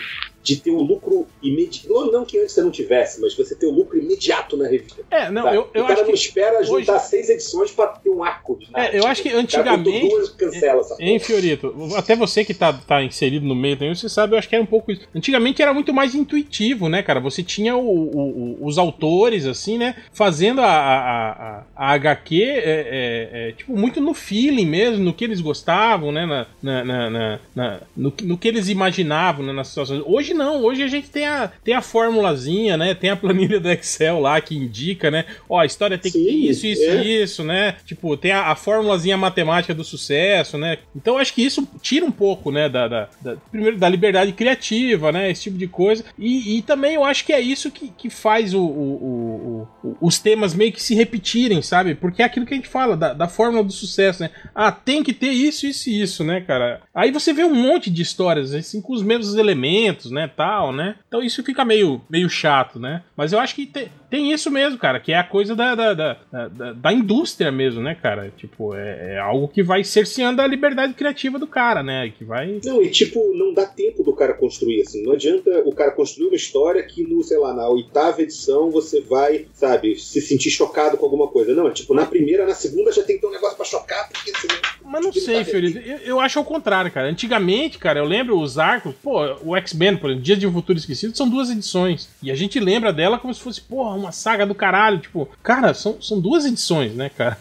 de ter o lucro imediato. Não, não que antes você não tivesse, mas você ter o lucro imediato na revista. É, não, sabe? eu, eu o cara acho não que. espera juntar seis edições pra ter um arco de É, eu acho que antigamente. duas, cancela essa Hein, porra. Fiorito? Até você que tá, tá inserido no meio também, você sabe, eu acho que era um pouco isso. Antigamente era muito mais intuitivo, né, cara? Você tinha o- o- os autores, assim, né? Fazendo a, a, a, a HQ, é, é, é, tipo, muito no feeling mesmo, no que eles gostavam, né? Na, na, na- na- no, que- no que eles imaginavam né, nas situações. Hoje não, hoje a gente tem a, tem a formulazinha, né? Tem a planilha do Excel lá que indica, né? Ó, a história tem que ter Sim, isso, isso é. isso, né? Tipo, tem a, a formulazinha matemática do sucesso, né? Então acho que isso tira um pouco, né, da, da- da- primeiro da liberdade criativa, né? Esse tipo de coisa. E, e também eu acho que é isso que, que faz o, o- o- o- os temas meio que se repetirem, sabe? Porque é aquilo que a gente fala, da, da fórmula do sucesso, né? Ah, tem que ter isso, isso e isso, né, cara? Aí você vê um monte de histórias, assim, com os mesmos elementos, né, tal, né? Então isso fica meio, meio chato, né? Mas eu acho que tem, tem isso mesmo, cara, que é a coisa da, da, da, da- da indústria mesmo, né, cara? Tipo, é, é algo que vai cerceando a liberdade criativa do cara, né? Que vai. Não, e tipo, não dá tempo do cara construir, assim. Não adianta o cara construir uma história que no, sei lá, na oitava edição você vai, sabe, se sentir chocado com alguma coisa. Não, é tipo, na primeira, na segunda já tem que ter um negócio pra chocar, porque senão... Mas não sei, Fiorito. Eu, eu acho ao contrário, cara. Antigamente, cara, eu lembro os arcos. Pô, o X-Men, por exemplo, Dia de um Futuro Esquecido, são duas edições. E a gente lembra dela como se fosse, porra, uma saga do caralho. Tipo, cara, são, são duas edições, né, cara?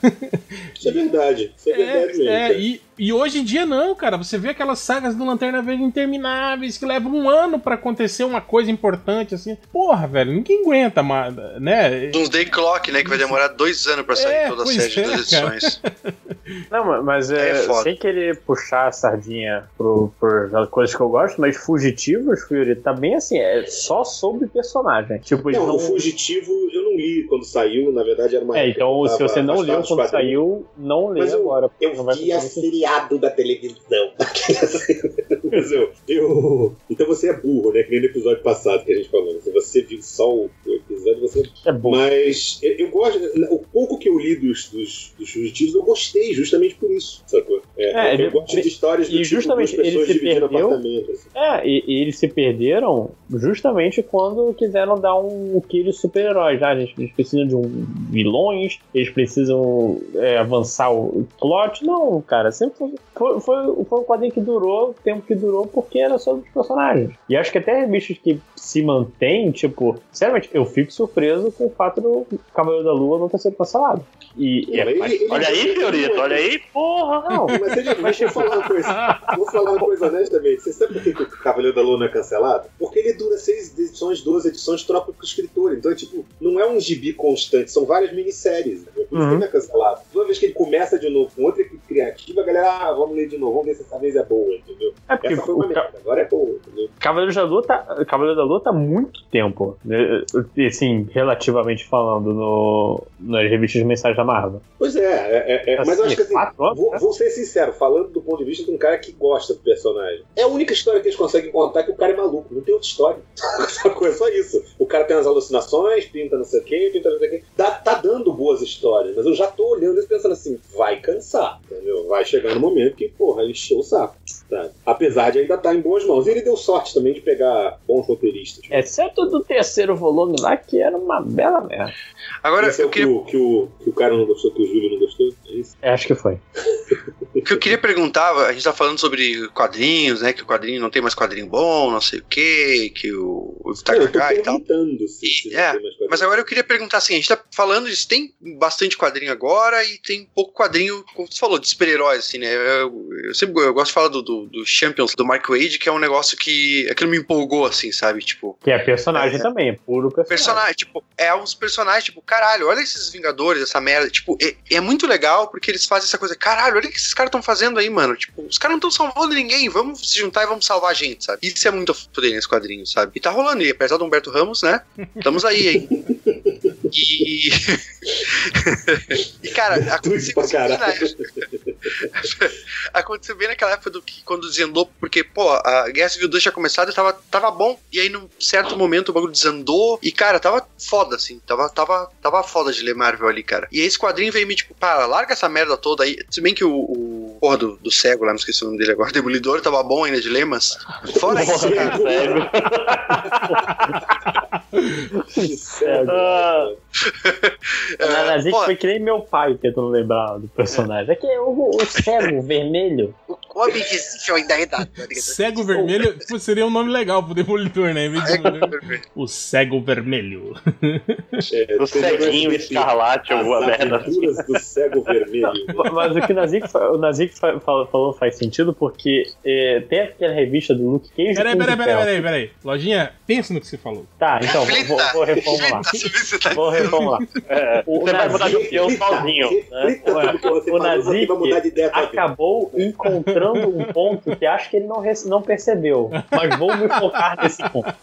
Isso é verdade. Isso é, verdade mesmo. É, e, E hoje em dia não, cara. Você vê aquelas sagas do Lanterna Verde intermináveis que levam um ano pra acontecer uma coisa importante assim. Porra, velho, ninguém aguenta, mais, né? Doomsday Clock, né? Que vai demorar dois anos pra sair É, toda a série de é, duas cara. edições. Não, mas é, É foda. sem querer puxar a sardinha pro, por coisas que eu gosto, mas Fugitivos, Fury, tá bem assim, é só sobre personagem. Tipo, Não, não. o Fugitivo eu não li quando saiu, na verdade era uma É, então eu se você não leu quando saiu, não lê Mas eu- agora. porque Eu não vai via seriado da televisão. Eu, eu- Então você é burro, né? Que nem no episódio passado que a gente falou. Se você viu só o episódio, você É bom. Mas eu, eu gosto. O pouco que eu li dos, dos, dos fugitivos, eu gostei justamente por isso, sacou? É, É, eu ele- gosto de histórias do e tipo justamente duas ele pessoas se perdeu- assim. É, e, e eles se perderam justamente quando quiseram dar um quilo de super-heróis. Ah, eles, eles precisam de um vilões, eles precisam é, avançar o plot. Não, cara, sempre foi, foi, foi, um quadrinho que durou o tempo que durou porque era sobre os personagens. E acho que até revistas que se mantêm, tipo, sinceramente, eu fico surpreso com o fato do Cavaleiro da Lua não ter sido cancelado. E, É, mas ele- ele- Olha aí, Fiorito, olha aí, porra! não, Mas ele, mas vou falar uma coisa. Vou falar uma coisa honestamente. Você sabe por que que o Cavaleiro da Lua não é cancelado? Porque ele dura seis edições, 12 edições, troca com o escritor. Então, é tipo, não é um gibi constante, são várias minisséries. Né? Por isso que Uhum. ele não é cancelado. Toda vez que ele começa de novo com outra equipe criativa, a galera, ah, vamos ler de novo, vamos ver se essa vez é boa, entendeu? é porque Essa foi uma merda, agora é boa, entendeu? Cavaleiro da Lua tá, Cavaleiro da Lua tá há muito tempo, né, assim, relativamente falando, no, nas revistas mensais da Marvel. Pois é, é, é, é, mas eu acho que assim, quatro Vou, né? vou ser sincero, falando do ponto de vista de um cara que gosta do personagem. É a única história que eles conseguem contar que o cara é maluco. Não tem outra história. Sacou? É só isso. O cara tem as alucinações, pinta não sei o quê, pinta não sei o quê. Dá- tá dando boas histórias, mas eu já tô olhando isso pensando assim, vai cansar, entendeu? Vai chegar no momento que, porra, encheu o saco. Sabe? Apesar de ainda estar em boas mãos. E ele deu sorte também de pegar bons roteiristas. Exceto do terceiro volume lá, que era uma bela merda. Agora, Esse é o que, queria, o, que, o, que o cara não gostou, que o Júlio não gostou? É isso? É, acho que foi. o que eu queria perguntar, a gente tá falando sobre quadrinhos, né? Que o quadrinho não tem mais quadrinho bom, não sei o quê, que o, o Takaka e tal. se, se É. Mas agora eu queria perguntar assim, a gente tá falando isso, tem bastante quadrinho agora e tem pouco quadrinho, como você falou, de super-heróis, assim, né? Eu, eu sempre eu gosto de falar do, do, do Champions, do Mark Wade, que é um negócio que aquilo me empolgou, assim, sabe? Tipo, Que é personagem É. também, é puro personagem. personagem, tipo, é uns personagens, tipo, caralho, olha esses Vingadores, essa merda, tipo, é, é muito legal porque eles fazem essa coisa, caralho, olha o que esses caras estão fazendo aí, mano, tipo, os caras não estão salvando ninguém, vamos se juntar e vamos salvar a gente, sabe? Isso é muito foder nesse quadrinho, sabe? E tá rolando, e apesar do Humberto Ramos, né, estamos aí, hein? E... e, cara, aconteceu aconteceu bem naquela época do que quando desandou, porque, pô, a Guerra Civil 2 tinha começado e tava, tava bom, e aí num certo momento o bagulho desandou, e cara, tava foda, assim, tava, tava, tava foda de ler Marvel ali, cara. E aí esse quadrinho veio me tipo, para, larga essa merda toda aí, se bem que o, o porra do, do cego lá, não esqueci o nome dele agora, Demolidor, tava bom ainda de ler, mas fora isso, cara. Cego. Ah, É, pô, foi que nem meu pai tentando lembrar do personagem. É que o, o cego vermelho. o homem invisível ainda é dado. Cego Vermelho pô, seria um nome legal pro Demolidor, né? De. O Cego Vermelho. É, O ceguinho escarlate, As alguma merda assim. aventuras do cego vermelho. Mas o que o Nazik, o Nazik fa- fa- falou faz sentido porque é, tem aquela revista do Luke Cage. Peraí, peraí, peraí, peraí, peraí. Lojinha, pensa no que você falou. Tá, então vou, vou, vou reformular. Tá Vou reformular. É, O você vai mudar de Nazik- opinião sozinho. Né? O O vida. acabou encontrando um ponto que acho que ele não, não percebeu. Mas vou me focar nesse ponto.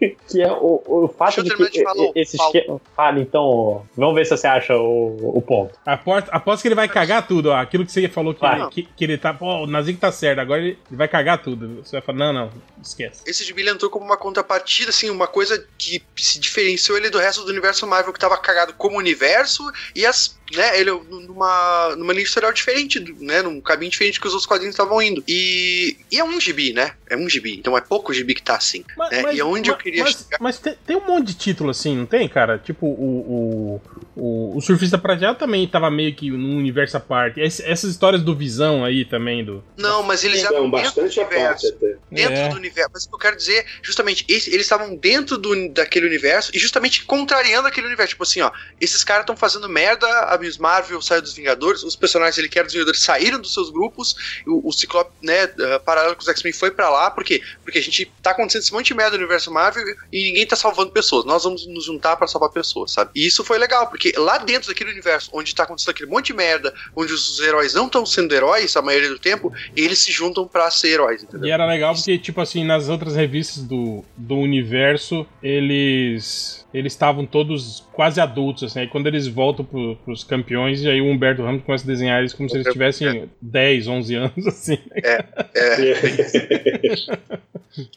Que, é o, o fato de que de falar, esse esquema. Fala então. Vamos ver se você acha o, o ponto. Aposto, aposto que ele vai cagar tudo, ó. Aquilo que você falou que, Vai. que, que ele tá. Pô, o Nazik tá certo, agora ele, ele vai cagar tudo. Você vai falar, não, não, esquece. Esse gibi ele entrou como uma contrapartida, assim, uma coisa que se diferenciou ele do resto do universo Marvel, que tava cagado como universo, e as. Né, ele numa, numa linha editorial diferente, do- né? Num caminho diferente que os outros quadrinhos estavam indo. E, e é um gibi, né? É um gibi. Então é pouco gibi que tá assim. Mas, É, mas- e aonde eu mas- queria mas, chegar? mas tem, tem um monte de título assim, não tem, cara? Tipo, o, o, o, o Surfista Prateado também tava meio que num universo à parte. Ess- essas histórias do Visão aí também, do. Não, mas eles Então, eram dentro bastante do à parte universo. até. Dentro É. do universo. Mas o que eu quero dizer, justamente, esse- eles estavam dentro do, daquele universo e justamente contrariando aquele universo. Tipo assim, ó, esses caras estão fazendo merda há Miss Marvel saiu dos Vingadores, os personagens ele quer dos Vingadores saíram dos seus grupos, o, o Ciclope, né, uh, paralelo com os X-Men foi pra lá, por quê? Porque a gente tá acontecendo esse monte de merda no universo Marvel e ninguém tá salvando pessoas, nós vamos nos juntar pra salvar pessoas, sabe? E isso foi legal, porque lá dentro daquele universo onde tá acontecendo aquele monte de merda, onde os heróis não estão sendo heróis a maioria do tempo, eles se juntam pra ser heróis, entendeu? E era legal porque, tipo assim, nas outras revistas do, do universo, eles eles estavam todos quase adultos, assim. Aí quando eles voltam pro, pros campeões, e aí o Humberto Ramos começa a desenhar eles como se eles tivessem 10, 11 anos, assim. É.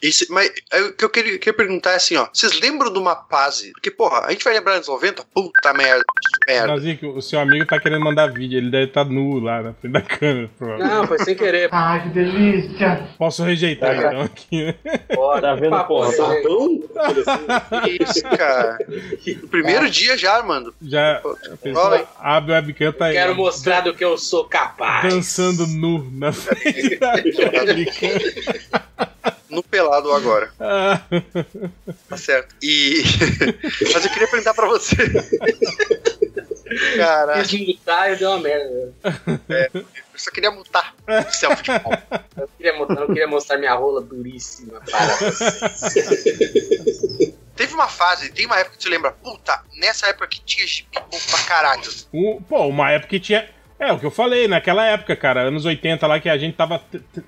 Isso, mas o que eu queria, queria perguntar é assim, ó. Vocês lembram de uma fase? Porque, porra, a gente vai lembrar dos 90? Puta merda. merda. Nazik, o seu amigo tá querendo mandar vídeo, ele deve estar nu lá na frente da câmera, provavelmente. Não, foi sem querer. Ai, que delícia. Posso rejeitar Tá. então aqui, né? Pode. Tá vendo, Papo, porra? né? Sapão? Que isso, cara. Primeiro dia já, mano. Já pessoa aí. Abre o webcam, tá aí. Quero mostrar do que eu sou capaz. Dançando nu na frente da webcam. No pelado agora. Ah, Tá certo. E. Mas eu queria perguntar pra você. Caralho, Quis mutar e deu uma merda. eu só queria mutar o selfie de pau. Eu queria mostrar, eu queria mostrar minha rola duríssima para vocês. Teve uma fase, tem uma época que você lembra, puta, nessa época que tinha gibi bom pra caralho. o- pô, uma época que tinha. É, o que eu falei, naquela época, cara, anos 80 lá, que a gente tava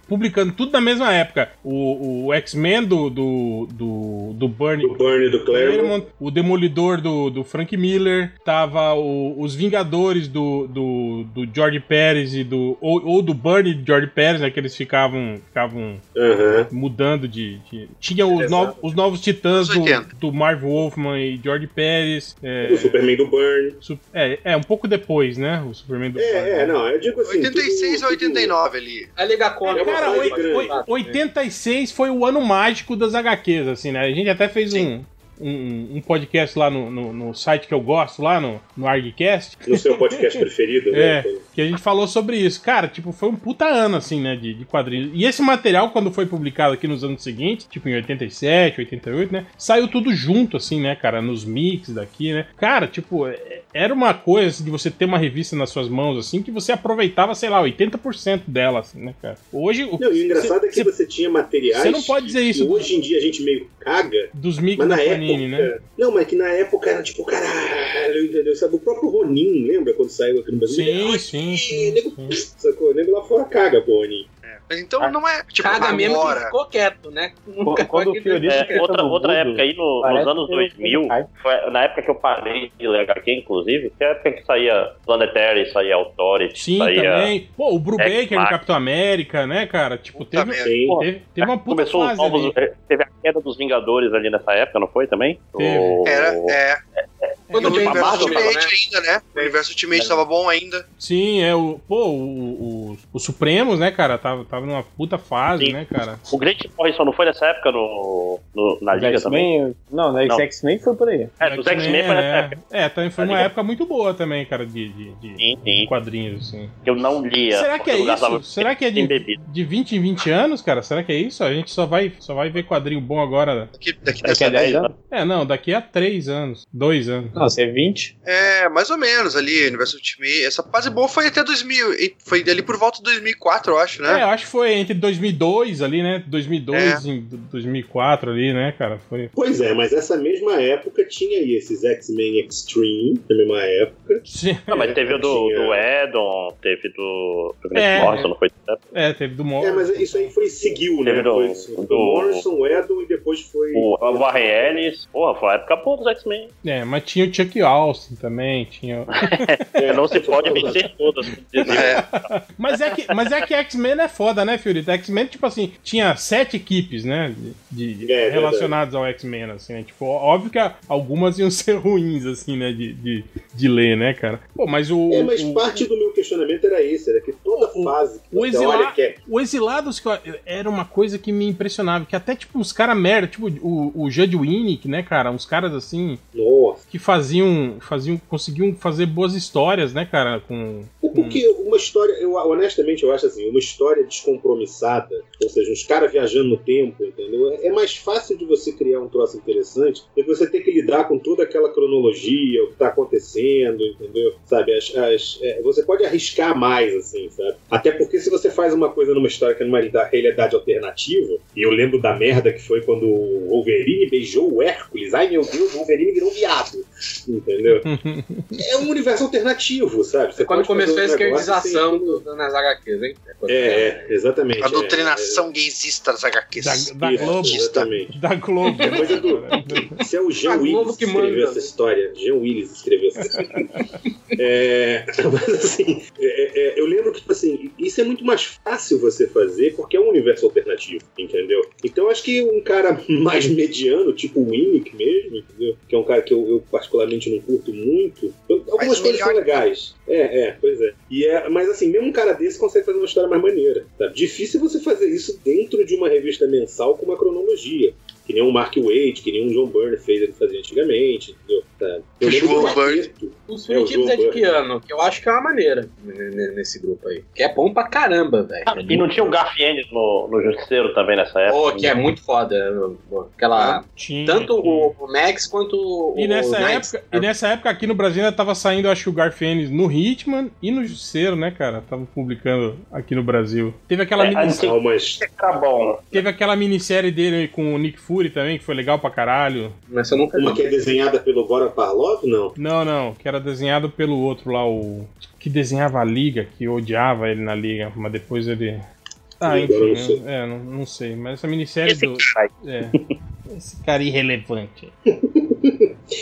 publicando tudo na mesma época. O, o X-Men do, do, do, do Bernie Do Burn e do Claremont. O Demolidor do, do Frank Miller, tava o- os Vingadores do, do, do George Pérez e do. Ou, ou do Bernie e do George Pérez, né? Que eles ficavam, ficavam Aham. mudando de. de- Tinha os, novos os novos titãs do, 80. do Marv Wolfman e George Pérez. É, O Superman do Burn. su- é, é, um pouco depois, né? O Superman do É, é, não, eu digo assim. 86 tudo- ou 89 ali. A Liga Cômica. É Cara, fase oi- grande. oi- 86 foi o ano mágico das HQs, assim, né? A gente até fez um, um, um podcast lá no, no, no site que eu gosto, lá no, no ArgCast, No seu podcast preferido, É. né? que a gente falou sobre isso. Cara, tipo, foi um puta ano, assim, né, de, de quadrinhos. E esse material, quando foi publicado aqui nos anos seguintes, tipo em 87, 88, né, saiu tudo junto, assim, né, cara, nos mix daqui, né. Cara, tipo, é- era uma coisa assim, de você ter uma revista nas suas mãos, assim, que você aproveitava, sei lá, 80% dela, assim, né, cara. Hoje, o- Não, e o engraçado é que cê- você tinha materiais. Você não pode dizer que isso. Hoje em dia a gente meio caga. dos mix Mas da Panini, época. né? Não, mas que na época era tipo, caralho, entendeu? Sabe, o próprio Ronin, lembra quando saiu aqui no Brasil? Sim, sim, sim, nego, sim. Sacou? O nego lá fora caga, pro Ronin. Mas então não é, tipo, Caga mesmo que agora. ficou quieto, né? quando o É, outra outra época aí, no- nos anos que eu- 2000, Ai. foi na época que eu parei de ler HQ, inclusive, que é a época que saía Planetary, saía Authority, Sim, saía... também. Pô, o Brubaker no X-Max. Capitão América, né, cara? Tipo, Puta teve, teve, teve uma puta Começou os novos, ali. eh, teve a queda dos Vingadores ali nessa época, não foi também? Teve. O- Era, é. Quando o universo Ultimate né? ainda, né? O universo Ultimate tava bom ainda. Sim, é o. Pô, o, o, os Supremos, né, cara? Tava, tava numa puta fase, Sim. né, cara? O Grant Morrison não foi nessa época no, no- na Liga também? Não, na Não. X-Men foi por aí. É, dos X-Men foi nessa é, época. é, também foi uma época muito boa também, cara, de, de, de- Sim, de sim. quadrinhos, assim. Eu não lia. Será que é isso? Será que é de, de 20 em 20 anos, cara? Será que é isso? A gente só vai, só vai ver quadrinho bom agora. Daqui, daqui Daqui a dessa 10 anos? É, não, daqui a 3 anos. 2 anos. Não, você é 20. É, mais ou menos ali, Universo Ultimate. Essa fase boa foi até 2000. e Foi ali por volta de 2004, eu acho, É, né? eu acho que foi entre 2002 ali, né? 2002 É. e 2004 ali, né, cara? Foi. Pois é, mas essa mesma época tinha aí esses X-Men Extreme, na mesma época. Sim. Não, mas teve o do, Tinha- do Edon, teve do, do Grant É. Morrison, não foi? É, teve do Mor É, mas isso aí foi seguiu, né? Teve do- Foi isso. do- do Morrison, o Edon e depois foi. O, o Warren Ellis, porra, foi a época boa dos X-Men. É, mas tinha o Chuck Austin também, tinha. É, não se pode vencer todas. dizia. É. Mas é que, mas é que X-Men é foda, né, Fiorito? X-Men, tipo assim, tinha sete equipes, né? De, de- É, relacionadas ao X-Men, assim, né? Tipo, óbvio que algumas iam ser ruins, assim, né? De, de, de ler, né, cara? Pô, mas o. É, mas o- parte do meu questionamento era esse, era que toda O- fase que o exila- olha que é O Exilados que eu- era uma coisa que me impressionava, que até, tipo, uns caras merda, tipo o, o Judd Winnick, né, cara? Uns caras assim, Nossa, que Judd faziam, faziam, conseguiam fazer boas histórias, né, cara? Com, É Porque uma história, eu honestamente eu acho assim, uma história descompromissada, ou seja, uns caras viajando no tempo, entendeu? É- É mais fácil de você criar um troço interessante do que você ter que lidar com toda aquela cronologia, o que tá acontecendo, entendeu? Sabe, as, as- é, você pode arriscar mais, assim, sabe? Até porque se você faz uma coisa numa história que é numa realida- realidade alternativa, e eu lembro da merda que foi quando o Wolverine beijou o Hércules, ai meu Deus, o Wolverine virou viado, entendeu? é um universo alternativo, sabe? Você Quando pode fazer começou a esquerdização nas HQs, hein? É, é, exatamente. A é, doutrinação gaysista das HQs. Da, da Isso, Globo. Exatamente. Da Globo. É coisa do. Se é o Jean Willis que escreveu manda. essa história. Jean Willis escreveu essa história. É, mas assim, é, é, eu lembro que, tipo assim, isso é muito mais fácil você fazer porque é um universo alternativo, entendeu? Então acho que um cara mais mediano, tipo o Winnick mesmo, entendeu? Que é um cara que eu, eu particularmente não curto muito. algumas Mas coisas são melhor- legais. É, é, pois é. E é. Mas assim, mesmo um cara desse consegue fazer uma história mais maneira. Tá? Difícil você fazer isso dentro de uma revista mensal com uma cronologia. Que nem o Mark Wade, que nem o John Byrne fez ele fazer antigamente, entendeu? Tá? Eu lembro João Quarteto. Os É, o Fugitives João é de que Byrne. ano? Que eu acho que é uma maneira nesse grupo aí. Que é bom pra caramba, velho. Ah, e não tinha o Garfiennes no, no Justiceiro também nessa época? Oh, que é muito foda. Aquela. Tinha, Tanto tinha. o, Max quanto o. E nessa, o Knights. época, e nessa época aqui no Brasil ainda tava saindo, acho que o Garfienes no Hitman e no Justiceiro, né, cara? Tava publicando aqui no Brasil. Teve aquela, É, mini- Não, mas Era bom. teve aquela minissérie dele com o Nick Fury também, que foi legal pra caralho. Mas eu nunca uma que é desenhada pelo Goran Parlov, não. Não, não, que era desenhado pelo outro lá, o. Que desenhava a liga, que odiava ele na liga, mas depois ele. Ah, eu não enfim, sei. é, não, não sei. Mas essa minissérie Esse do. cara. É. Esse cara irrelevante.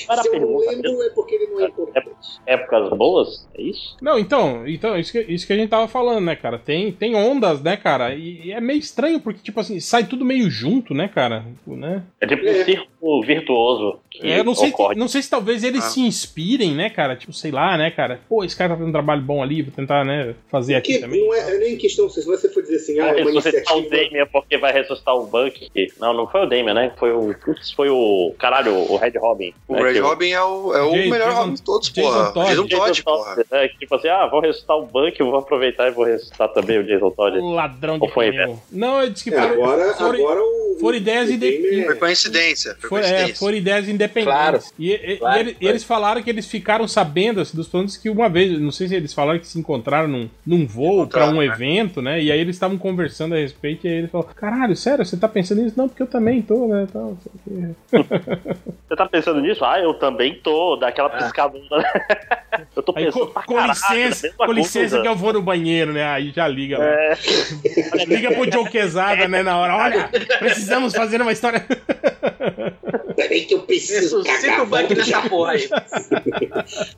Era Se eu não lembro, é porque ele não é importante. Épocas boas? É isso? Não, então, então isso, que, isso que a gente tava falando, né, cara? Tem, tem ondas, né, cara? E, e é meio estranho, porque, tipo assim, sai tudo meio junto, né, cara? Né? É tipo É. um círculo virtuoso que É, eu não sei, ocorre. não sei se talvez eles Ah. se inspirem, né, cara? Tipo, sei lá, né, cara? Pô, esse cara tá fazendo um trabalho bom ali, vou tentar, né, fazer aqui Porque também. não é, é nem questão, se você for dizer assim, ah, Vai é uma ressuscitar o iniciativa. Damien porque vai ressuscitar o Buck. Não, não foi o Damien, né? Foi o. Putz, foi o. Caralho, o Red Robin. O né? Red Que Robin é o, é o Jason- melhor Robin de todos, porra. Todd. Jason Todd, Todd, porra. É, tipo assim, ah, vou ressuscitar o Buck, eu vou aproveitar e vou ressuscitar também o Jason Todd. O ladrão de Ou foi. Não, eu disse que É, agora, foram- agora o. foram ideias o inde- Damien Foi é- coincidência. Foi For- é, foram ideias independentes. Claro. E, e- Claro, e ele- claro. eles falaram que eles ficaram sabendo assim, dos planos que uma vez, não sei se eles falaram que se encontraram num, num voo pra Encontraram, um né? evento, né? E aí eles estavam conversando a respeito e aí ele falou: Caralho, sério, você tá pensando nisso? Não, porque eu também tô, né? Tal. Você tá pensando nisso? Ah, eu também tô. Dá aquela Ah. piscadona. eu tô Aí, pensando com, pra com caralho, licença, com licença coisa. que eu vou no banheiro, né? Aí já liga lá. É, Liga pro Joe Quesada, né? Na hora, olha, precisamos fazer uma história. Peraí que eu preciso Ressuscita cagar. o volto nessa já. porra aí.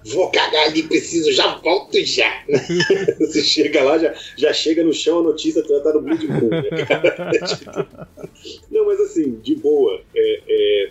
Vou cagar ali, preciso, já volto já. Você chega lá, já, já chega no chão a notícia, tu já tá no Bleed? Não, mas assim, de boa. é, é,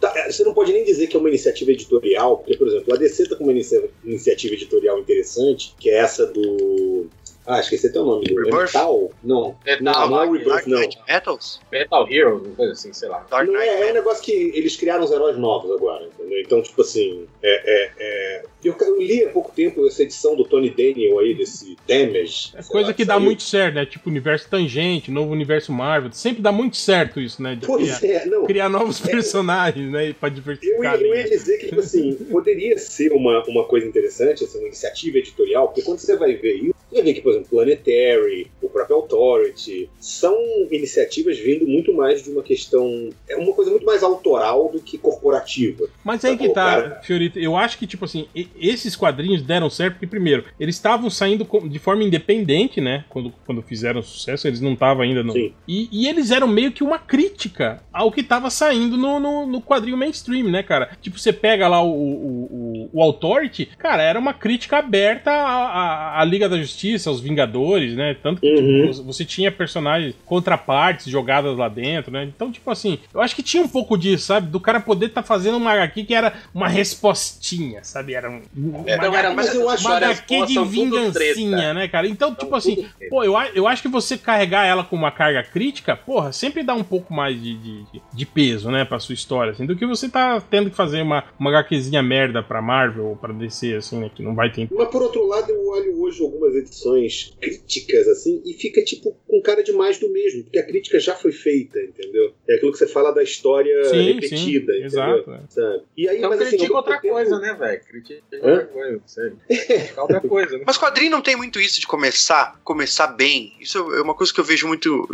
tá, é, você não pode nem dizer que é uma iniciativa editorial, porque, por exemplo, a DC tá com uma inicia- iniciativa editorial interessante, que é essa do. Ah, esqueci até o nome do. Rebirth? Metal? Não. Metal, não, não é o Rebirth, não. Metals? Metal Hero, uma coisa assim, sei lá. Dark Não Knight é, é um negócio que eles criaram os heróis novos agora, entendeu? Então, tipo assim, é, é, é... Eu, eu li há pouco tempo essa edição do Tony Daniel aí, desse Damage. É coisa lá, que dá saiu. muito certo, né? Tipo universo tangente, novo universo Marvel. Sempre dá muito certo isso, né? De Pois criar, é, não. criar novos personagens, né? Pra Eu diversificar. eu ali. ia dizer que, tipo assim, poderia ser uma, uma coisa interessante, assim, uma iniciativa editorial, porque quando você vai ver isso, você ver que, por exemplo, Planetary, o próprio Authority, são iniciativas vindo muito mais de uma questão. É uma coisa muito mais autoral do que corporativa. Mas aí que Pô, tá, cara. Fiorito. Eu acho que, tipo assim, esses quadrinhos deram certo porque, primeiro, eles estavam saindo de forma independente, né? Quando, quando fizeram sucesso, eles não estavam ainda no. Sim. E, e eles eram meio que uma crítica ao que tava saindo no, no, no quadrinho mainstream, né, cara? Tipo, você pega lá o, o, o, o Authority, cara, era uma crítica aberta à, à, à Liga da Justiça, aos Vingadores, né? Tanto que Uhum. Tipo, você tinha personagens contrapartes jogadas lá dentro, né? Então, tipo assim, eu acho que tinha um pouco disso, sabe? Do cara poder estar fazendo uma HQ que era uma respostinha, sabe? Era um, uma, Então era mas eu acho uma HQ de tudo vingancinha, né, cara? Então, tipo São assim. Pô, eu, eu acho que você carregar ela com uma carga crítica, porra, sempre dá um pouco mais de, de, de- de peso, né, pra sua história, assim, do que você tá tendo que fazer uma, uma HQzinha merda pra Marvel ou pra DC, assim, né, que não vai ter. Mas por outro lado, eu olho hoje algumas edições críticas, assim, e fica tipo com cara de mais do mesmo, porque a crítica já foi feita, entendeu? É aquilo que você fala da história Sim, repetida, sim, entendeu? exato. é. Sabe? E aí, Então mas, assim, critica ao outra tempo- coisa, né, velho? Critica Hã? outra coisa, não sei. Critica outra coisa, né? Mas quadrinho não tem muito isso de começar, começar bem. Isso é uma coisa que eu vejo muito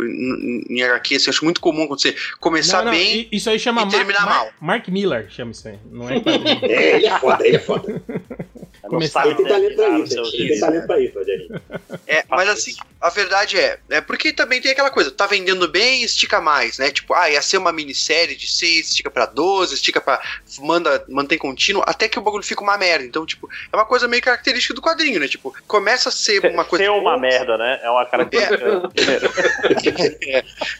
em, HQ, assim, acho muito comum acontecer. Começar Não, não, bem. isso aí chama e Mark, terminar Mark- mal. Mark Miller, chama isso aí, não é quadrinho. É, ele é foda, ele é foda. Começar- Ele tem talento pra isso, ele tem talento pra isso, Rogerinho. É, mas assim, a verdade é, é porque também tem aquela coisa, tá vendendo bem, estica mais, né? Tipo, ah, ia ser uma minissérie de 6, estica pra 12, estica pra. manda, mantém contínuo, até que o bagulho fica uma merda. Então, tipo, é uma coisa meio característica do quadrinho, né? Tipo, começa a ser uma coisa. Ser uma merda, né? É uma característica.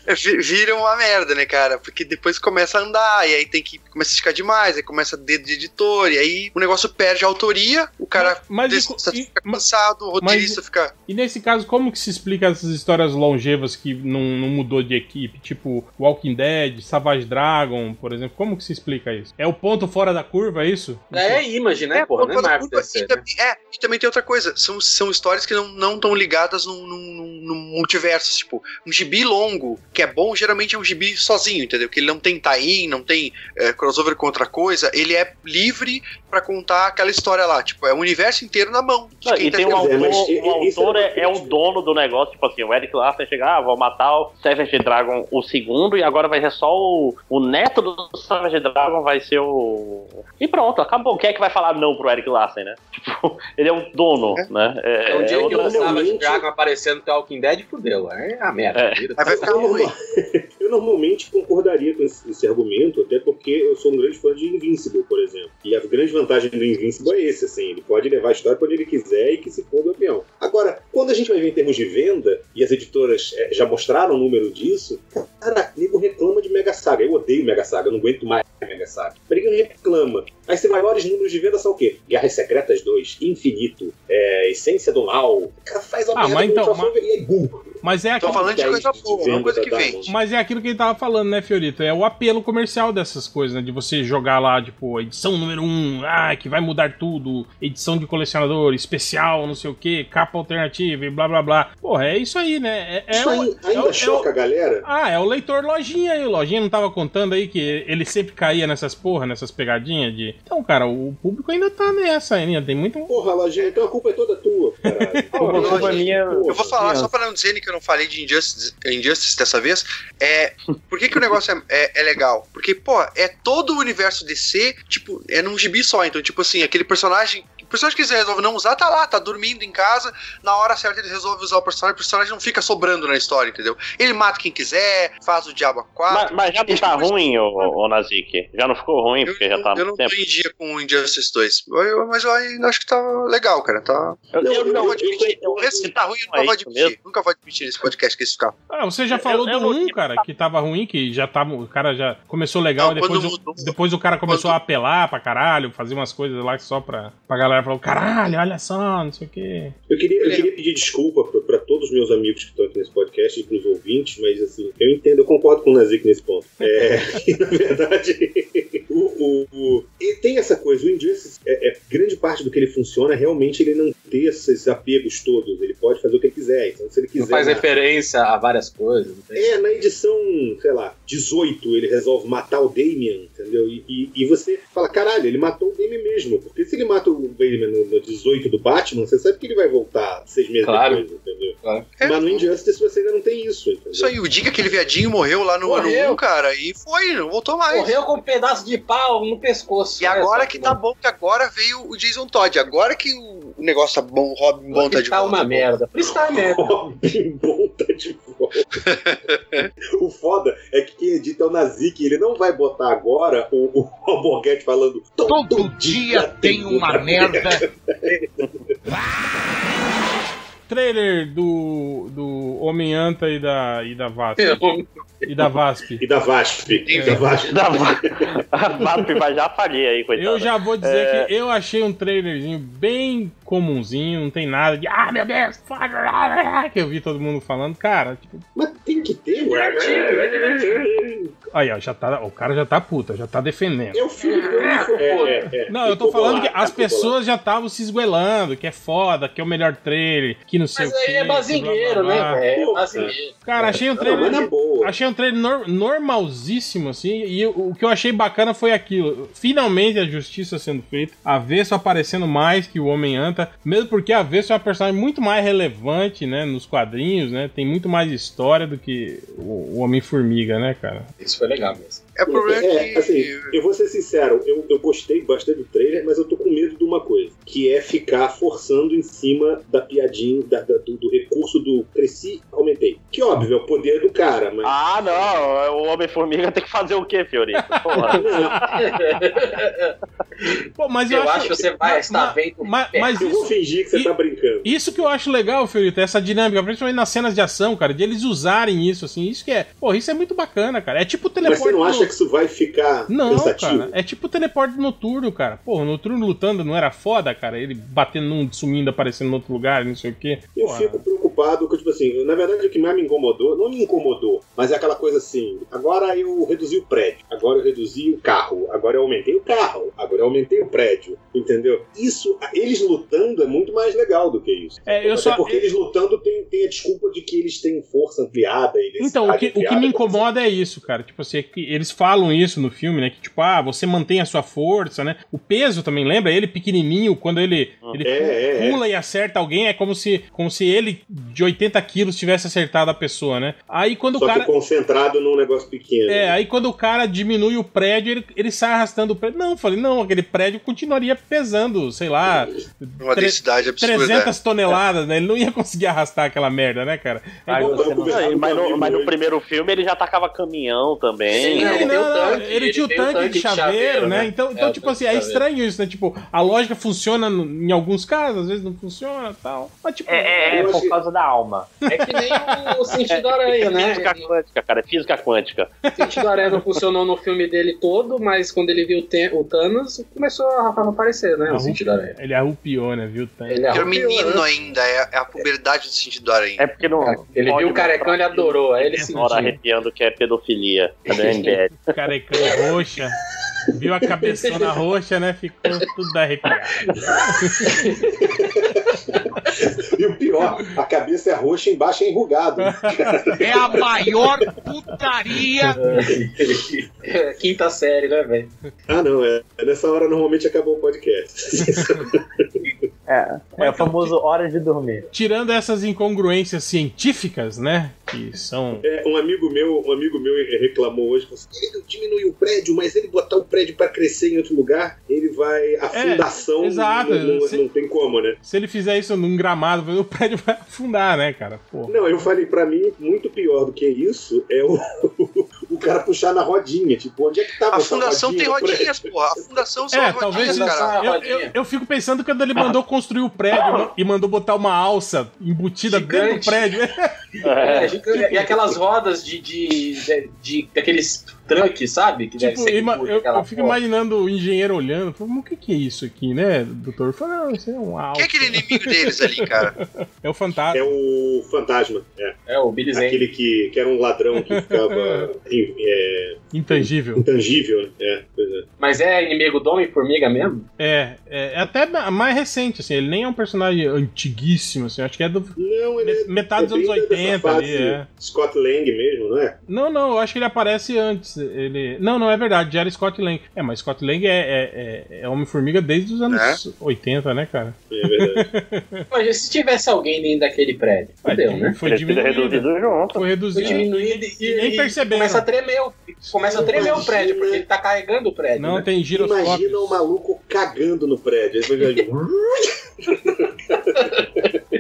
É, vi- vira uma merda, né, cara? Porque depois começa a andar, e aí tem que começa a esticar demais, aí começa dedo de editor, e aí o negócio perde a autoria, o cara Mas, e, desenhista e- fica cansado, o roteirista fica. e nesse caso, como que se explica essas histórias longevas que não, não mudou de equipe? Tipo, Walking Dead, Savage Dragon, por exemplo, como que se explica isso? É o ponto fora da curva, é isso? É Image, né, porra? Não é quando- Marvel DC, e, né? também, é, e também tem outra coisa, são, são histórias que não estão ligadas num, num, num- num multiverso. Tipo, um gibi longo, que é bom, geralmente é um gibi sozinho, entendeu? Que ele não tem tie-in, não tem é, crossover com outra coisa, ele é livre pra contar aquela história lá. Tipo, é o universo inteiro na mão. de Não, quem e tá tem um autor, um isso autor é é, é o dono do negócio, tipo assim, o Eric Larsen chega, ah, vou matar o Savage Dragon o segundo, e agora vai ser só o, o neto do Savage Dragon vai ser o... E pronto, acabou. Quem é que vai falar não pro Eric Larsen, né? Tipo, ele é o dono, né? É um dia que outra- o Savage Dragon aparecendo no The Walking Dead, fudeu. É a merda. É. Aí vai ficar ruim. eu normalmente concordaria com esse, esse argumento, até porque eu sou um grande fã de Invincible, por exemplo. E a grande vantagem do Invincible é esse, assim, ele pode levar a história para onde ele quiser e que se for do avião. Agora, quando a gente vai ver em termos de venda, e as editoras eh, já mostraram o número disso, cara, nego reclama de Mega Saga. Eu odeio Mega Saga, não aguento mais Mega Saga. Mas reclama. Aí seus maiores números de venda são o quê? Guerras Secretas 2, Infinito, é, Essência do Mal. O cara faz a Ah, mas então, crossover e aí, bum, Mas é Tô aquilo, falando de coisa boa, uma coisa que vem. Mas é aquilo que ele tava falando, né, Fiorito? É o apelo comercial dessas coisas, né? De você jogar lá, tipo, edição número 1, um, ah, que vai mudar tudo, edição de colecionador, especial, não sei o que, capa alternativa e blá blá blá. Porra, é isso aí, né? É, é Isso o- aí é ainda é o- choca a galera? Ah, é o leitor lojinha aí. O lojinha não tava contando aí que ele sempre caía nessas porra, nessas pegadinhas de. Então, cara, o público ainda tá nessa ainda. Tem muito. Porra, lojinha, então a culpa é toda tua. Porra, Não, culpa gente, minha. Eu vou falar, só pra não dizer que eu não falei de Injustice, Injustice dessa vez, é. Por que, que o negócio é, é- é legal? Porque, pô, é todo o universo DC, tipo, é num gibi só. Então, tipo assim, aquele personagem. O personagem que quiser resolve não usar, tá lá, tá dormindo em casa. Na hora certa ele resolve usar o personagem, o personagem não fica sobrando na história, entendeu? Ele mata quem quiser, faz o diabo a Mas, quatro. mas já não tá ruim, ô, ô Nazik? Já não ficou ruim, Eu, porque já tá eu não muito tô tempo. em dia com o Injustice 2. Eu- mas eu ainda acho que tá legal, cara. Tá... Eu, eu não vou admitir. Esse tá ruim, eu é nunca vou isso admitir. mesmo. Nunca vou admitir nesse podcast que esse carro. Ah, você já falou eu do não- 1, cara, que tava ruim, que já tava. O cara já começou legal, Não, e depois, o, depois o cara começou quando- a apelar pra caralho, fazer umas coisas lá só pra, pra galera falar: caralho, olha só, não sei o quê. Eu queria, eu queria pedir desculpa pra- pra todos os meus amigos que estão aqui nesse podcast e pros ouvintes, mas assim, eu entendo, eu concordo com o Nazik nesse ponto. É, e, na verdade, o, o, o- e tem essa coisa, o Injustice, é, é- grande parte do que ele funciona é realmente ele não ter esses apegos todos, ele pode fazer o que ele quiser, então se ele quiser... Não faz na- referência a várias coisas. não tem- É, na edição, sei lá, 18, ele resolve matar o Damian, entendeu? E, e, e você fala, caralho, ele matou o Damian mesmo. Porque se ele mata o Damian no, no 18 do Batman, você sabe que ele vai voltar seis meses Claro. depois, entendeu? Claro. É. Mas no Injustice você ainda não tem isso, entendeu? Isso aí, o dia que aquele viadinho morreu lá no Morreu. ano 1, cara, e foi, não voltou mais. Morreu com um pedaço de pau no pescoço. E agora que tá bom, que agora veio o Jason Todd. Agora que o o negócio tá bom, o Robin bom tá de tá volta. uma merda. Por isso tá uma merda. Robin bom tá de volta. o foda é que quem edita é o Nazik, ele não vai botar agora o, o Alborguete falando todo, Todo dia tem uma merda. Trailer do, do Homem-Anta e da, e da Vasp. E da Vasp. E da VASP. É. Da VASP. Da a VASP vai já falir aí, coitado. Eu já vou dizer É. que eu achei um trailerzinho bem comunzinho, não tem nada de ah, meu Deus, foda", que eu vi todo mundo falando. Cara, tipo, Mas tem que ter, ué. aí, ó, já tá, o cara já tá puta, já tá defendendo. É o filme do é, é, é. Não, eu tô falando que as pessoas já estavam se esguelando, que é foda, que é o melhor trailer, que não sei Mas o aí é que bazingueiro, né, blá. velho? É bazingueiro. Cara, achei um bolado. Não, mas trailer. na boa. Achei um trailer nor- normalzíssimo, assim, e o, o que eu achei bacana foi aquilo. Finalmente a justiça sendo feita, a Vespa aparecendo mais que o Homem-Anta, mesmo porque a Vespa é uma personagem muito mais relevante, né, nos quadrinhos, né, tem muito mais história do que o, o Homem-Formiga, né, cara? Isso foi legal mesmo. É o problema É, que. assim, eu vou ser sincero, eu, eu gostei bastante do trailer, mas eu tô com medo de uma coisa, que é ficar forçando em cima da piadinha, da- da- do, do recurso do cresci, aumentei. Que óbvio, é o poder do cara, mas. Ah, não. O Homem-Formiga tem que fazer o quê, Fiorito? Pô, mas Eu eu, acho que você vai mas- estar mas- vendo mas- mas eu vou isso, fingir que você E- tá brincando. Isso que eu acho legal, Fiorito, essa dinâmica, principalmente nas cenas de ação, cara, de eles usarem isso, assim, isso que é. Pô, isso é muito bacana, cara. É tipo o Mas teleporte. você não acha que isso vai ficar Não, cansativo? cara. É tipo o teleporte noturno, cara. Pô, o noturno lutando não era foda, cara? Ele batendo num, sumindo, aparecendo em outro lugar, não sei o quê. Eu Porra. fico preocupado com, tipo assim, na verdade o que mais me incomodou, não me incomodou, mas é aquela coisa assim, agora eu reduzi o prédio, agora eu reduzi o carro, agora eu aumentei o carro, agora eu aumentei o prédio, entendeu? Isso, eles lutando é muito mais legal do que isso. É, eu Até só- porque eles lutando tem, tem a desculpa de que eles têm força ampliada e Então, o que, o que ampliada, me incomoda é isso, cara. Tipo assim, é que eles falam isso no filme, né? Que, tipo, ah, você mantém a sua força, né? O peso também, lembra? Ele pequenininho, quando ele, ele É, é, é. pula e acerta alguém, é como se, como se ele, de 80 quilos, tivesse acertado a pessoa, né? Aí quando Só o cara... que concentrado num negócio pequeno. É, aí quando o cara diminui o prédio, ele, ele sai arrastando o prédio. Não, eu falei, não, aquele prédio continuaria pesando, sei lá, Uma tre- densidade absurda. 300 toneladas, né? Ele não ia conseguir arrastar aquela merda, né, cara? É Aí você não- mas, no, mas no primeiro filme ele já tacava caminhão também. Sim, Não, ele não, o não, tanque, ele ele tinha o o tanque, tanque de de chaveiro, chaveiro, né? né? Então, É, então o tipo assim, é estranho isso, né? Tipo, a lógica funciona no- em alguns casos, às vezes não funciona tal. Mas, tipo, É, é Eu por achei- causa da alma. É que nem o sentido aranha, né? Física quântica, cara. É física quântica. O sentido aranha não funcionou no filme dele todo, mas quando ele viu o Ten- o Thanos, começou a a aparecer, né? O sentido aranha. ele arrupiou, né? Viu? Tanque. Ele Porque é um arrupiou, menino né? ainda, é, é a puberdade do sentido do aranha. É porque não. Ele viu o carecão, ele adorou. Aí ele sentiu. Hora arrepiando que é pedofilia. Cadê MBL? Carecão roxa. Viu a cabeçona roxa, né? Ficou tudo arrepiado. E o pior, a cabeça é roxa e embaixo é enrugado. É a maior putaria. Quinta série, né, velho? ah, não, é. Nessa hora normalmente acabou o podcast. É, é o famoso hora de dormir. Tirando essas incongruências científicas, né? Que são. É, um amigo meu, um amigo meu reclamou hoje, falou assim, ele diminuiu o prédio, mas ele botar o prédio para crescer em outro lugar, ele vai. A É, fundação exato. não, não- Se- não tem como, né? Se ele fizer isso num gramado, o prédio vai afundar, né, cara? Pô. Não, eu falei, pra mim, muito pior do que isso é o, o cara puxar na rodinha. Tipo, onde é que tava A fundação tem rodinha do rodinhas, porra. A fundação são É, as rodinhas, talvez cara. Eu, eu, eu fico pensando que quando ele mandou construir o prédio e mandou botar uma alça embutida dentro do Gigante. prédio. É, gigante. e aquelas rodas de, de, de, de- daqueles truques, sabe? Que deve Tipo, ser ima- puxa eu, eu fico porra. imaginando o engenheiro olhando, falando, mas o que, que é isso aqui, né, doutor? Fala, não, isso é um alça. Quem é aquele inimigo deles ali, cara? É o fantasma. É o fantasma, é. É, o Billy Zane. Aquele que, que era um ladrão que ficava é, Intangível. intangível, né? É, pois é. Mas é inimigo do Homem-Formiga mesmo? É, é, é até ma- mais recente, assim, ele nem é um personagem antiguíssimo, assim, acho que é do Não, ele é, metade dos é anos bem dessa 80 fase ali, é. Scott Lang mesmo, não é? Não, não, eu acho que ele aparece antes. Ele... Não, não, é verdade, já era Scott Lang. É, mas Scott Lang é, é, é, é Homem-Formiga desde os anos 80, né, cara? É verdade. Mas se tivesse alguém dentro daquele prédio, fudeu, né? Foi diminuído. reduzido junto. Foi Foi reduzido. diminuído e, E nem e perceberam. começa a tremer, o- começa a tremer o prédio, porque ele tá carregando o prédio. Não né? tem giroscópio. Imagina o maluco cagando no prédio. Aí você vai-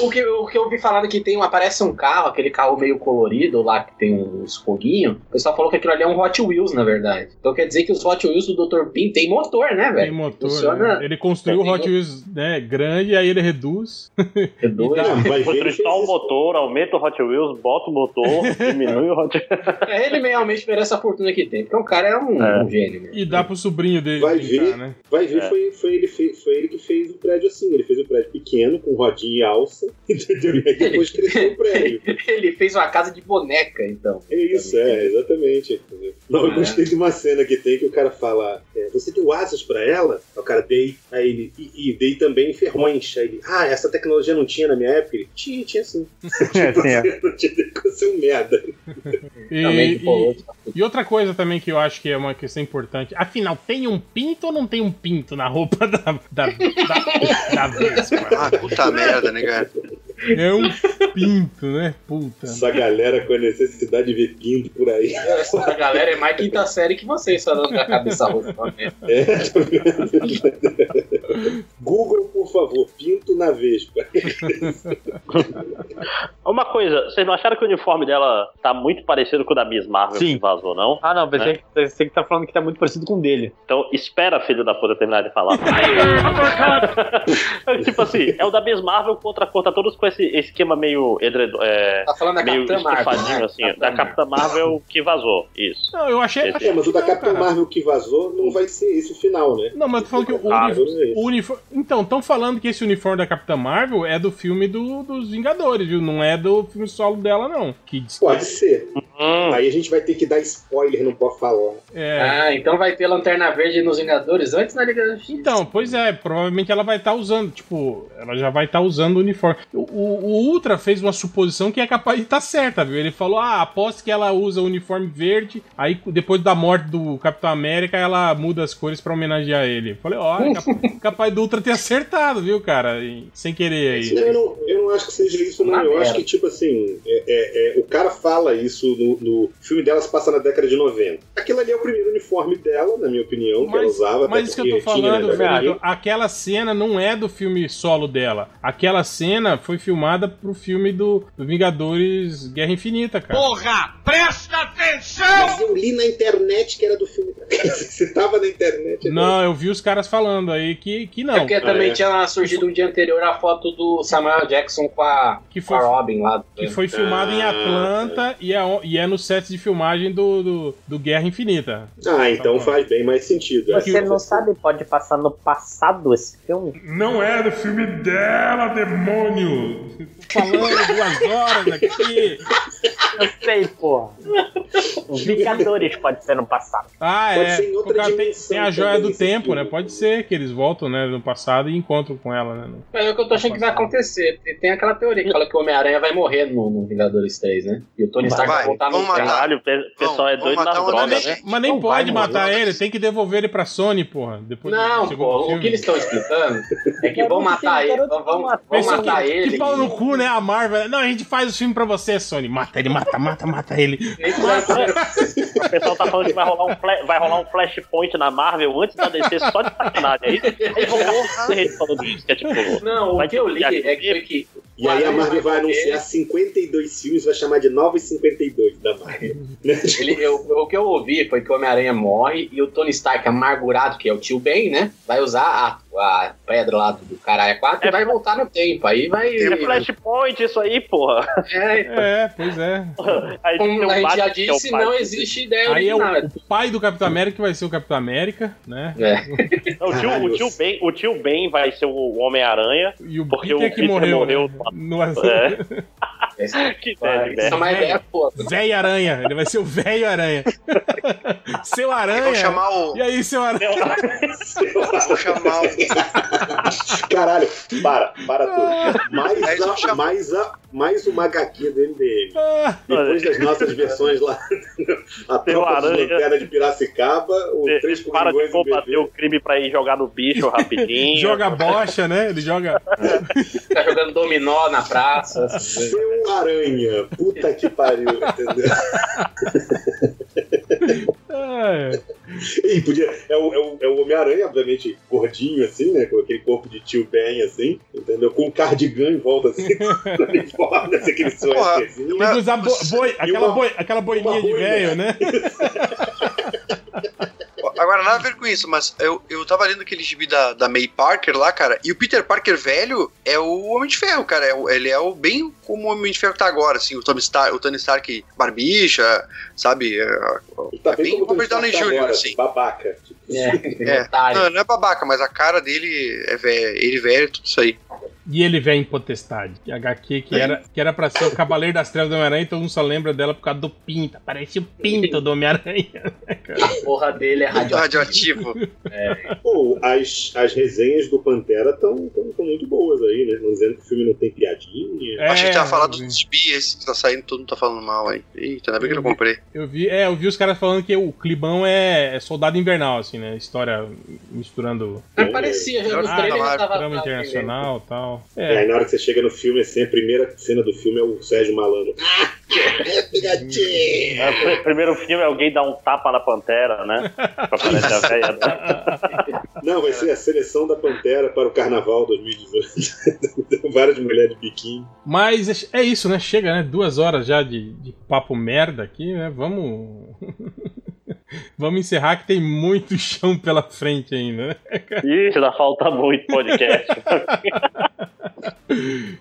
O que, o que eu ouvi falando que tem, aparece um carro, aquele carro meio colorido lá, que tem uns foguinhos. O pessoal falou que aquilo ali é um Hot Wheels, na verdade. Então quer dizer que os Hot Wheels do Dr. Pin tem motor, né, velho? Tem motor. Funciona- né? Ele construiu o Hot Wheels né, grande, aí ele reduz. É. E dá- vai Construir o motor, aumenta o Hot Wheels, bota o motor, diminui o Hot Wheels. É, ele realmente merece a fortuna que tem, porque o cara é um, É. um gênio. Né? E dá pro sobrinho dele Vai brincar, ver. né? Vai ver, É. foi, foi, ele foi ele que fez o prédio assim. Ele fez o prédio pequeno, com rodinha alça, entendeu? E aí depois cresceu o prédio. Ele fez uma casa de boneca, então. É isso, é, exatamente. entendeu? Não, eu É. gostei de uma cena que tem que o cara fala: é, Você deu asas pra ela? Aí O cara dei. Aí ele, e, e dei também ferrões. Aí ele, ah, essa tecnologia não tinha na minha época? Ele, tinha, tinha sim. É, sim, é. não tinha você um merda. E, Também e- e outra coisa também que eu acho que é uma questão importante. Afinal, tem um pinto ou não tem um pinto na roupa da, da, da, da Vespa? Ah, puta merda, né, cara? É um pinto, né? Puta. Essa galera com a necessidade de ver pinto por aí. Essa galera é mais quinta série que vocês, falando da cabeça roxa. né? É, tá vendo? Google, por favor, pinto na Vespa. Uma coisa, vocês não acharam que o uniforme dela tá muito parecido com o da Miss Marvel Sim. que vazou, não? Ah, não, pensei, que- pensei que tá falando que tá muito parecido com o dele. Então espera, filho da puta, terminar de falar. tipo assim, é o da Miss Marvel contra contra todos com esse esquema meio edredom, é, Tá falando da meio Capitã Marvel. estufadinho, né? assim, da Capitã Marvel que vazou. Isso. Não, eu achei. Esse- achei É, mas o da Capitã cara. Marvel que vazou não vai ser esse o final, né? Não, mas eu tô falando que o, Ah, uni- o uniforme. Então, estão falando que esse uniforme da Capitã Marvel é do filme do- dos Vingadores, viu? Não é do filme solo dela, não. Que Pode ser. Hum, Aí a gente vai ter que dar spoiler, não pode falar. é. Ah, então vai ter Lanterna Verde nos Vingadores antes da Liga da Justiça. Então, pois é, provavelmente ela vai estar usando, tipo, ela já vai estar usando o uniforme. O, o- o Ultra fez uma suposição que é capaz de estar certa, viu? Ele falou, ah, aposto que ela usa o uniforme verde, aí depois da morte do Capitão América, ela muda as cores pra homenagear ele. Eu falei, ó, é cap- capaz do Ultra ter acertado, viu, cara? E- sem querer aí. Eu, não, eu não acho que seja isso, não. Uma Eu merda. acho que, tipo assim, é- é- é, o cara fala isso no, no filme dela se passa na década de 90. Aquilo ali é o primeiro uniforme dela, na minha opinião, que ela Mas, usava. mas isso que eu tô falando, velho, aquela cena não é do filme solo dela. Aquela cena foi filmada pro filme do, do Vingadores Guerra Infinita, cara. Porra, presta atenção! Mas eu li na internet que era do filme. Você tava na internet. né? Não, eu vi os caras falando aí que, que É não. porque também é. tinha surgido um dia anterior a foto do Samuel Jackson com a, Que com foi, a Robin lá. que foi filmado em Ah, Atlanta e, é, e é no set de filmagem do, do, do Guerra Infinita. Ah, então faz bem mais sentido. é. Você não sabe, pode passar no passado esse filme? Não é do filme dela, demônio! Falando duas horas aqui. Eu sei, porra. Os Vingadores pode ser no passado. Ah, Pode é. ser tem, dimensão tem a joia do tempo, filme. né? Pode ser que eles voltam né, no passado e encontram com ela, né? Mas é o que eu tô achando que vai acontecer. Tem- aquela teoria que fala que o Homem-Aranha vai morrer no, no Vingadores 3, né? E o Tony Stark vai, Vai, voltar no. Caralho, o pe- o pessoal é doido drogas, Homem-Aranha. né? Mas nem Não pode vai matar morrer. ele, tem que devolver ele pra Sony, porra. Depois Não, pô, o que eles estão explicando é que vão matar ele, vão, matar ele. Pau no cu, né? A Marvel. Não, a gente faz o filme pra você, Sony. Mata ele, mata, mata, mata ele. O pessoal tá falando que vai rolar um, fla- vai rolar um flashpoint na Marvel antes da DC só de sacanagem. Aí, ter gente falando isso, que é tipo. Não, Vai o que eu li é que foi que. E aí a Marvel vai anunciar 52 filmes, vai chamar de Novos 52 da Marvel. Ele, eu- o que eu ouvi foi que o Homem-Aranha morre e o Tony Stark, amargurado, que é o tio Ben, né? Vai usar a, a pedra lá do Caralho 4 e vai voltar no tempo. Aí vai. É flashpoint isso aí, porra. É, É, pois é. Aí como a gente já é disse, pai. não existe ideia Aí é o, original. o pai do Capitão América que vai ser o Capitão América, né? É. Não, o, tio, o, tio ben, o tio Ben vai ser o Homem-Aranha. E o Porque Peter o que morreu. morreu no É. Que Vai, ideia, Isso é uma velho. ideia boa. Velho Aranha. Ele vai ser o velho Aranha. seu Vou Aranha. chamar o. E aí, seu Aranha? Vou chamar o. Caralho, para, para tudo. Mais, vão a, mais, a, mais uma HQ do MDM. Ah, Depois das nossas versões lá, a tropa o de Aranha. lanterna de Piracicaba, o Três Para de combater o crime pra ir jogar no bicho rapidinho. joga bocha, né? Ele joga. Tá jogando dominó na praça. Seu Aranha, puta que pariu, entendeu? É. E podia, é o, é o, é o Homem-Aranha, obviamente, gordinho, assim, né? Com aquele corpo de tio Ben, assim. entendeu? Com um cardigan em volta, assim, no uniforme, assim, aquele suéterzinho. Tem que usar bo- boi, aquela, uma- boi, aquela boininha de velho, né? Agora, nada a ver com isso, mas eu, eu tava lendo aquele gibi da, da May Parker lá, cara, e o Peter Parker velho é o Homem de Ferro, cara. É o- ele é o bem como o Homem de Ferro tá agora, assim, o Tony Stark, o Tony Stark barbicha, sabe? É, tá é bem como o Downey Stark Jr., agora, assim. babaca. Tipo, É, É, otário. não, não é babaca, mas a cara dele é velho, ele velho, tudo isso aí. E ele vem em Potestade, que é HQ que era, que era pra ser o Cavaleiro das Trevas do Homem-Aranha, então um só lembra dela por causa do pinto. Parece o pinto do Homem-Aranha. A porra dele é radioativo. Radioativo. Pô, as, as resenhas do Pantera estão muito boas aí, né? Não dizendo que o filme não tem piadinha. É, Achei que tava falando eu vi. dos esse que tá saindo, todo mundo tá falando mal aí. Eita, ainda bem que eu não comprei. Eu vi, é, eu vi os caras falando que o Clibão é, é soldado invernal, assim, né? História misturando Mas parecia, já no trailer tava. trama tava internacional e tal. E aí É, na hora que você chega no filme, assim, a primeira cena do filme é o Sérgio Malandro. Ah, pegadinha! É, o primeiro filme alguém dá um tapa na pantera, né? Pra parecer a velha. né? Não, vai ser a seleção da Pantera para o Carnaval 2018. Várias mulheres de biquíni. mas é isso, né? Chega, né? Duas horas já de, de papo merda aqui, né? Vamos. Vamos encerrar que tem muito chão pela frente ainda, né? Ixi, ainda falta muito podcast.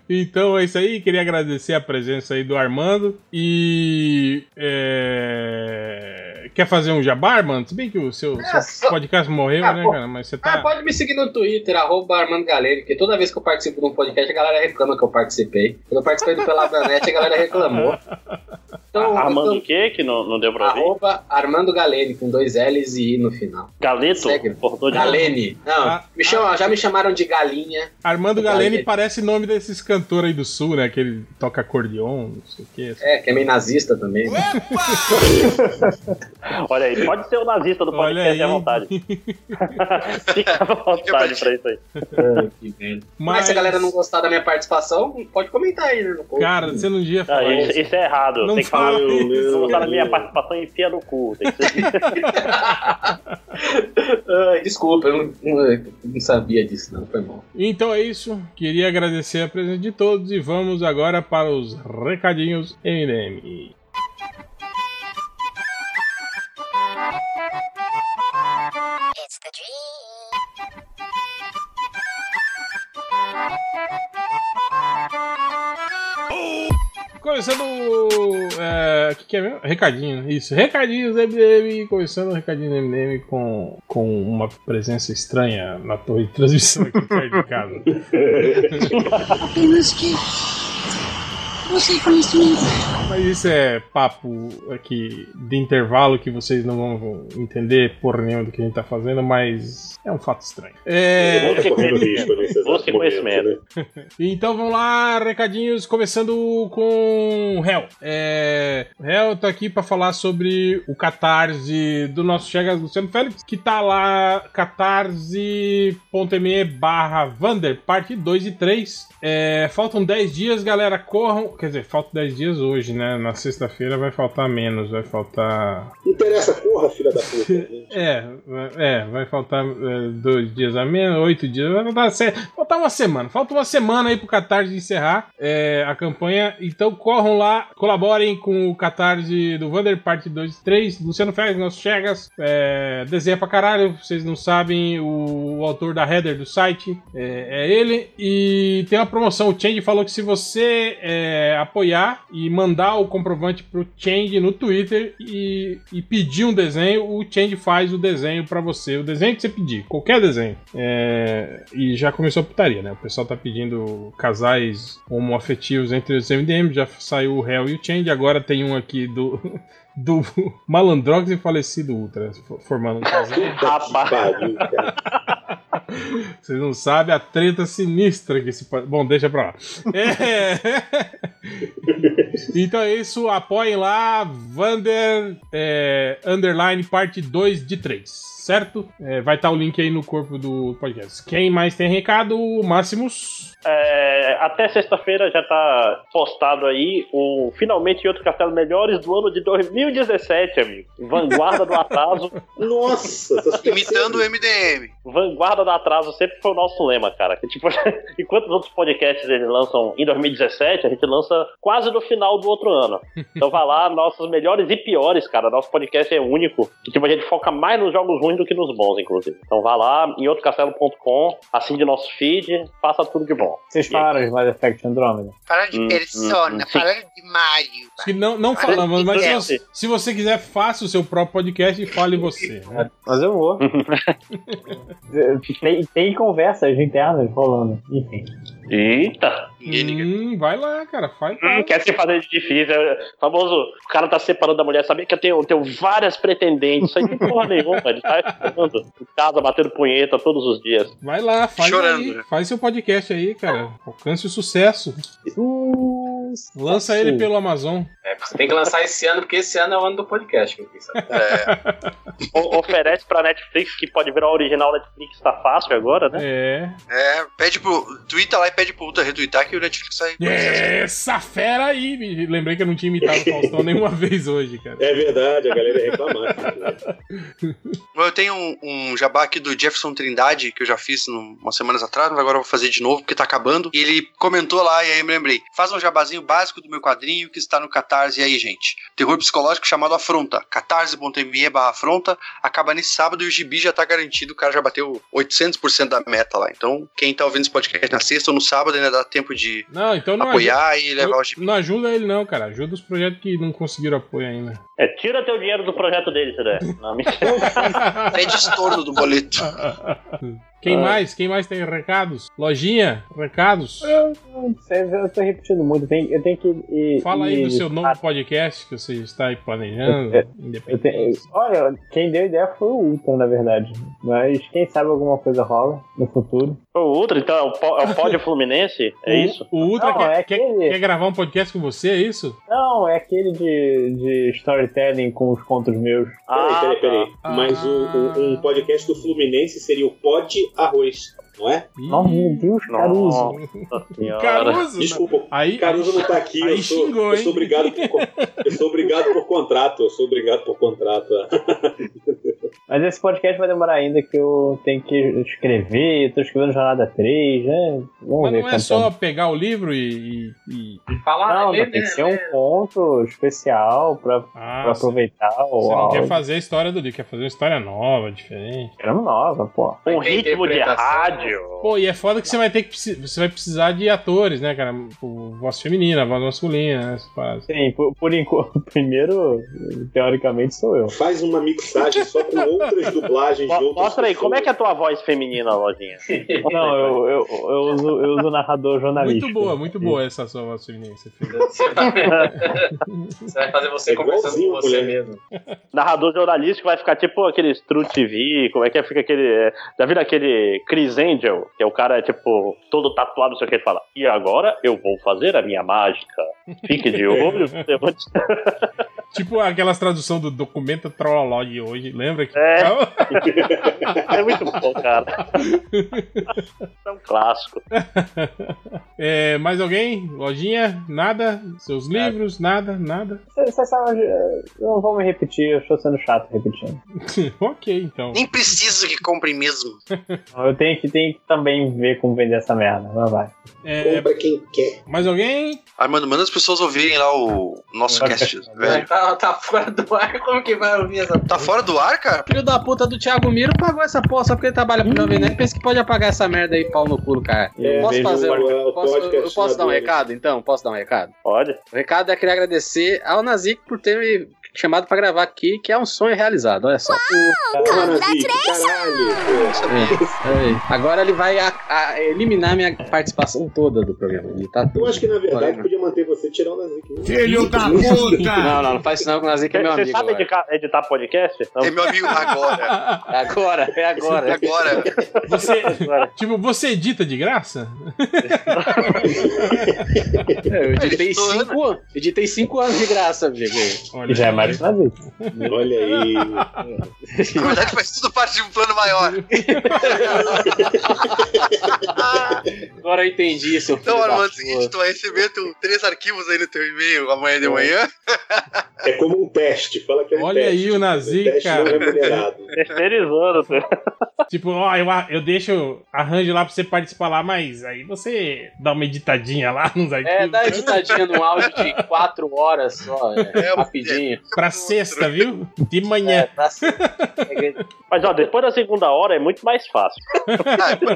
Então é isso aí, queria agradecer a presença aí do Armando e. é, Quer fazer um jabá, Armando? Se bem que o seu, seu É, só- podcast morreu, Ah, né, pô. cara? Mas você Ah, tá. pode me seguir no Twitter, arroba Armando Galeno, porque toda vez que eu participo de um podcast, a galera reclama que eu participei. Quando eu participei do Peladranet, a galera reclamou. Então, Armando o quê? Que não, não deu pra ouvir? arroba Armando Galene, com dois L's e I no final. Galeto? Segue. Galene. Não, Ah, me chama, já me chamaram de galinha. Armando Galene. Galene parece nome desses cantores aí do sul, né? Que ele toca acordeon, não sei o quê. É, que é meio nazista também. né? Olha aí, pode ser o nazista do podcast à vontade. Fica à vontade pra isso aí. Mas Mas, se a galera não gostar da minha participação, pode comentar aí, né? Cara, você não devia Ah, falar isso, isso. isso é errado. Não Tem que fala isso. Não gostar da minha participação, enfia no cu. Tem que ser... Ai, desculpa, eu não, não- não sabia disso, não. Foi mal. Então é isso. Queria agradecer a presença de todos e vamos agora para os recadinhos MDM. It's the dream. Começando. É, o que, que é mesmo? Recadinho, isso. Recadinhos MDM. Começando o recadinho MDM com, com uma presença estranha na torre de transmissão aqui perto de casa. Você conhece mesmo. Mas isso é papo aqui de intervalo que vocês não vão entender porra nenhuma do que a gente tá fazendo, mas é um fato estranho. É. Momento, conhecimento. né? Então vamos lá, recadinhos, começando com o Hel. É, o Hel tá aqui pra falar sobre o catarse do nosso Chegas Luciano Félix, que tá lá, catarse.me barra Vander, parte 2 e 3. É, faltam 10 dias, galera, corram. Quer dizer, faltam 10 dias hoje, né? Na sexta-feira vai faltar menos, vai faltar interessa, corra, filha da puta. é, é, vai faltar é, dois dias a menos, oito dias, vai faltar, se- faltar uma semana. Falta uma semana aí pro Catarse encerrar é, a campanha. Então corram lá, colaborem com o Catarse do Vander, parte 2 e 3. Luciano Félix, nosso Chegas, é, desenha pra caralho. Vocês não sabem, o, o autor da header do site é, é ele. E tem uma promoção. O Change falou que se você é, apoiar e mandar o comprovante pro Change no Twitter e, e pedir um desenho, o Change faz o desenho pra você. O desenho que você pedir, qualquer desenho. É, e já começou a putaria, né? O pessoal tá pedindo casais homoafetivos entre os MDM, já saiu o Hell e o Change, agora tem um aqui do. Do Malandrox e falecido Ultra, formando um casal. Cara. Vocês não sabem a treta sinistra que esse. pa- Bom, deixa pra lá. É. então é isso, apoiem lá, Vander é, Underline parte 2 de 3. Certo? É, vai estar o link aí no corpo do podcast. Quem mais tem recado? Máximos. É, até sexta-feira já tá postado aí o Finalmente Outro Castelo Melhores do ano de 2017, amigo. Vanguarda do atraso. Nossa, tá Imitando o. MDM. Vanguarda do atraso sempre foi o nosso lema, cara. Que, tipo, enquanto os outros podcasts eles lançam em 2017, a gente lança quase no final do outro ano. Então vai lá, nossos melhores e piores, cara. Nosso podcast é único. Que, tipo, a gente foca mais nos jogos ruins do que nos bons, inclusive. Então vai lá em outrocastelo.com, assine nosso feed, faça tudo de bom. Vocês falaram de Mass Effect Andromeda? Falaram de Hum, Persona, hum, sim. falaram de Mario. Que não, não falamos, mas se você, se você quiser, faça o seu próprio podcast e fale você. né? Mas eu vou. tem, tem conversas internas rolando. Enfim. Eita! Hum, vai lá, cara, faz. Hum, quer se fazer de difícil. É, famoso, o cara tá separando da mulher. Sabia que eu tenho, tenho várias pretendentes. Isso aí não porra nenhuma. Ele tá esperando em casa, batendo punheta todos os dias. Vai lá, faz Chorando, aí, né? faz seu podcast aí, cara. Alcance o sucesso. Lança ele pelo Amazon. É, você tem que lançar esse ano, porque esse ano é o ano do podcast. eu saber. É, O- oferece pra Netflix, que pode virar o original Netflix, tá fácil agora, né? É. é, pede pro. Twitter lá e pede pro Ultra retweetar que o Netflix sai. Essa fera aí! me Lembrei que eu não tinha imitado o Faustão nenhuma vez hoje, cara. É verdade, a galera ia reclamar. Eu tenho um, um jabá aqui do Jefferson Trindade, que eu já fiz num- umas semanas atrás, mas agora eu vou fazer de novo, porque tá acabando. E ele comentou lá, e aí eu me lembrei. Faz um jabazinho básico do meu quadrinho que está no Catarse. E aí, gente? Terror psicológico chamado Afronta. catarse.me barra afronta. Acaba nesse sábado e o gibi já tá garantido. O cara já bateu 800% da meta lá. Então, quem tá ouvindo esse podcast na sexta ou no sábado ainda dá tempo de Não, então não apoiar e levar o ajuda, gibi. não ajuda ele não, cara. Ajuda os projetos que não conseguiram apoio ainda. É, tira teu dinheiro do projeto dele, der. Não, mentira. Pede estorno do boleto. Quem Ah. mais? Quem mais tem recados? Lojinha, recados? Eu, não sei, eu tô repetindo muito. Eu tenho, eu tenho que. ir- Fala aí ir- do seu novo podcast que você está aí planejando. Eu independente. tenho- olha, quem deu ideia foi o Ultra, na verdade. Mas quem sabe alguma coisa rola no futuro. O outro, então, é o, é o Pódio Fluminense? É O- isso? O Ultra Não, quer, é quer- aquele- quer gravar um podcast com você, é isso? Não, é aquele de, de storytelling com os contos meus. Ah, Peraí, peraí, peraí. tá. Mas o, o- um podcast do Fluminense seria o Pod Arroz, não é? Nossa, meu Deus, Caruso. Caruso! Desculpa, Aí, Caruso não tá aqui. aí eu, sou, xingou, eu sou obrigado por, eu sou obrigado por contrato. Eu sou obrigado por contrato. Mas esse podcast vai demorar ainda que eu tenho que escrever. Eu tô escrevendo Jornada 3, né? Vamos Mas ver não é só tempo. pegar o livro e. e- e- Falar, Não, ler, tem que né, ser um conto especial pra, Ah, pra você aproveitar o você não quer fazer a história do livro, quer fazer uma história nova, diferente. Queremos nova, pô. Um ritmo de rádio. Pô, e é foda que você vai ter que você vai precisar de atores, né, cara? Tipo, voz feminina, voz masculina, né. Sim, por, por enquanto, primeiro, teoricamente, sou eu. Faz uma mixagem só com outras dublagens de outras Mostra aí, como é que é a tua voz feminina, Lojinha? Não, eu, eu, eu, uso, eu uso narrador jornalístico. Muito boa, muito boa essa sua voz feminina você fez. Você vai, fazer você É conversando com você mulher. mesmo. Narrador jornalístico vai ficar tipo aquele True TV, como é que é? Fica aquele. é, Já viram aquele Chris Angel, que é o cara, tipo, todo tatuado, não sei o que ele fala. E agora eu vou fazer a minha mágica. Fique de olho. Tipo aquelas tradução do documento Trollolog hoje, lembra? Que... É. É muito bom, cara. É um clássico. É, mais alguém? Lojinha? Nada? Seus livros? Nada? Nada? Você sabe, eu não vou me repetir, eu estou sendo chato repetindo. ok, então. Nem preciso que compre mesmo. Eu tenho que, tenho que também ver como vender essa merda, mas vai. É, Compra quem quer. mais alguém? Armando, manda as pessoas ouvirem lá o nosso cast, velho. Tá, tá fora do ar, como que vai ouvir essa Tá fora do ar, cara? Filho da puta do Thiago Miro pagou essa porra só porque ele trabalha pro Jovem Nerd. Pensa que pode apagar essa merda aí, pau no cu, cara. É, posso veja fazer o- o posso, eu podcast posso dar um recado, então? Posso dar um recado? Pode? O recado é querer agradecer ao Nazik por ter me chamado pra gravar aqui, que é um sonho realizado, olha só. Nazik, caralho. pô. É. Agora ele vai a- a- eliminar minha participação toda do programa. Ele tá Eu acho que na verdade podia manter você tirar o Nazik. Filho da puta! Não, não, não faz isso não, que o Nazik é meu Você amigo. sabe agora. editar, editar podcast? Não. É meu amigo agora. Agora, é agora. Agora. Você, Agora. tipo, você edita de graça? É, Eu editei ano. cinco, anos- editei cinco anos de graça, amigo. Olha, Já é mais que Nazik. Olha aí. Na verdade, faz tudo parte de um plano maior. Agora eu entendi, filho Então, Armando, é seguinte, tu vai receber tu, três arquivos aí no teu e-mail amanhã de manhã. É como um teste. Fala que é um Olha teste. aí o Nazik, teste cara. não remunerado. Terceirizando. Tipo, ó, eu, eu deixo, arranjo lá pra você participar lá, mas aí você dá uma editadinha lá nos arquivos. É, dá uma editadinha num áudio de quatro horas só, é, É, rapidinho. Pra sexta, viu? De manhã. É, pra ser- Mas ó, depois da segunda hora é muito mais fácil. Ah, do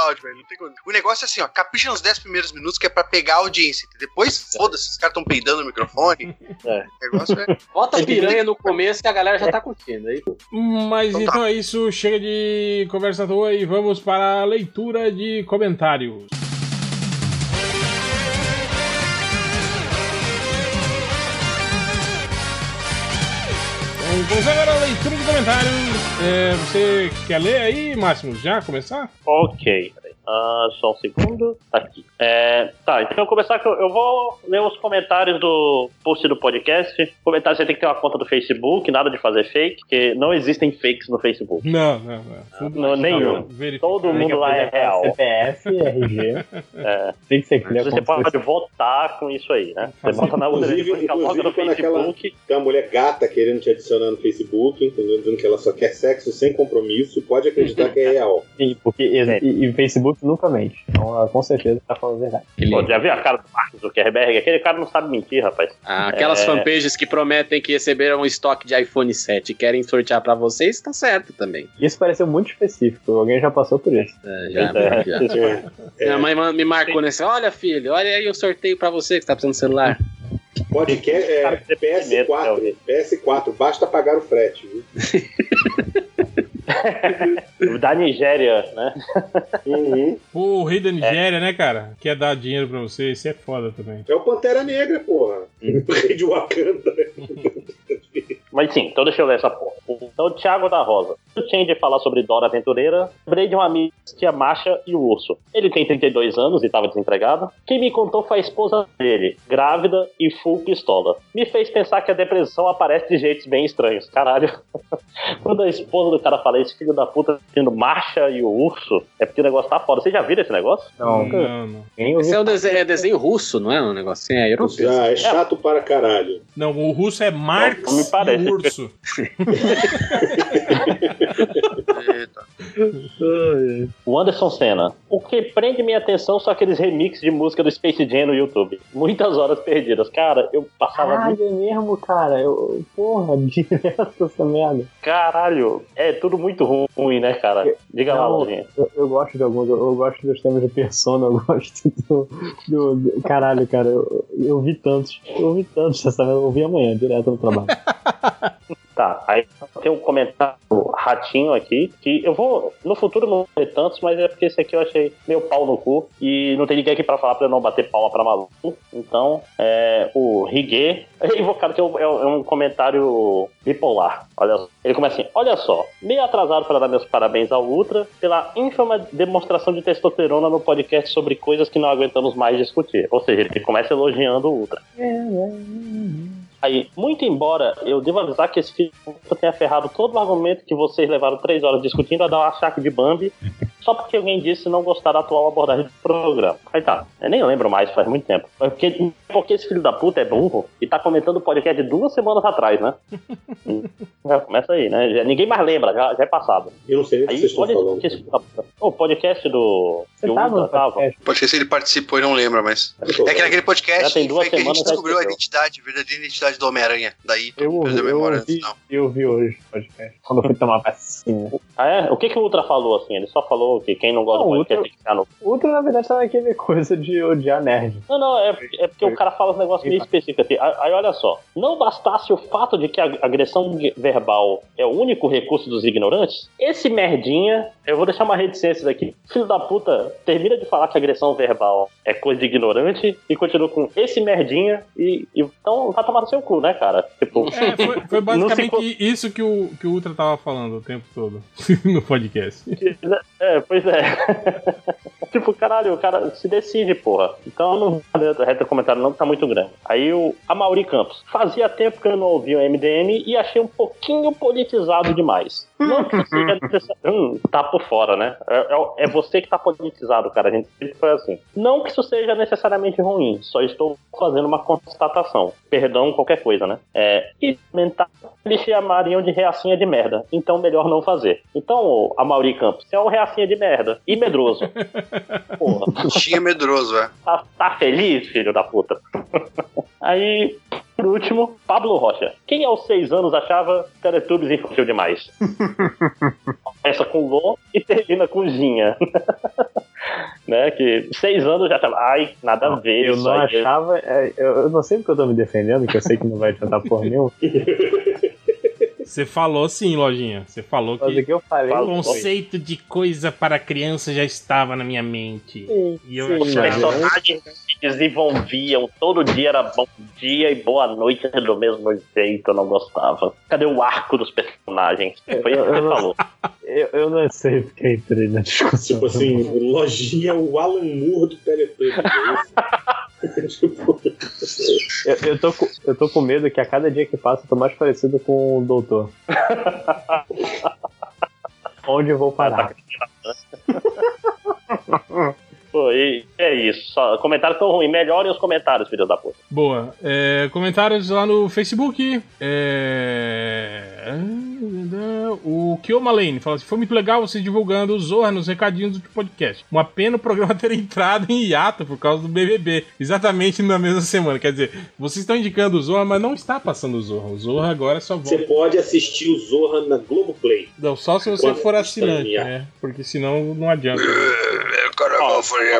áudio, velho. Não tem como. O negócio é assim, ó. Capricha nos 10 primeiros minutos que é pra pegar a audiência. Depois, foda-se, os caras tão peidando no microfone. É. O negócio é. Bota piranha no começo que a galera já tá curtindo. Aí, Mas Então tá. então é isso, chega de conversa à toa e vamos para a leitura de comentários. Vamos começar agora a leitura de comentários. É, você quer ler aí, Máximo? Já começar? Ok. Ah, só um segundo. Tá aqui. É, tá, então eu vou começar que eu, eu vou ler os comentários do post do podcast. Comentário você tem que ter uma conta do Facebook, nada de fazer fake, porque não existem fakes no Facebook. Não, não, não. Não, nenhum. Todo mundo lá é real. CPF, RG. Tem que ser clear. Você pode votar com isso aí, né? Você bota na Inclusive- inclusive quando aquela- Facebook. Tem uma mulher gata querendo te adicionar no Facebook, entendeu? Dizendo que ela só quer sexo sem compromisso. Pode acreditar que é real. Sim, porque e, É. e, e Facebook nunca mente. Então, ela, com certeza tá falando a verdade. Pô, já viu a cara do Mark Zuckerberg? Aquele cara não sabe mentir, rapaz. Ah, aquelas É. fanpages que prometem que receberam um estoque de iPhone 7 e querem sortear pra vocês, tá certo também. Isso pareceu muito específico. Alguém já passou por isso. É, já, É. já. É. Minha mãe me marcou nesse. Olha, filho, olha aí o sorteio pra você que tá precisando de celular. Podcast é Cara, que medo, PS4. Elvis. PS4, basta pagar o frete, viu? Da Nigéria, né? Uhum. O rei da Nigéria, né, cara? Quer dar dinheiro pra você, isso é foda também. É o Pantera Negra, porra. O rei de Wakanda. Mas sim, então deixa eu ler essa porra. Então, Thiago da Rosa. Eu tinha de falar sobre Dora Aventureira. Lembrei de um amigo que tinha Marcha e o Urso. Ele tem 32 anos e estava desempregado. Quem me contou foi a esposa dele, grávida e full pistola. Me fez pensar que a depressão aparece de jeitos bem estranhos. Caralho. Quando a esposa do cara fala, esse filho da puta tendo Marcha e o Urso, é porque o negócio tá foda. Vocês já viram esse negócio? Não, Não, não. Esse é um desenho, é desenho russo, não é um negocinho? É europeu. Já, é chato para caralho. Não, o russo é Marx Não, me parece. e o urso. Eita. O Anderson Senna. O que prende minha atenção são aqueles remixes de música do Space Jam no YouTube. Muitas horas perdidas. Cara, eu passava muito. Caralho, é mesmo, cara. Eu, porra, direto essa merda. Caralho, é tudo muito ru- ruim, né, cara? Diga lá, Não, Lojinha. Eu, eu gosto de alguns, eu, eu gosto dos temas de Persona, eu gosto do. do- do- caralho, cara, eu, eu vi tantos. Eu vi tantos essa merda, eu vi amanhã, direto no trabalho. Tá, aí tem um comentário ratinho aqui, que eu vou. No futuro não ler tantos, mas é porque esse aqui eu achei meio pau no cu. E não tem ninguém aqui pra falar pra eu não bater palma pra maluco. Então, é, o Rigue é invocado que é um, é um comentário bipolar. Olha só. Ele começa assim: Olha só, meio atrasado para dar meus parabéns ao Ultra pela ínfima demonstração de testosterona no podcast sobre coisas que não aguentamos mais discutir. Ou seja, ele começa elogiando o Ultra. Aí, muito embora eu devo avisar que esse filme tenha ferrado todo o argumento que vocês levaram três horas discutindo a dar um achaque de Bambi, só porque alguém disse não gostar da atual abordagem do programa. Aí tá, eu nem lembro mais, faz muito tempo. Porque, porque esse filho da puta é burro e tá comentando o podcast de duas semanas atrás, né? já começa aí, né? Já- ninguém mais lembra, já, já é passado. Eu não sei o que vocês estão falando. esse puta. O podcast do. Você do tava Ultra tava. Pode ser se ele participou e não lembra, mas. É que naquele podcast Já tem duas foi que a gente semanas, descobriu a identidade, a verdadeira identidade do Homem-Aranha. Daí Eu, memória ouvi, antes, não. eu ouvi hoje o podcast. Quando eu fui tomar vacina. Ah, é? O que, que o Ultra falou assim? Ele só falou que quem não gosta Não, do podcast Ultra- tem que ficar no O outro, na verdade, tá naquele coisa de odiar nerd. Não, não, é, é porque o cara fala uns negócios meio específicos assim. Aí, olha só, não bastasse o fato de que a agressão verbal é o único recurso dos ignorantes, esse merdinha eu vou deixar uma reticência daqui. Filho da puta, termina de falar que agressão verbal é coisa de ignorante e continua com esse merdinha e, e então vai tomar no seu cu, né, cara? Tipo, É, foi, foi Não se basicamente isso que o, que o Ultra tava falando o tempo todo no podcast. É, pois é. tipo, caralho, o cara se decide, porra. Então não a reta comentário não tá muito grande. Aí o Amauri Campos. Fazia tempo que eu não ouvia o MDM e achei um pouquinho politizado demais. Não que seja necessário. Hum, tá por fora, né? É, é- é você que tá politizado, cara. A gente sempre foi assim. Não que isso seja necessariamente ruim, só estou fazendo uma constatação. Perdão qualquer coisa, né? É, e comentar eles chamariam de reacinha de merda. Então melhor não fazer. Então, ô, Amauri Campos, é um reacinha de merda. E medroso. Porra. Tinha medroso, é. Tá, tá feliz, filho da puta? Aí, por último, Pablo Rocha. Quem aos seis anos achava Teletubbies infantil demais? Começa com Lon e termina com Ginha. né? Que seis anos já tava. Ai, nada a ver. Eu não achava. é, Eu, eu não sei porque eu tô me defendendo, que eu sei que não vai adiantar porra nenhuma. Você falou sim, Lojinha. Você falou Mas o que que eu falei. o foi- conceito de coisa para criança já estava na minha mente. E eu sim, Os achava. se desenvolviam, todo dia era bom dia e boa noite do mesmo jeito, eu não gostava. Cadê o arco dos personagens? Foi isso que você falou. Eu, eu não sei porque entrei na discussão. Tipo assim, lojinha o Alan Moore do Teletubbies. é tipo, Eu, eu, tô com, eu tô com medo que a cada dia que passa eu tô mais parecido com o doutor. Onde eu vou parar? Pô, e é isso. Só, comentários tão ruins. Melhorem os comentários, filho da puta. Boa. É, comentários lá no Facebook. É... O Kioma Lane fala assim: foi muito legal você divulgando o Zorra nos recadinhos do podcast. Uma pena o programa ter entrado em hiato por causa do BBB. Exatamente na mesma semana. Quer dizer, vocês estão indicando o Zorra, mas não está passando o Zorra. O Zorra agora só Você volta. pode assistir o Zorra na Globoplay. Não, só se você Quando for assinante, né? Porque senão não adianta. Foi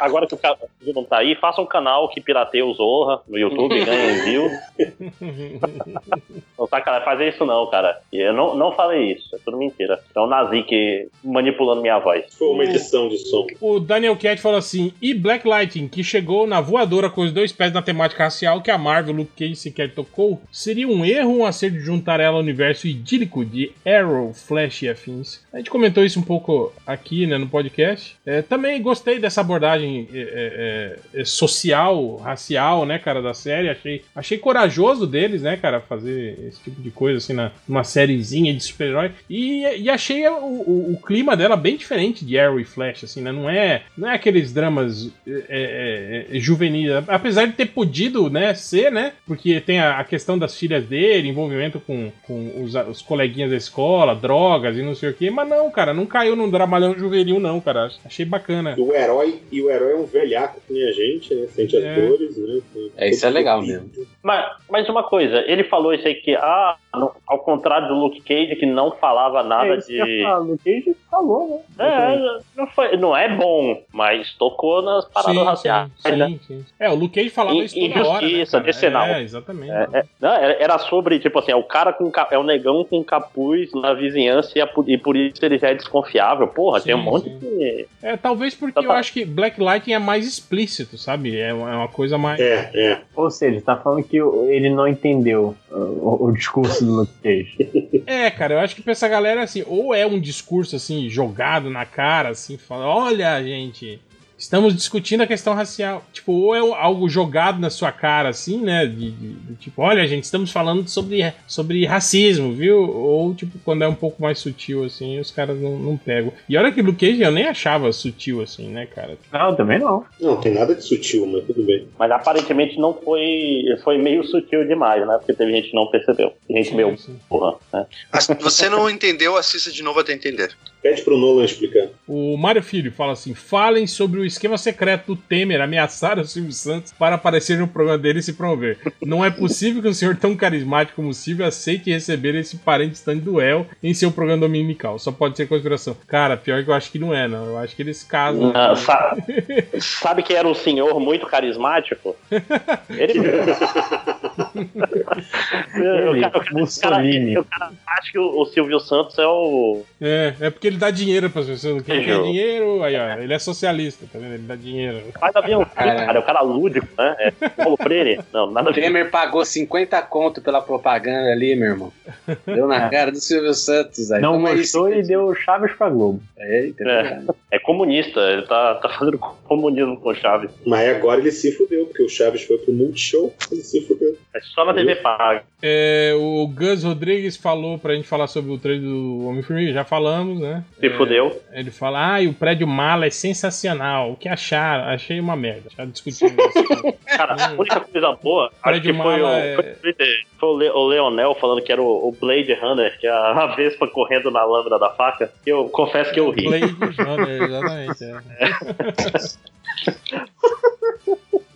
agora que o cara não tá aí, faça um canal que pirateia o Zorra no YouTube e ganha view. Não tá, cara, fazer isso não, cara. Eu não, não falei isso, é tudo mentira. É o Nazi que manipulando minha voz. Foi uma edição de som. O Daniel Cat falou assim: e Black Lightning, que chegou na voadora com os dois pés na temática racial que a Marvel Luke Cage sequer tocou, seria um erro um acerto de juntar ela ao universo idílico de Arrow, Flash e afins? A gente comentou isso um pouco aqui né, no podcast. É, também gostei dessa abordagem é, é, é, social, racial, né, cara, da série. Achei, achei corajoso deles, né, cara, fazer esse tipo de coisa assim na, numa sériezinha de super-herói. E, e achei o, o- o clima dela bem diferente de Arrow e Flash, assim, né? Não é, não é aqueles dramas é, é, é, juvenis. Apesar de ter podido, né, ser, né? Porque tem a, a questão das filhas dele, envolvimento com, com os, os coleguinhas da escola, drogas e não sei o quê. Mas não, cara, não caiu num dramalhão juvenil, não, cara. Achei bacana. O herói, e o herói é um velhaco que nem a gente, né? Sente as É. dores, né? É, isso é legal mesmo. Mas, mas uma coisa, ele falou isso aí que, ah, no- ao contrário do Luke Cage, que não falava nada é de. o Cage falou, né? É, não, foi, não é bom, mas tocou nas paradas Sim, raciais. sim, né? sim, sim. É, o Luke Cage falava In- isso toda hora. Né, decenal. É, exatamente. É, é, não, era sobre, tipo assim, é o cara com é o negão com capuz na vizinhança e, por- e por isso ele já é desconfiável. Porra, tem um Sim, monte sim. de. É, talvez porque Tá, eu tá. acho que Black Lightning é mais explícito, sabe? É uma, é uma coisa mais. É, é. Ou seja, tá falando que ele não entendeu uh, o, o discurso do Luke Cage. É, cara, eu acho que pra essa galera, assim, ou é um discurso, assim, jogado na cara, assim, falando, olha, gente, estamos discutindo a questão racial. Tipo, ou é algo jogado na sua cara, assim, né? De, de- de tipo, olha, gente, estamos falando sobre, sobre racismo, viu? Ou, tipo, quando é um pouco mais sutil, assim, os caras não, não pegam. E olha que Luke Cage eu nem achava sutil, assim, né, cara? Não, também não. Não, tem nada de sutil, mas tudo bem. Mas aparentemente não foi. Foi meio sutil demais, né? Porque teve gente que não percebeu. Gente sim. porra, né? As- Você não entendeu, assista de novo até entender. Pede pro Nolan explicar. O Mário Filho fala assim: falem sobre o esquema secreto do Temer ameaçar o Silvio Santos para aparecer no programa dele e se promover. Não é possível que um senhor tão carismático como o Silvio aceite receber esse parente stand duel em seu programa dominical. Só pode ser conspiração. Cara, pior que eu acho que não é, não. Eu acho que eles casam. Ah, sa- sabe que era um senhor muito carismático? Ele cara, Mussolini. o cara acho que o, o Silvio Santos é o. É, é porque ele dá dinheiro pras pessoas. Quem Entendi. Quer dinheiro, aí, ó, ele é socialista, tá vendo? Ele dá dinheiro. Da Beyoncé, cara. É o cara lúdico, né? É Paulo Freire. Não, nada a O ver. Temer pagou 50 conto pela propaganda ali, meu irmão. Deu na cara do Silvio Santos. Aí. Não Toma gostou e 50. deu Chaves pra Globo. É, entendeu? É. É comunista, ele tá, tá fazendo comunismo com o Chaves. Mas agora ele se fudeu, porque o Chaves foi pro Multishow, ele se fudeu. É só na TV paga. É, o Gus Rodrigues falou pra gente falar sobre o trailer do Homem-Formiga, já falamos, né? Se É, fudeu. Ele fala, ah, e o prédio Mala é sensacional. O que acharam? Achei uma merda. Já discutimos isso. Cara, a única coisa boa, acho Prédio que foi o, é- foi o Le- o Leonel falando que era o, o Blade Runner, que é a, a Vespa correndo na lâmina da faca. Eu confesso que eu ri. Blade Runner, exatamente. É.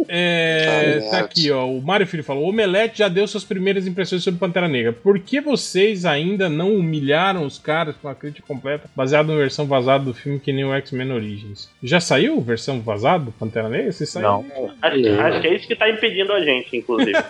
É, tá aqui, ó. O Mário Filho falou: O Omelete já deu suas primeiras impressões sobre Pantera Negra. Por que vocês ainda não humilharam os caras com a crítica completa, baseada na versão vazada do filme que nem o X-Men Origins? Já saiu versão vazada do Pantera Negra? Você saiu? Não. Acho, acho que é isso que tá impedindo a gente, inclusive.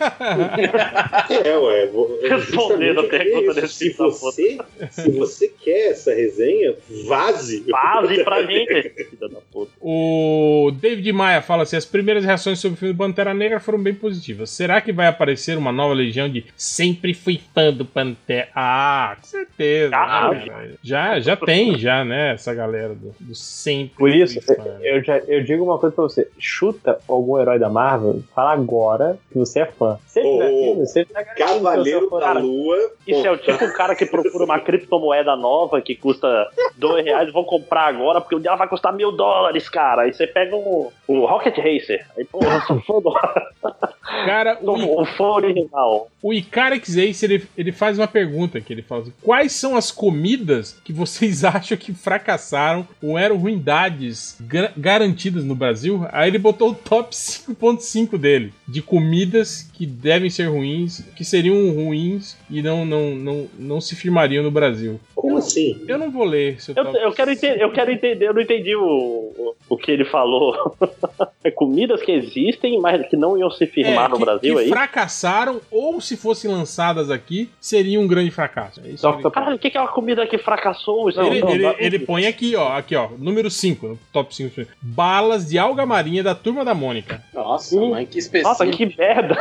É, ué. vou- Respondendo a justamente pergunta desse Se você, se você quer essa resenha, vaze. Base pra gente, filha da puta. O David Maia fala assim: as primeiras reações sobre o filme do Pantera Negra foram bem positivas. Será que vai aparecer uma nova legião de sempre fui fã do Pantera? Ah, com certeza. Ah, né, já, já tem, já, né? Essa galera do, do sempre. Por isso, fui fã. eu, já, eu digo uma coisa pra você: chuta algum herói da Marvel, fala agora que você é fã. Se ele tiver Ô, filme, Cavaleiro você é fã. da Cara, Lua. Isso é o tipo o cara que procura uma criptomoeda nova que custa dois reais, vou comprar agora porque o dela vai custar mil dólares, cara. Aí você pega um, um Rocket Racer. Aí, porra, sou fã do Cara, o, um fã original. o Icarix Ace ele, ele faz uma pergunta que ele fala assim, Quais são as comidas que vocês acham que fracassaram ou eram ruindades garantidas no Brasil? Aí ele botou o top 5.5 dele de comidas que devem ser ruins, que seriam ruins e não, não, não, não se firmariam no Brasil. Como assim? Eu não vou ler seu Eu, top eu, quero entender, eu quero entender, eu não entendi o, o, o que ele falou. É comidas que existem, mas que não iam se firmar É, no que- Brasil que aí. fracassaram ou se fossem lançadas aqui seria um grande fracasso. É isso Caralho, o que é uma comida que fracassou? Isso ele, não, ele- não, ele põe aqui, ó, aqui, ó, número 5, no top 5. Balas de alga marinha da turma da Mônica. Nossa, mãe, que específico. Nossa, que merda.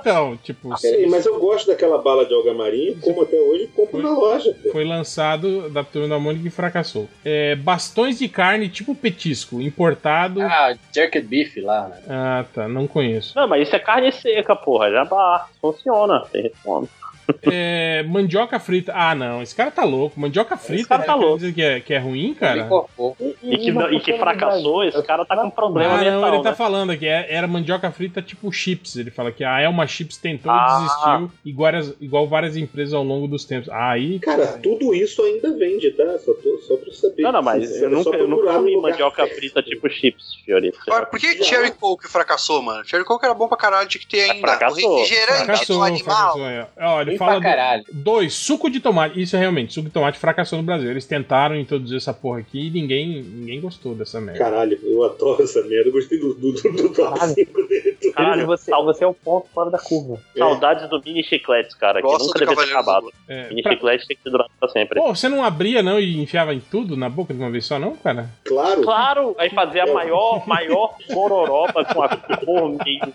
Então, tipo, Peraí, mas eu gosto daquela bala de alga marinha, como até hoje, compro na loja. pô. foi lançado da turma da Mônica e fracassou. É, bastões de carne tipo petisco, importado. Ah, jerked beef lá, né? Ah, tá, não conheço. Não, mas isso é carne seca, porra. Já dá. Funciona. Tem fome. É, mandioca frita. Ah, não, esse cara tá louco. Mandioca frita, cara tá quer louco. que é, que é ruim, cara? E que, não- e que fracassou, esse cara tá com problema Ah, não, mental, ele tá né? falando aqui, é- era mandioca frita tipo chips. Ele fala que a Elma Chips tentou e Ah. desistiu, igual, as- igual várias empresas ao longo dos tempos. Aí, Cara, tudo isso ainda vende, tá? Só, tô, só pra saber. Não, não, mas eu é nunca, eu nunca comi mandioca frita tipo chips, Fiorito. Agora, por que Cherry Coke fracassou, mano? Cherry Coke era bom pra caralho, tinha que ter ainda. fracassou. O refrigerante fracassou, do animal. fracassou. é. Ó, ele fala do- dois, suco de tomate. Isso é realmente, suco de tomate fracassou no Brasil. Eles tentaram introduzir essa porra aqui e ninguém, ninguém gostou dessa merda. Caralho, eu adoro essa merda. Eu gostei do, do, do, do top Caralho. 5 dele. Caralho, você, sal- você é o ponto fora da curva. saudades do mini chicletes, cara, que Gosto nunca do devia ter acabado. É, Mini pra- chiclete tem que durar pra sempre. Pô, você não abria não e enfiava em tudo na boca de uma vez só, não, cara? Claro. Claro, aí fazer a maior, maior gororoba com a cor meio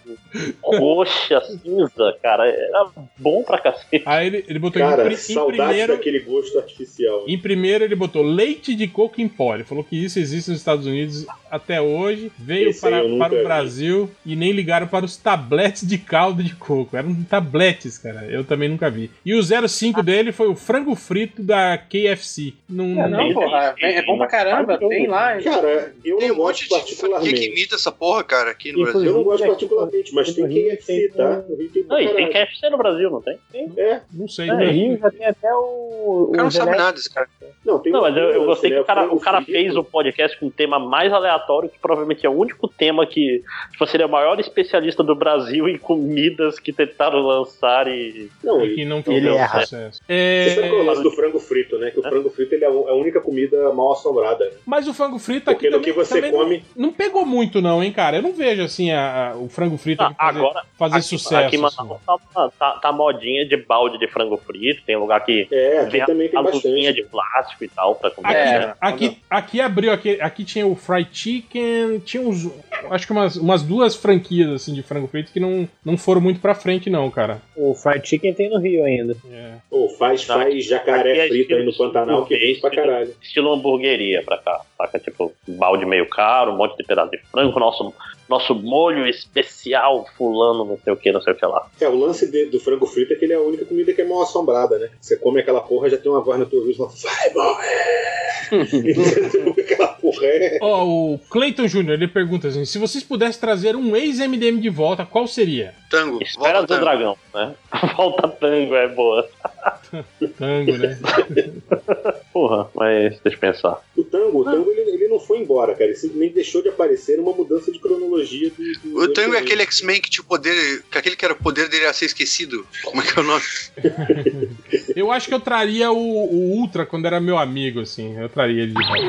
roxa, cinza, cara, era bom pra cacete. Aí ele, ele botou em, Cara, em saudade primeiro. daquele gosto artificial. Em primeiro ele botou leite de coco em pó. Ele falou que isso existe nos Estados Unidos até hoje. Veio Esse para, para o vi. Brasil e nem ligaram para os tabletes de caldo de coco. Eram tabletes, cara. Eu também nunca vi. E o 05 dele foi o frango frito da KFC. Não, É, não, Tem, porra. tem, É bom pra caramba. tem. Tem lá. Cara, eu Tem não um monte de franquia que imita essa porra, cara, aqui no Inclusive, Eu Brasil. não gosto particularmente, mas tem KFC, tem- tá? Tem Não, e tem. KFC no Brasil, não tem? É, não sei. No né? Rio já tem até o. O cara o não sabe nada, esse cara. Não, tem Não, mas eu, eu gostei né? que o cara, o cara fez o podcast com um tema mais aleatório, que provavelmente é o único tema que tipo, seria o maior especialista do Brasil em comidas que tentaram lançar e. Não, Que e- não foi Ele um erra. sucesso. Você sabe qual é o É, lance do frango frito, né? Que o frango frito ele é a a única comida mal assombrada. né? mas o frango frito aqui Porque no também, que você também não- come. não, pegou muito não, hein, cara? Eu não vejo assim a- a- o frango frito Ah, fazer, agora, fazer aqui, sucesso. aqui assim. Tá, tá, tá modinha de balde de frango frito, tem lugar que É, aqui vem a, também tem a luvinha bastante. de plástico e tal pra comer. Aqui, né? aqui, aqui abriu, aqui, aqui tinha o fried chicken, tinha uns, acho que umas, umas duas franquias assim de frango frito que não, não foram muito pra frente não, cara. O fried chicken tem no Rio ainda. É. Pô, faz, Não, faz jacaré aqui é frito aí no Pantanal que é burguês, pra caralho. Estilo hamburgueria pra cá, saca? Tipo, balde meio caro, um monte de pedaço de frango, nosso, nosso molho especial, fulano, não sei o que, não sei o que lá. É, o lance de- do frango frito é que ele é a única comida que é mal assombrada, né? Você come aquela porra, já tem uma voz na tua voz e fala, vai morrer! aquela porra é... Ó, o Clayton Jr., ele pergunta assim, se vocês pudessem trazer um ex-MDM de volta, qual seria? Tango. Espera volta do tango. dragão, né? Volta tango é boa. Tango, né? Porra, mas deixa eu pensar. O tango, o tango ele, ele não foi embora, cara. Ele simplesmente deixou de aparecer numa mudança de cronologia do. do O Tango é aquele X-Men que tinha o poder. que aquele que era o poder dele a ser esquecido. Como é que é o nome? Eu acho que eu traria o, o Ultra quando era meu amigo, assim. Eu traria ele de volta.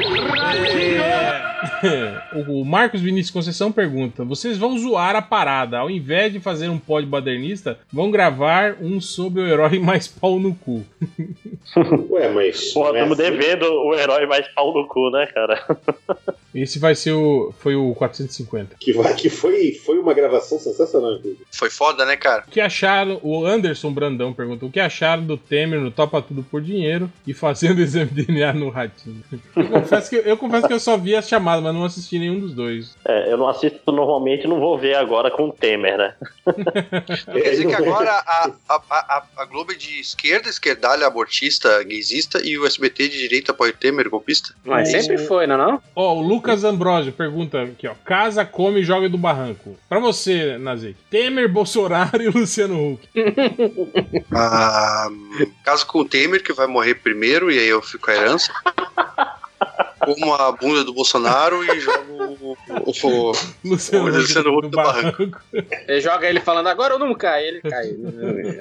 É... O Marcos Vinícius Conceição pergunta: Vocês vão zoar a parada? Ao invés de fazer um pod badernista, vão gravar um sobre o herói mais pau no cu. Ué, mas. Porra, não é estamos assim? devendo o herói mais pau no cu, né, cara? Esse vai ser o. Foi o 450. Que, vai- que foi, foi uma gravação sensacional, inclusive. Foi foda, né, cara? O que acharam? O Anderson Brandão perguntou: O que acharam do Temer no Topa Tudo por Dinheiro e fazendo exame de DNA no ratinho? Eu confesso que eu, confesso que eu só vi as chamadas, mas não assisti nenhum dos dois. É, eu não assisto normalmente, não vou ver agora com o Temer, né? Quer dizer que agora a, a, a, a Globo é de esquerda, esquerdalha, abortista, gaysista, e o SBT de direita apoia o Temer, golpista? Mas sempre foi, não é não? Ó, o Lucas Ambrosio pergunta aqui, ó. Casa, come e joga do barranco. Pra você, Nazik. Temer, Bolsonaro e Luciano Huck. Ah, caso com o Temer, que vai morrer primeiro, e aí eu fico com a herança. Como a bunda do Bolsonaro e jogo o, o, Luciano o Luciano do, Huck do barranco. Ele joga ele falando agora ou não cai? Ele cai.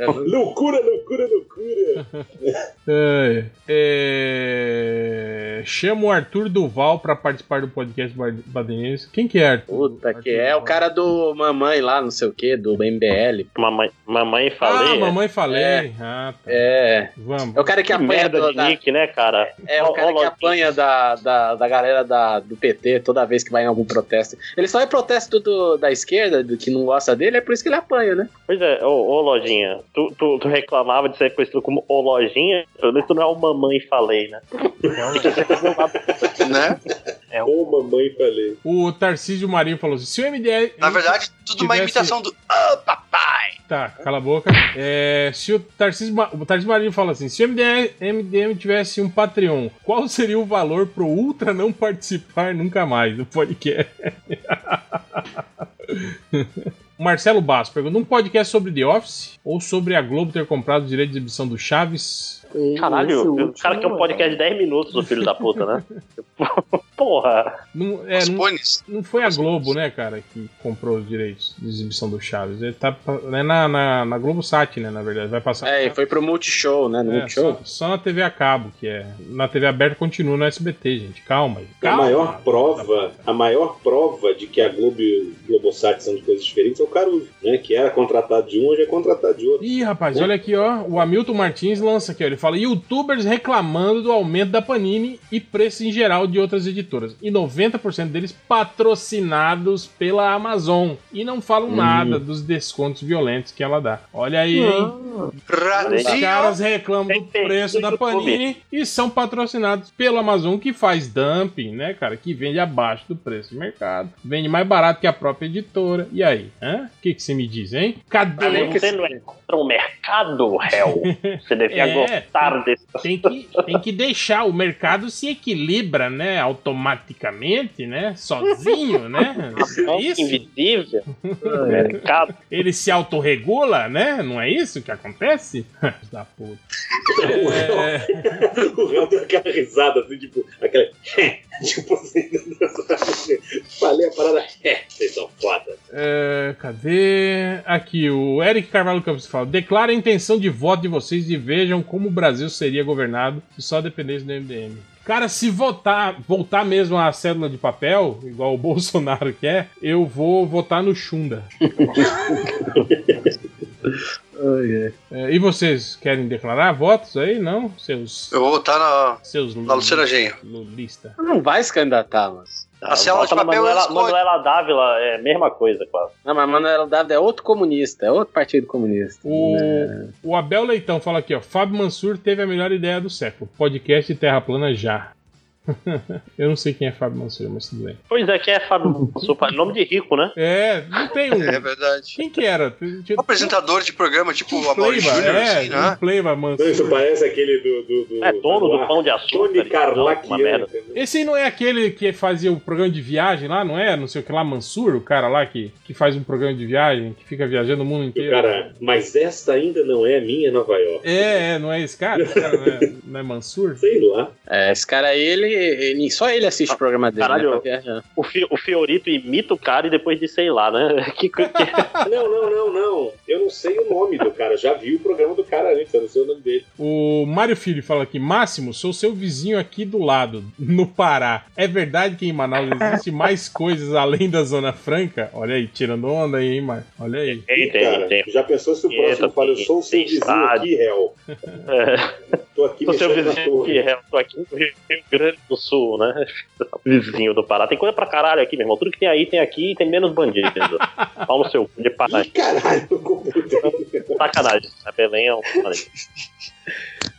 loucura, loucura, loucura! É, é, Chama o Arthur Duval pra participar do podcast Badenense. Quem que é Arthur? Puta que é o cara do mamãe lá, não sei o que, do MBL. Mamãe, mamãe falei. Ah, mamãe falei. É. Ah, tá. É. Vamos. É o cara que Que apanha merda do, de da, nick, né, cara? É o cara que apanha da, da, da galera da, do PT toda vez que vai em algum protesto. Ele só é protesto do, da esquerda, do que não gosta dele, é por isso que ele apanha, né? Pois é, ô, ô Lojinha, tu, tu, tu reclamava de ser conhecido como ô Lojinha, pelo menos tu não é o mamãe falei, né? né? Ô, mamãe, falei. O Tarcísio Marinho falou assim: se o MDL. Na verdade, tudo uma tivesse- imitação do. Ah, papai! Tá, cala a boca. É, se o Tarcísio, o Tarcísio Marinho fala assim: se o MDM, MDM tivesse um Patreon, qual seria o valor pro Ultra não participar nunca mais do podcast? O Marcelo Basso pergunta: um podcast sobre The Office ou sobre a Globo ter comprado o direito de exibição do Chaves? Caralho, o cara quer um podcast de 10 minutos, o filho da puta, né? Porra! Não, é, Os não, pôneis. não foi a Globo, né, cara, que comprou os direitos de exibição do Chaves. Ele tá né, na, na, na Globo Sat, né, na verdade. Vai passar. É, e foi pro Multishow, né? No É, Multishow. só, só na TV a cabo, que é. Na TV aberta continua no SBT, gente. Calma aí. A Calma. maior prova, a maior prova de que a Globo e o Globosat são de coisas diferentes é o Caruso, né? Que era contratado de um, hoje é contratado de outro. Ih, rapaz, olha aqui, ó. O Hamilton Martins lança aqui, ó. Ele fala: youtubers reclamando do aumento da Panini e preço em geral de outras editoras. E 90% deles patrocinados pela Amazon. E não falam nada dos descontos violentos que ela dá. Olha aí, hein? Os caras reclamam do preço da. Panini e são patrocinados pelo Amazon, que faz dumping, né, cara? Que vende abaixo do preço de mercado. Vende mais barato que a própria editora. E aí? hã? O que, que você me diz, hein? Cadê? Não é contra o mercado, réu. Você devia É, gostar desse. Tem que, tem que deixar o mercado se equilibra, né? Automaticamente, né? Sozinho, né? É isso? invisível. mercado. Ele se autorregula, né? Não é isso que acontece? da puta. É, O réu deu aquela risada, assim, tipo, aquela. Tipo assim, falei a parada. É, vocês são foda. é, cadê? Aqui, o Eric Carvalho Campos fala: declara a intenção de voto de vocês e vejam como o Brasil seria governado se só dependesse do MDM. Cara, se votar, voltar mesmo a cédula de papel, igual o Bolsonaro quer, eu vou votar no Chunda. É, e vocês querem declarar votos aí? Não? Seus. Eu vou votar na, Seus na Luciana Genro. Lulista. Não vai se candidatar, mas. A célula de papel Manuela, escolhe. Manuela Dávila é a mesma coisa, quase. Não, mas Manuel Dávila é outro comunista, é outro partido comunista. O, É. o Abel Leitão fala aqui, ó. Fábio Mansur teve a melhor ideia do século. Podcast Terra Plana já. Eu não sei quem é Fábio Mansur, mas tudo bem. Pois é, quem é Fábio Mansur? Nome de rico, né? É, não tem um. É verdade. Quem que era? Tinha- Um apresentador de programa tipo o Playba, Júnior, é, assim, né? um Playba Não, isso Mansur. parece aquele do. do, do É dono do pão de açúcar. Tony e Carlaquian. Esse aí não é aquele que fazia o programa de viagem lá, não é? Não sei o que lá, Mansur, o cara lá que, que faz um programa de viagem, que fica viajando o mundo o inteiro. cara, mas esta ainda não é minha Nova York. É, é, não é esse cara? Esse cara não é, não é Mansur? Sei lá. É, esse cara aí, ele, ele- só ele assiste o programa dele, Caralho. né? pra viajar. O, Fi- o Fiorito imita o cara e depois de sei lá, né? Que, que- Não, não, não, não. Eu não sei o nome do cara. Já vi o programa do cara antes, eu não sei o nome dele. O Mário Filho fala aqui: Máximo, sou seu vizinho aqui do lado, no Pará. É verdade que em Manaus existe mais coisas além da Zona Franca? Olha aí, tirando onda aí, hein, Mário? Olha aí. tem, tem, cara, tem. já pensou se o Eita, próximo fala, eu sou o seu vizinho aqui, réu. É, Tô aqui sou seu vizinho aqui, é, tô aqui no Rio Grande do Sul, né? Vizinho do Pará. Tem coisa pra caralho aqui, meu irmão. Tudo que tem aí, tem aqui e tem menos bandido. Pau no seu de Pará. Ih, caralho, eu. Sacanagem. A Belém é um.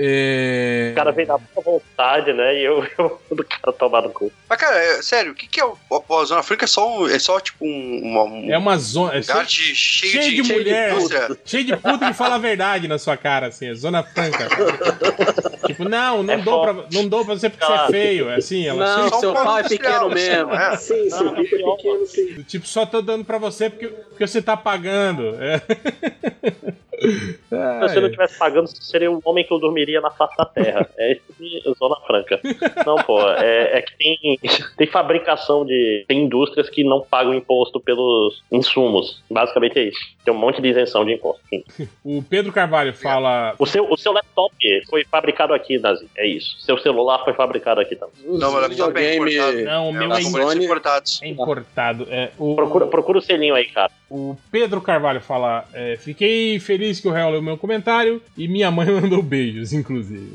É... O cara vem na boa vontade, né? E eu, eu do cara tomar no cu. Mas, cara, é, sério, o que, que é o, a Zona Franca? É só, um- é só tipo um, uma- um É uma zona. É cheio, de, cheio, cheio de mulher. indústria. cheio de puta que fala a verdade na sua cara, assim, é Zona Franca. tipo, não, não, É dou pra, não dou pra você porque você é Claro. feio. É assim, ela Não, cheia- Só seu pau é pequeno assim, mesmo. não é? Sim, seu pico é pequeno, sim. Tipo, só tô dando pra você porque, porque você tá pagando. É. Se você não estivesse pagando, seria um homem que eu dormiria na face da terra. É isso de Zona Franca. Não, pô, é, é que tem, tem fabricação de. Tem indústrias que não pagam imposto pelos insumos. Basicamente é isso. Tem um monte de isenção de imposto. Sim. O Pedro Carvalho fala. O seu, o seu laptop foi fabricado aqui, Nazi. É isso. Seu celular foi fabricado aqui também. Os Não, mas laptop é importado. Não, o É, meu os é, Sony- importados. é importado. É, o, Procura, procura o selinho aí, cara. o Pedro Carvalho fala: é, Fiquei feliz que o réu leu meu comentário e minha mãe mandou beijos, inclusive.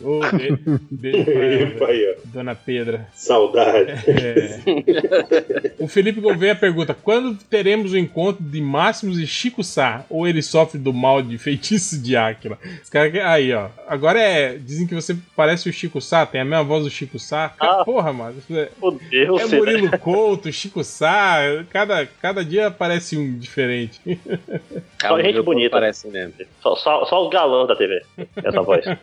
Be- beijo pra ela, Epa. Dona Pedra. Saudade. É. o Felipe Gouveia pergunta: quando teremos o encontro de Máximos e Chico Sá? Ou ele sofre do mal de feitiço de Áquila? Os caras que- Aí, ó. Agora é. Dizem que você parece o Chico Sá, tem a mesma voz do Chico Sá. Ah. Porra, mano. É, é você, né? Murilo Couto, Chico Sá. Cada, cada dia aparece um diferente. Só gente bonita. Parece mesmo. Só, só, só os galãs da TV. Essa voz.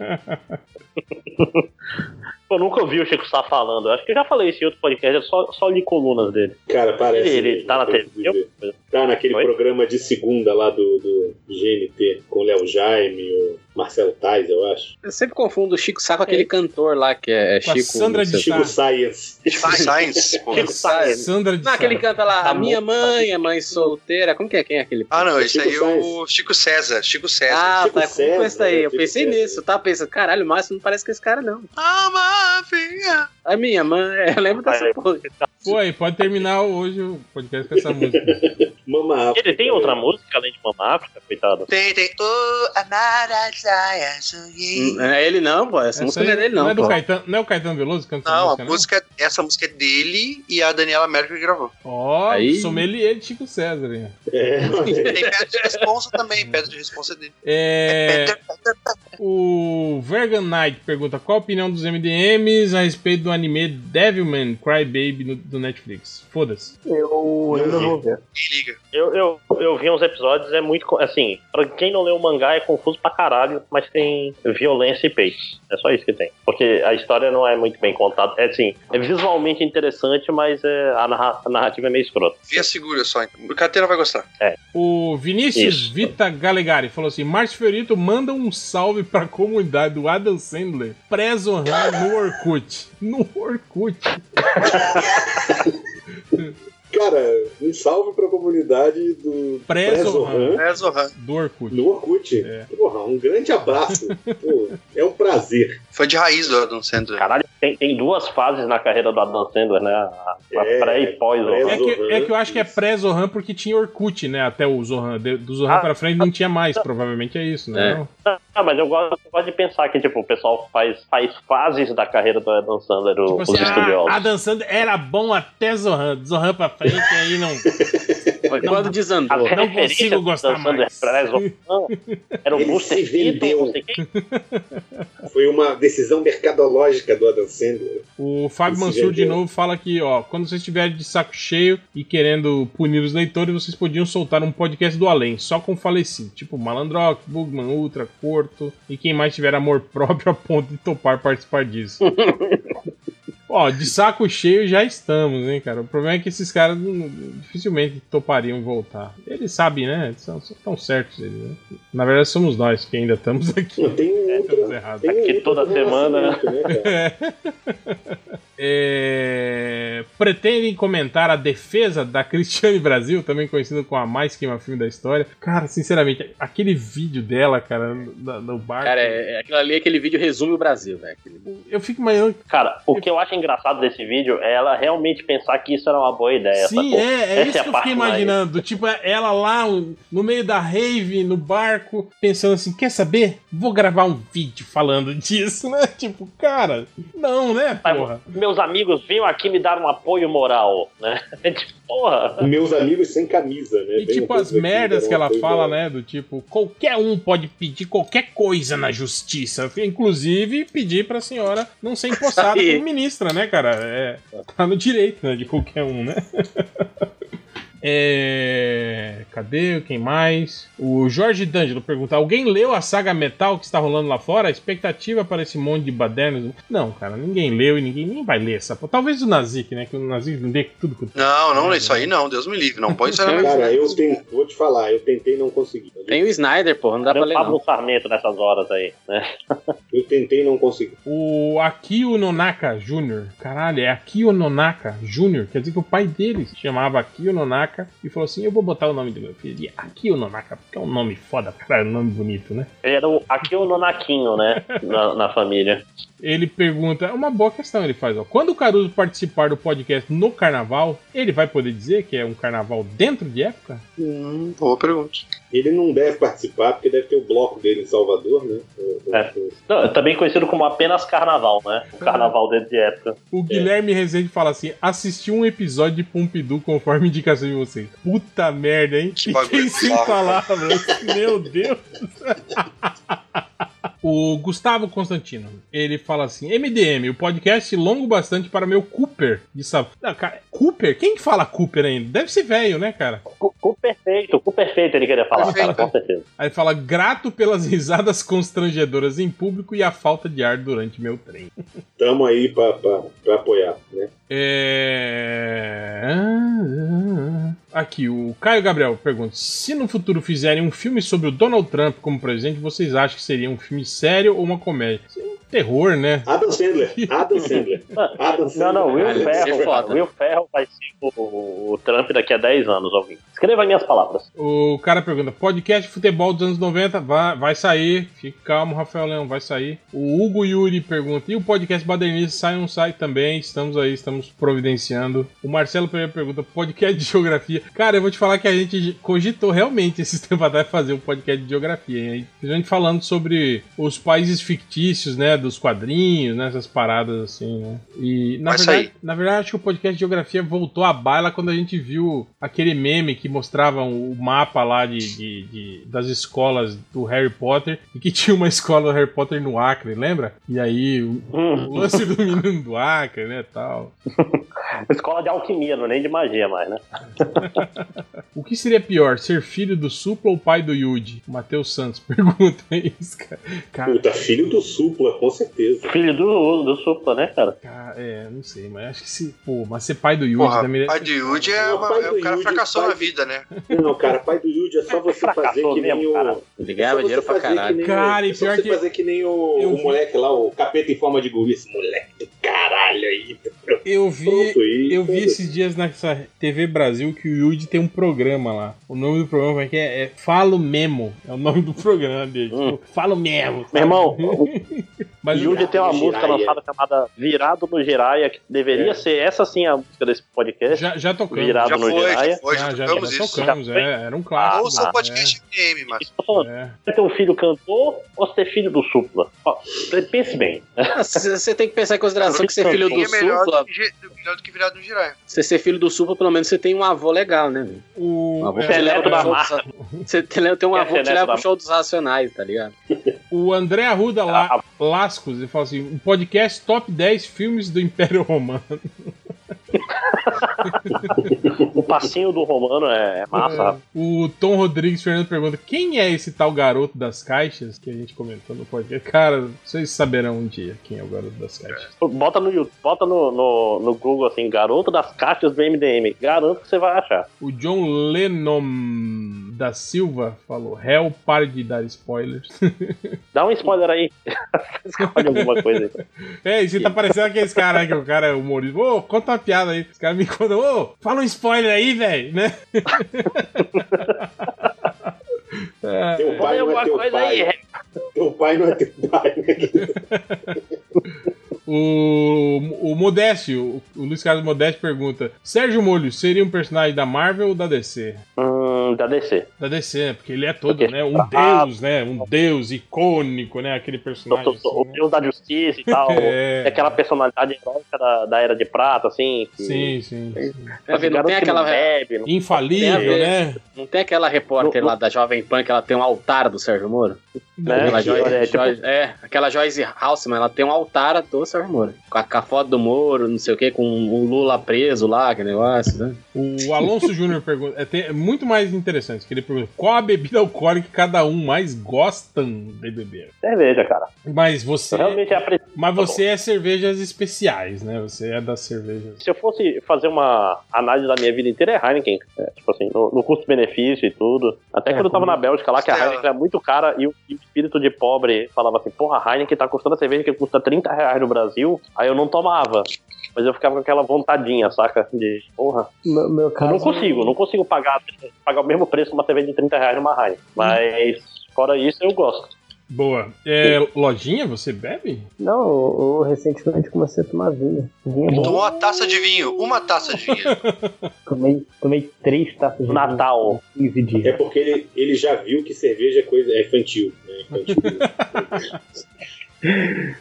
Eu nunca ouvi o Chico Sá falando. Eu acho que eu já falei isso em outro podcast. Eu só, só li colunas dele. Cara, parece. Ele, ele tá na TV. Tá naquele Oi? programa de segunda lá do, do GNT, com o Léo Jaime, o Marcelo Tais, eu acho. Eu sempre confundo o Chico Sá com aquele cantor lá que é, é a Chico. Sandra de. Chico Science. Science, pô. Chico Sá. é- Sandra de Não, aquele canta lá, Tá a minha mãe é mãe solteira. Como que é? Quem é aquele? Ah, não, esse Chico aí é o Chico César. Chico César. Ah, Chico tá, como César, com esse daí? né? Eu Chico pensei César. nisso, eu tava pensando, caralho, o Márcio não parece com esse cara, não. Ah, laughing. A minha mãe, eu lembro dessa porra. Pô, aí pode terminar hoje o podcast com essa música. Mama Ele tem outra música além de Mama África, coitado? Tem, tem. Oh, Amara. Não é ele não, pô. Essa Essa música não é aí dele, não. é do pô. Caetano, não é o Caetano Veloso que canta essa Não, a música, música, essa música é dele e a Daniela Mercury gravou. Ó, Aí- sommelier de Chico César. hein? É, Tem pedra de responsa também, pedra de responsa dele. É, o Vergan Knight pergunta qual a opinião dos MDMs a respeito do anime Devilman Crybaby do Netflix. Foda-se. Eu ainda vou ver. Quem liga? Eu, eu, eu vi uns episódios, é muito. Assim, pra quem não leu o mangá é confuso pra caralho, mas tem violência e peitos. É só isso que tem. Porque a história não é muito bem contada. É assim, é visualmente interessante, mas é, a, narra- a narrativa é meio escrota. Via segura só. O carteira vai gostar. O Vinícius Isso. Vita Galegari falou assim: Márcio Fiorito manda um salve pra comunidade do Adam Sandler pré-Zohan no Orkut. No Orkut. Cara, um salve pra comunidade do Pré-Zohan. É, Zohan. Do Orkut. no Orkut. É. Porra, um grande abraço. Pô, é um prazer. Foi de raiz do Adam Sandler. Caralho, tem, tem duas fases na carreira do Adam Sandler, né? A, a É, pré e pós. Zohan. É que, é que eu acho que é pré-Zohan porque tinha Orkut, né? Até o Zohan. Do Zohan Ah, pra frente não tinha mais, provavelmente é isso, né? É. Não? Ah, mas eu gosto, eu gosto de pensar que, tipo, o pessoal faz, faz fases da carreira do Adam Sandler, Tipo os assim, estudiosos. ah, Adam Sandler era bom até Zohan. Zohan pra frente, aí não. Foi quando A desandou. Não consigo gostar mais. era o Ele Buster se vendeu. Não. Foi uma decisão mercadológica do Adam Sandler. O Fábio Mansur de novo fala aqui, ó. Quando vocês estiverem de saco cheio e querendo punir os leitores, vocês podiam soltar um podcast do além, só com falecido. Tipo Malandrox, Bugman, Ultra, Corto e quem mais tiver amor próprio a ponto de topar participar disso. Ó, de saco cheio já estamos, hein, cara. O problema é que esses caras não- dificilmente topariam voltar. Eles sabem, né? São, são tão certos eles, né? Na verdade, somos nós que ainda estamos aqui. Não, tem um Estamos outro. errados. Tem Aqui outro toda semana, né, cara? É, Pretendem comentar a defesa da Cristiane Brasil, também conhecida como a mais queima filme da história. Cara, sinceramente, aquele vídeo dela, cara, no, no bar. Cara, é, é aquilo ali, aquele vídeo resume o Brasil, velho. Aquele- Eu fico imaginando. Cara, o que eu acho engraçado desse vídeo é ela realmente pensar que isso era uma boa ideia. Sim, sacou? é, é Essa isso a que eu fiquei mais- imaginando. Tipo, ela lá um, no meio da rave, no barco, pensando assim: quer saber? Vou gravar um vídeo falando disso, né? Tipo, cara, não, né, Mas porra? Meus amigos vinham aqui me dar um apoio moral, né? Tipo, porra. Meus amigos sem camisa, né? E Vem tipo as merdas que ela fala, né? Do tipo, qualquer um pode pedir qualquer coisa na justiça. Inclusive pedir pra senhora não ser empossada como ministra, né, cara? É, tá no direito, né? De qualquer um, né? É... Cadê? Quem mais? O Jorge D'Angelo pergunta: Alguém leu a saga Metal que está rolando lá fora? A expectativa para esse monte de badernos? Não, cara, ninguém leu e ninguém nem vai ler essa. Talvez o Nazik, né? Que o Nazik não dê tudo que Não, não, isso aí não, Deus me livre. Não na minha Cara, eu tentei, vou te falar, eu tentei e não consegui. Tem o Snyder, porra, não dá pra Eu ler Pablo não. Sarmento nessas horas aí, né? Eu tentei e não consegui. O Akio Nonaka Jr. Caralho, é Akio Nonaka Jr. Quer dizer que o pai dele se chamava Akio Nonaka e falou assim: Eu vou botar o nome do meu filho de Akio Nonaka, porque é um nome foda, cara, um nome bonito, né? Ele era o, aqui o nonaquinho, né? Na, na família. Ele pergunta: é uma boa questão, ele faz, ó. Quando o Caruso participar do podcast no carnaval, ele vai poder dizer que é um carnaval dentro de época? Hum, boa pergunta. Ele não deve participar, porque deve ter o bloco dele em Salvador, né? É. Não, também conhecido como apenas carnaval, né? O carnaval dentro de época. O Guilherme Rezende fala assim: assisti um episódio de Pompidou conforme indicação de vocês. Puta merda, hein? Que Fiquei sem palavras. Meu Deus. O Gustavo Constantino, ele fala assim: MDM, o podcast longo bastante para meu Cooper de. Não, cara, Cooper? Quem que fala Cooper ainda? Deve ser velho, né, cara? Cu perfeito, cu perfeito ele queria falar, Perfeito. cara, com certeza. Aí ele fala: grato pelas risadas constrangedoras em público e a falta de ar durante meu trem. Tamo aí pra, pra, pra apoiar, né? É. Aqui, o Caio Gabriel pergunta: se no futuro fizerem um filme sobre o Donald Trump como presidente, vocês acham que seria um filme sério ou uma comédia? Um terror, né? Adam Sandler. Adam Sandler. Adam Não, Sandler. não, Will isso é Ferro, foda. Will Ferro vai ser o, o Trump daqui a 10 anos, alguém. Escreva minhas palavras. O cara pergunta: podcast de futebol dos anos 90 vai, vai sair. Fique calmo, Rafael Leão, vai sair. O Hugo Yuri pergunta: e o podcast Badernista sai ou não sai também? Estamos aí, estamos providenciando. O Marcelo Pereira pergunta: podcast de geografia. Cara, eu vou te falar que a gente cogitou realmente esses tempos atrás fazer um podcast de geografia, hein? Principalmente falando sobre os países fictícios, né? Dos quadrinhos, né? Essas paradas assim, né? E na Vai verdade, sair. na verdade, acho que o podcast de geografia voltou à baila quando a gente viu aquele meme que mostrava o mapa lá de, de- de- das escolas do Harry Potter e que tinha uma escola do Harry Potter no Acre, lembra? E aí o, Hum. o lance do menino do Acre, né, tal. Escola de alquimia, não é nem de magia mais, né? O que seria pior, ser filho do Supla ou pai do Yuji? Matheus Santos pergunta isso, cara. Cara, Puta, filho do Supla, com certeza. Filho do, do Supla, né, cara? cara, é, não sei, mas acho que se. Pô, mas ser pai do Yuji Porra, também. pai do Yuji é, uma, é o cara Yuji, fracassou pai- na vida, né? Não, cara, pai do Yuji é só você fazer que nem o. cara. Ele é ganhava dinheiro pra caralho. Cara, o, e é só pior você que fazer que nem o, eu o moleque lá, o capeta em forma de guri, esse moleque do caralho aí. Eu vi. Pronto, e Eu vi esses dias nessa TV Brasil que o Yuji tem um programa lá. O nome do programa é, é, é Falo Memo. É o nome do programa dele. Hum. Tipo, Falo Memo. Meu irmão, Mas tem uma no música Jiraiya. lançada chamada Virado no Jiraiya, que deveria É. ser essa sim a música desse podcast. já, já tocamos. Virado Já no foi, Jiraiya. já foi, já, já, já, tocamos já isso. tocamos, Já é, era um clássico. Ouça o é. podcast mas que eu tô falando. É. Você ter um filho cantor ou ser filho do Supla? Ó, Pense bem. Ah, Você tem que pensar em consideração que ser filho é do melhor Supla, do, que, ge- melhor do que virado no Jiraiya. você ser filho do Supla, pelo menos você tem um avô legal, né? O, Um avô é, que leva da marca. Você tem tem um Quer avô que leva pro show dos Racionais, tá ligado? O André Arruda La, Lascos, ele fala assim: um podcast top 10 filmes do Império Romano. O passinho do Romano é, é massa, É. O Tom Rodrigues Fernando pergunta: quem é esse tal garoto das caixas que a gente comentou no podcast? Cara, vocês saberão um dia quem é o garoto das caixas. Bota no YouTube, bota no, no, no Google assim, garoto das caixas do MDM. Garanto que você vai achar. O John Lennon da Silva falou: Hell, pare de dar spoilers. Dá um spoiler aí. Escolhe alguma coisa aí. é, você tá parecendo aqueles caras que o cara é humorista. Ô, conta uma piada aí. Os caras me contam: ô, fala um spoiler aí, velho, né? É, Teu pai não é alguma teu coisa pai. aí. Teu pai não é teu pai. O, o Modécio, o Luiz Carlos Modécio pergunta: Sérgio Molho seria um personagem da Marvel ou da DC? Hum, da DC. Da DC, né? Porque ele é todo, Porque- né? Um Ah. deus, né? Um deus icônico, né? Aquele personagem. O, o, o assim, né? Deus da Justiça e tal. É. Aquela personalidade heróica da, da Era de Prata, assim. Que, Sim, sim. sim. Não tem que aquela, bebe, não- Infalível, né? não tem aquela repórter No- lá da Jovem Pan que ela tem um altar do Sérgio Moro? né? Aquela é, tipo, Joyce- é, aquela Joyce Halseman, ela tem um altar do Sérgio Moro. Com a, com a foto do Moro, não sei o que, com o Lula preso lá, aquele negócio, né? O Alonso Júnior pergunta. É, tem- é muito mais interessante. Que ele pergunta: qual a bebida alcoólica que cada um mais gostam de beber? cerveja, cara. Mas você. Realmente é aprecio. Mas você é cervejas especiais, né? Você é das cervejas. Se eu fosse fazer uma análise da minha vida inteira, é Heineken. É, tipo assim, no, no custo-benefício e tudo. Até É, quando eu tava como- na Bélgica lá, que a. Heineken era muito cara e o, e o espírito de pobre falava assim: porra, a Heineken tá custando a cerveja que custa 30 reais no Brasil. Aí eu não tomava. Mas eu ficava com aquela vontadinha, saca? De, porra. No meu Eu caso, não consigo, não consigo pagar, pagar o mesmo preço uma cerveja de 30 reais numa Heineken. Mas, fora isso, eu gosto. Boa. É, lojinha, você bebe? Não, eu, eu recentemente comecei a tomar vinho. Vinho é. Tomou uma taça de vinho, uma taça de vinho. Tomei, tomei três taças de Natal. vinho em 15 dias. É porque ele, ele já viu que cerveja é coisa é infantil. Né? Infantil.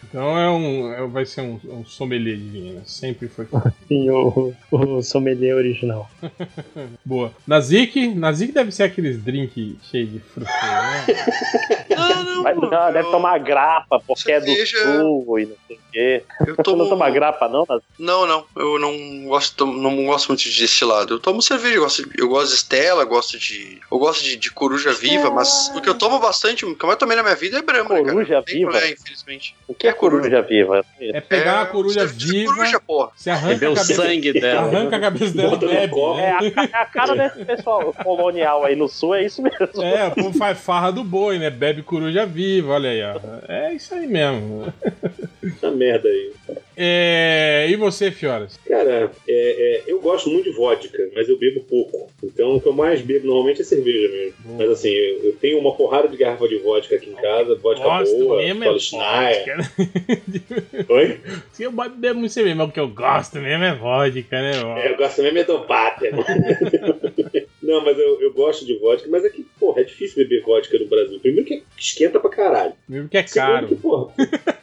Então é um, é- vai ser um, um sommelier de vinho, né? Sempre foi. Sim, o, o sommelier original. Boa. Nazik, Nazik deve ser aqueles drink cheios de fruta, né? Não, não. Mas, não, deve eu- tomar grapa, porque é do Cerveja- sul e não sei o quê. Eu Você tomo. não toma grapa, não? Mas Não, não. Eu não gosto, não gosto muito de destilado. Eu tomo cerveja, eu gosto, eu gosto de Stella, gosto de. Eu gosto de, de coruja viva, mas o que eu tomo bastante, o que eu mais tomei na minha vida é Brahma, né, cara? Coruja Não tem viva? infelizmente. O que é coruja viva? É pegar uma coruja cerveja de viva, Coruja, porra. você arranca Beber a o cabeça, sangue dela. arranca a cabeça dela e bebe. copo. É a, é a cara desse pessoal colonial aí no sul, é isso mesmo. É, o povo faz farra do boi, né? Bebe coruja viva, olha aí, ó. É isso aí mesmo. Essa merda aí. É, e você, Fioras? Cara, é, é, eu gosto muito de vodka, mas eu bebo pouco. Então o que eu mais bebo normalmente é cerveja mesmo. Mas assim, eu, eu tenho uma porrada de garrafa de vodka aqui em casa, vodka Gosto boa, mesmo é vodka. Oi? Se eu bebo muito cerveja, mas o que eu gosto mesmo é vodka, né? ó? É, eu gosto mesmo é do Pater. Não, mas eu, eu gosto de vodka, mas é que, porra, é difícil beber vodka no Brasil. Primeiro que esquenta pra caralho. Mesmo que é Segundo caro. que, porra.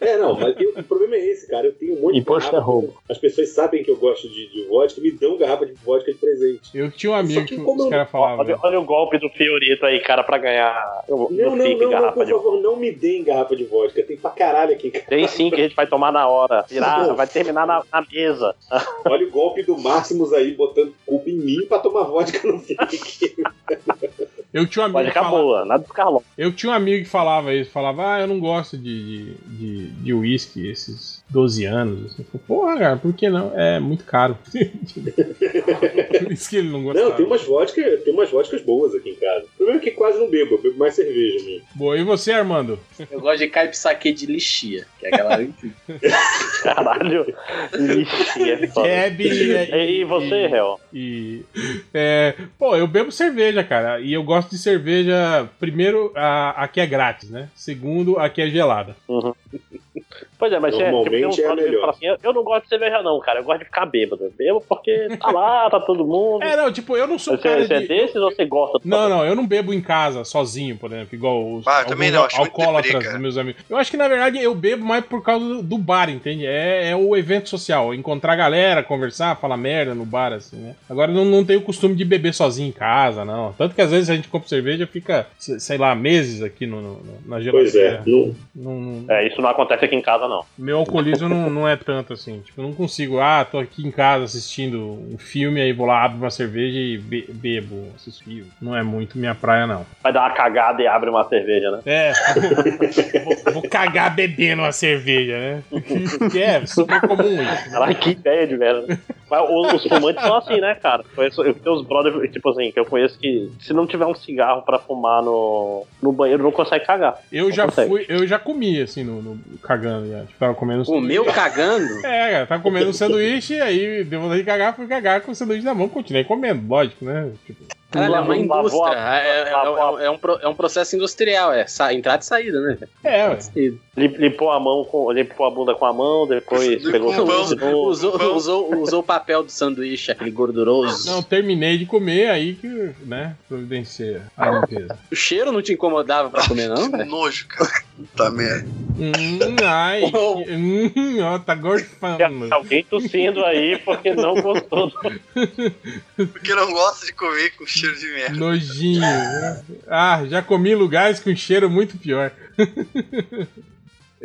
É, não, mas eu- o problema é esse, cara. Eu tenho um monte Imposto de garrafa. é roubo. As pessoas sabem que eu gosto de, de vodka e me dão garrafa de vodka de presente. Eu tinha um amigo Só que que como os eu- caras falavam. Olha, olha o golpe do Fiorito aí, cara, pra ganhar o Não, não, não, não, garrafa por de favor, não me deem garrafa de vodka. Tem pra caralho aqui. cara. Tem sim que a gente vai tomar na hora. Virar, vai terminar na, na mesa. Olha o golpe do Máximos aí, botando culpa em mim pra tomar vodka no FIC. Eu tinha um amigo Pode que ficar falava, boa, nada dos Carlão. eu tinha um amigo que falava isso, falava, ah, eu não gosto de, de, de, de whisky esses 12 anos. Assim. Porra, cara, por que não? É muito caro. por isso que ele não gostava. Não, tem umas vodkas, tem umas vodkas boas aqui em casa. O problema é que quase não bebo, eu bebo mais cerveja mesmo. Boa, e você, Armando? Eu gosto de caipsaque de lixia, que é aquela. Caralho. Ixi, é foda. Keb E, e você, Réu? E. É, pô, eu bebo cerveja, cara. E eu gosto de cerveja. Primeiro, a, a que é grátis, né? Segundo, a que é gelada. Pois é, mas você Normalmente tem um é melhor. fala assim, eu, eu não gosto de cerveja não, cara, eu gosto de ficar bêbado. Eu Bebo porque tá lá, tá todo mundo. É, não, tipo, eu não sou Você, cara você é de. desses ou você gosta? do Não, não, eu não bebo em casa sozinho, por exemplo, igual os Ah, eu também não, acho muito alcoólatras dos meus amigos. Eu acho que na verdade eu bebo mais por causa do, bar, entende? É, é o evento social, encontrar a galera, conversar, falar merda no bar, assim, né? Agora eu não, não tenho o costume de beber sozinho em casa, não. Tanto que às vezes a gente compra cerveja fica, se- sei lá, meses aqui no, no- na Pois geladeira. é, não, Não- não- É, isso não acontece aqui em casa, não. meu alcoolismo não, não é tanto assim. Tipo, eu não consigo, ah, tô aqui em casa assistindo um filme, aí vou lá, abro uma cerveja e be- bebo, assisto filme. Não é muito minha praia, não. Vai dar uma cagada e abre uma cerveja, né? É. vou, vou cagar bebendo uma cerveja, né? Que é super comum isso. Caralho, que ideia de merda. Mas os, os fumantes são assim, né, cara? Conheço, eu tenho os brothers, tipo assim, que eu conheço que se não tiver um cigarro pra fumar no, no banheiro, não consegue cagar. Eu já consegue. fui, eu já comi, assim, no, no- cagando. Já. Tipo, tava comendo Comeu cagando? É, cara, tava comendo um sanduíche, aí deu vontade de cagar, fui cagar com o sanduíche na mão, continuei comendo, lógico, né? Tipo, Caralho, é uma indústria. É, é- é- é um, pro- é um processo industrial, é entrada e saída, né? é, ué. Limpou a mão com. Limpou a bunda com a mão, depois pegou o novo. Usou, usou, usou o papel do sanduíche, aquele gorduroso. Não, terminei de comer, aí que, né, providencia a limpeza. O cheiro não te incomodava pra comer, não, Que nojo, cara. Puta merda. Hum, ai, Oh. hum, ó, tá gorfando. Alguém tossindo aí porque não gostou. do- Porque não gosta de comer com cheiro de merda. Nojinho. né? Ah, já comi lugares com cheiro muito pior.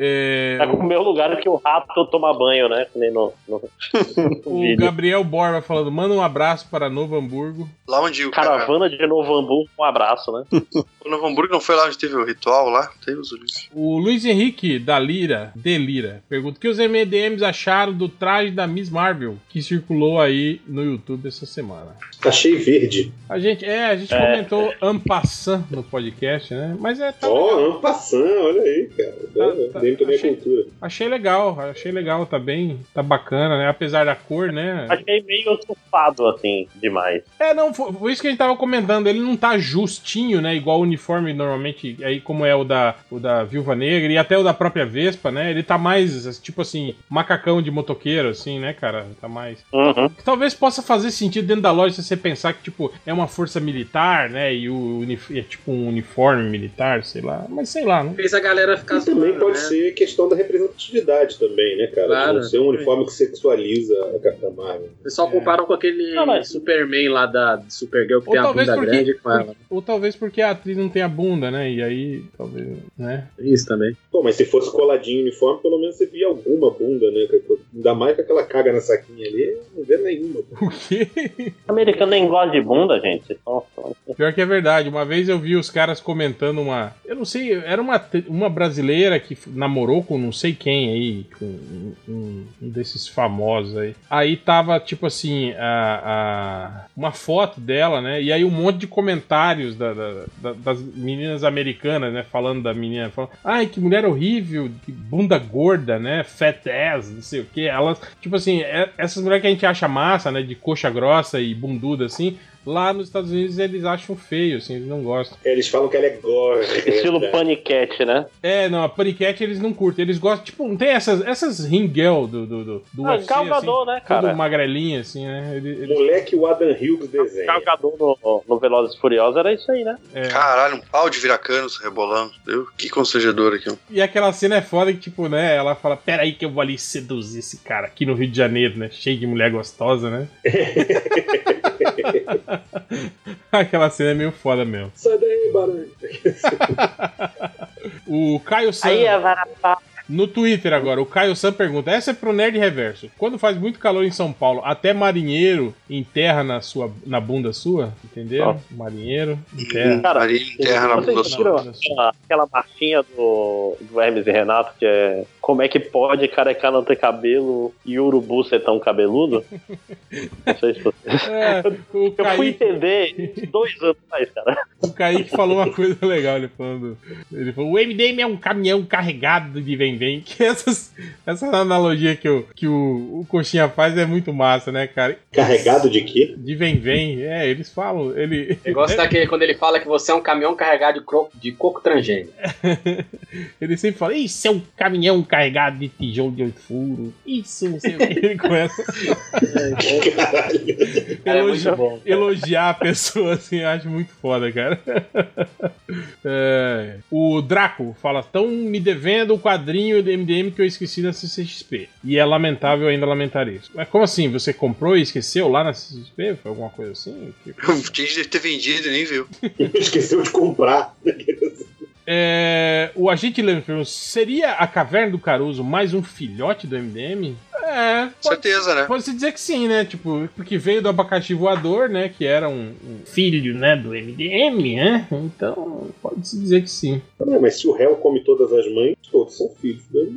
É, Tá com o meu lugar que o rato toma banho, né? Que Nem no, no, no o vídeo. Gabriel Borba falando: manda um abraço para Novo Hamburgo. Lá onde o cara. Caravana de Novo Hamburgo, um abraço, né? O Novo Hamburgo não foi lá onde teve o ritual lá? Teve os Ulisses. O Luiz Henrique da Lira, de Lira, pergunta: o que os MDMs acharam do traje da Miss Marvel que circulou aí no YouTube essa semana? achei verde. A gente, é, a gente É. comentou ampassant no podcast, né? Mas é, tá oh, passando, olha aí, cara. Tá- tá- Dentro da minha achei- cultura. Achei legal, achei legal, tá bem, tá bacana, né? Apesar da cor, né? Achei meio surfado, assim, demais. É, não, foi, foi isso que a gente tava comentando. Ele não tá justinho, né? Igual o uniforme normalmente, aí como é o da, o da Viúva Negra e até o da própria Vespa, né? Ele tá mais, tipo assim, macacão de motoqueiro, assim, né, cara? Tá mais. Uhum. Que talvez possa fazer sentido dentro da loja se você pensar que, tipo, é uma força militar, né? E o é tipo um uniforme militar, sei lá. Mas sei lá, não. Fez a galera ficar E também zoando, pode né? ser questão da representatividade também, né, cara? Claro. Não ser um uniforme que sexualiza a Capitã Marvel. O pessoal É. compara com aquele Não, mas- Superman lá da Supergirl que Ou tem a bunda porque, grande com ela. ou talvez porque a atriz não tem a bunda, né? E aí, talvez, né? Isso também. Pô, mas se fosse coladinho o uniforme, pelo menos você via alguma bunda, né? Ainda mais com aquela caga na saquinha ali, não vê nenhuma. O quê? Americano nem gosta de bunda, gente. Pior que é verdade. Uma vez eu vi os caras comentando uma. Eu não sei, era uma, uma brasileira que namorou com não sei quem aí, com um, um- um desses famosos aí. Aí tava, tipo assim, a, a- uma foto dela, né? E aí um monte de comentários da- da- da- meninas americanas, né? Falando da menina. Falando, Ai, que mulher horrível, que bunda gorda, né? Fat ass, não sei o que. Elas, tipo assim, é- essas mulheres que a gente acha massa, né? De coxa grossa e bunduda assim lá nos Estados Unidos eles acham feio, assim, eles não gostam. Eles falam que ela é gore. Estilo né? Panicat, né? É, não, a Panicat eles não curtem, eles gostam, tipo, não tem essas, essas ring girl do, do, do, do Ah, UFC, Galgador, assim, né, cara? Todo magrelinho, assim, né? Ele- ele- Moleque, o Adam Hughes desenha. Cargador no, no Velozes e Furiosos era isso aí, né? é. Caralho, um pau de viracanos rebolando. Meu, que constrangedor aqui. E aquela cena é foda que, tipo, né, ela fala, pera aí que eu vou ali seduzir esse cara aqui no Rio de Janeiro, né? Cheio de mulher gostosa, né? aquela cena é meio foda mesmo. Sai daí, barulho. O Caio San, Aí é varapá. No Twitter agora, o Caio San pergunta: essa é pro Nerd Reverso. Quando faz muito calor em São Paulo, até marinheiro enterra na, sua, na bunda sua? Entendeu? Marinheiro enterra. Cara, Ali em terra na bunda sua. aquela, marchinha do, do Hermes e Renato, que é como é que pode careca não ter cabelo e urubu ser tão cabeludo? Não sei se você... É, o, Eu fui Kaique, entender isso dois anos atrás, cara. o Kaique falou uma coisa legal, ele falando. Ele falou: o MDM é um caminhão carregado de vem-vem. Que essas, essa analogia que, o, que o, o Coxinha faz é muito massa, né, cara? Carregado de quê? De vem-vem, é, eles falam. Ele, Eu gosto daquele quando ele fala que você é um caminhão carregado de, cro- de coco transgênico. Ele sempre fala, isso é um caminhão carregado de tijolo de oito furos. Isso, não sei o que. Ele começa Caralho. Cara, é muito elogiar, bom. elogiar a pessoa, assim, eu acho muito foda, cara. É, o Draco fala, estão me devendo o quadrinho do MDM que eu esqueci na CCXP. E é lamentável ainda lamentar isso. Mas como assim? Você comprou e esqueceu lá na CCXP? Foi alguma coisa assim? Que- O Tinge deve ter vendido e nem viu. Esqueceu de comprar. É, o agente pergunta: seria a Caverna do Caruso mais um filhote do MDM? É, pode, Certeza, né? pode se dizer que sim, né? Tipo, porque veio do abacaxi voador, né? Que era um, um filho, né? Do MDM, né? Então, pode se dizer que sim. Não, mas se o réu come todas as mães, todos são filhos. né?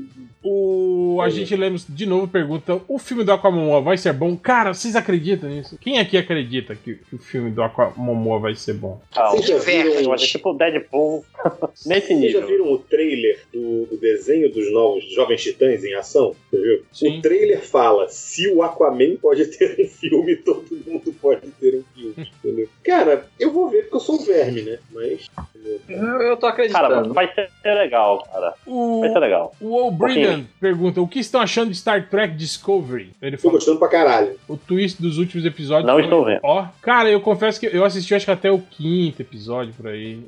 O agente Lemos de novo pergunta: o filme do Aquamomoa vai ser bom? Cara, vocês acreditam nisso? Quem aqui acredita que, que o filme do Aquamomoa vai ser bom? Ah, Vocês já viram, acho tipo Deadpool nesse vocês já nível. viram o trailer do, do desenho dos novos Jovens Titãs em ação? Você viu? Sim. O trailer fala: se o Aquaman pode ter um filme, todo mundo pode ter um filme. Entendeu? Cara, eu vou ver porque eu sou um verme, né? Mas. Eu, eu tô Cara, acreditando. vai ser legal, cara. O, Vai ser legal. o O'Brien pergunta: o que estão achando de Star Trek Discovery? Ele Tô falou: gostando pra caralho. o twist dos últimos episódios. Não foi- estou vendo. Ó, cara, eu confesso que eu assisti acho que até o quinto episódio por aí.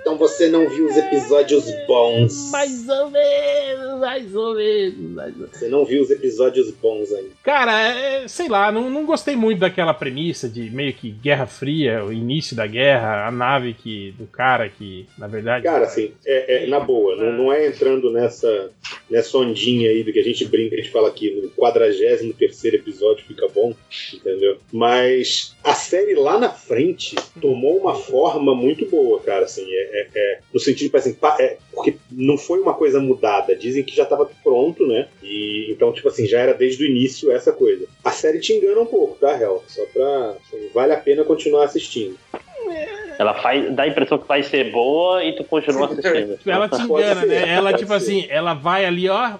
Então você não viu os episódios bons. Mais ou menos, mais ou menos. mais ou. Você não viu os episódios bons ainda. Cara, é, sei lá, não, não gostei muito daquela premissa de meio que Guerra Fria, o início da guerra, a nave que do cara que, na verdade. Cara, assim, é, é, na boa, não, não é entrando nessa, nessa ondinha aí do que a gente brinca, a gente fala aqui no 43 episódio fica bom, entendeu? Mas a série lá na frente tomou uma forma muito boa, cara, assim, é, é- é- no sentido, tipo assim, é, porque não foi uma coisa mudada, dizem que já estava pronto, né? E então, tipo assim, já era desde o início essa coisa. A série te engana um pouco, tá, Hel? Só pra. assim, vale a pena continuar assistindo. Ela faz, dá a impressão que vai ser boa e tu continua assistindo. Ela te engana, né? Ela, tipo assim, ela vai ali, ó,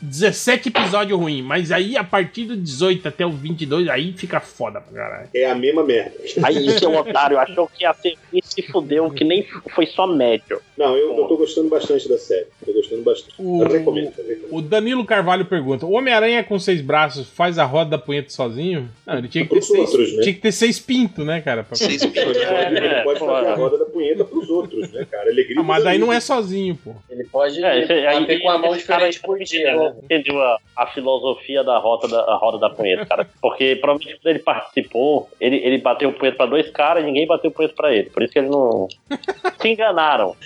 17 episódios ruins, mas aí a partir do 18 até o 22, aí fica foda pra caralho. É a mesma merda. Aí seu otário achou que ia ser e se fudeu, que nem foi só médio. Não, eu, eu tô gostando bastante da série. Tô gostando bastante. O- Eu recomendo. eu recomendo. O Danilo Carvalho pergunta: o Homem-Aranha com seis braços faz a roda da punheta sozinho? Não, ele tinha que ter Pros seis, outros, né? tinha que ter seis pintos, né, cara? Pra- Seis Ele pintos. pode, ele É, pode fazer é. a roda da punheta pros outros, né, cara? Ele grita Ah, mas daí não é sozinho, pô. Ele pode É, esse, aí, bater com a mão esse cara diferente por dia, né? Não entendeu a, a filosofia da roda da, a roda da punheta, cara. Porque provavelmente quando ele participou, ele, ele bateu o punheta pra dois caras e ninguém bateu o punheta pra ele. Por isso que ele não. Se enganaram.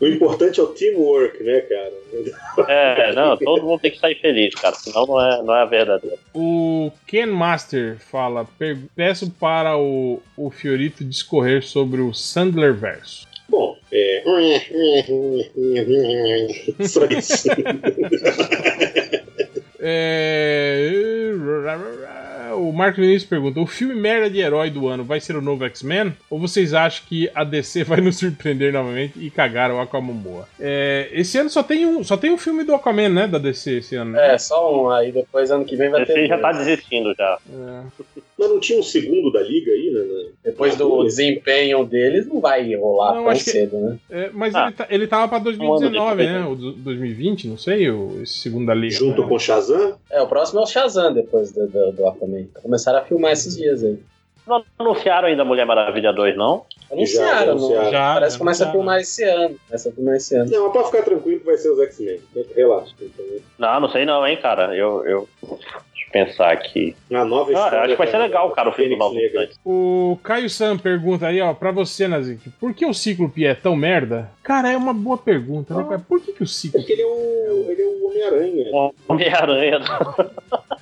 O importante é o teamwork, né, cara? É, não, todo mundo tem que sair feliz, cara. Senão não é, não é a verdadeira. O Ken Master fala: "Per- peço para o, o Fiorito discorrer sobre o Sandler verso. Bom, é. Só isso. É... O Marco Vinícius pergunta: o filme merda de herói do ano vai ser o novo X-Men? Ou vocês acham que a DC vai nos surpreender novamente e cagar o Aquamomoa? É, esse ano só tem, um, só tem um filme do Aquaman, né? Da DC esse ano. né? É, só um. Aí depois ano que vem vai ter. Você já tá desistindo já. É. Mas não tinha um segundo da liga aí, né? né? Depois do desempenho deles, não vai rolar Não, tão acho que- cedo, né? É, mas Ah. ele, tá- ele tava pra Um 2019, ano né? O do- 2020, não sei, o esse segundo da liga. Junto né? com o Shazam? É, o próximo é o Shazam depois do, do, do Aquaman. Começaram a filmar esses dias aí. Não anunciaram ainda Mulher Maravilha 2, não? Anunciaram, anunciaram. não? Já, Parece que começa a já. filmar esse ano. Começa a filmar esse ano. Não, mas pode ficar tranquilo que vai ser os X-Men. Relaxa. Não, não sei não, hein, cara. Eu. eu... Deixa eu pensar aqui. A nova Ah, acho que vai ser legal, cara, o filme Novo. Mutante. O Caio Sam pergunta aí, ó, pra você, Nazik, por que o Cíclope é tão merda? Cara, é uma boa pergunta, né, cara? Por que, que o É Cíclope... porque ele é o, ele é o Homem-Aranha. Homem-Aranha.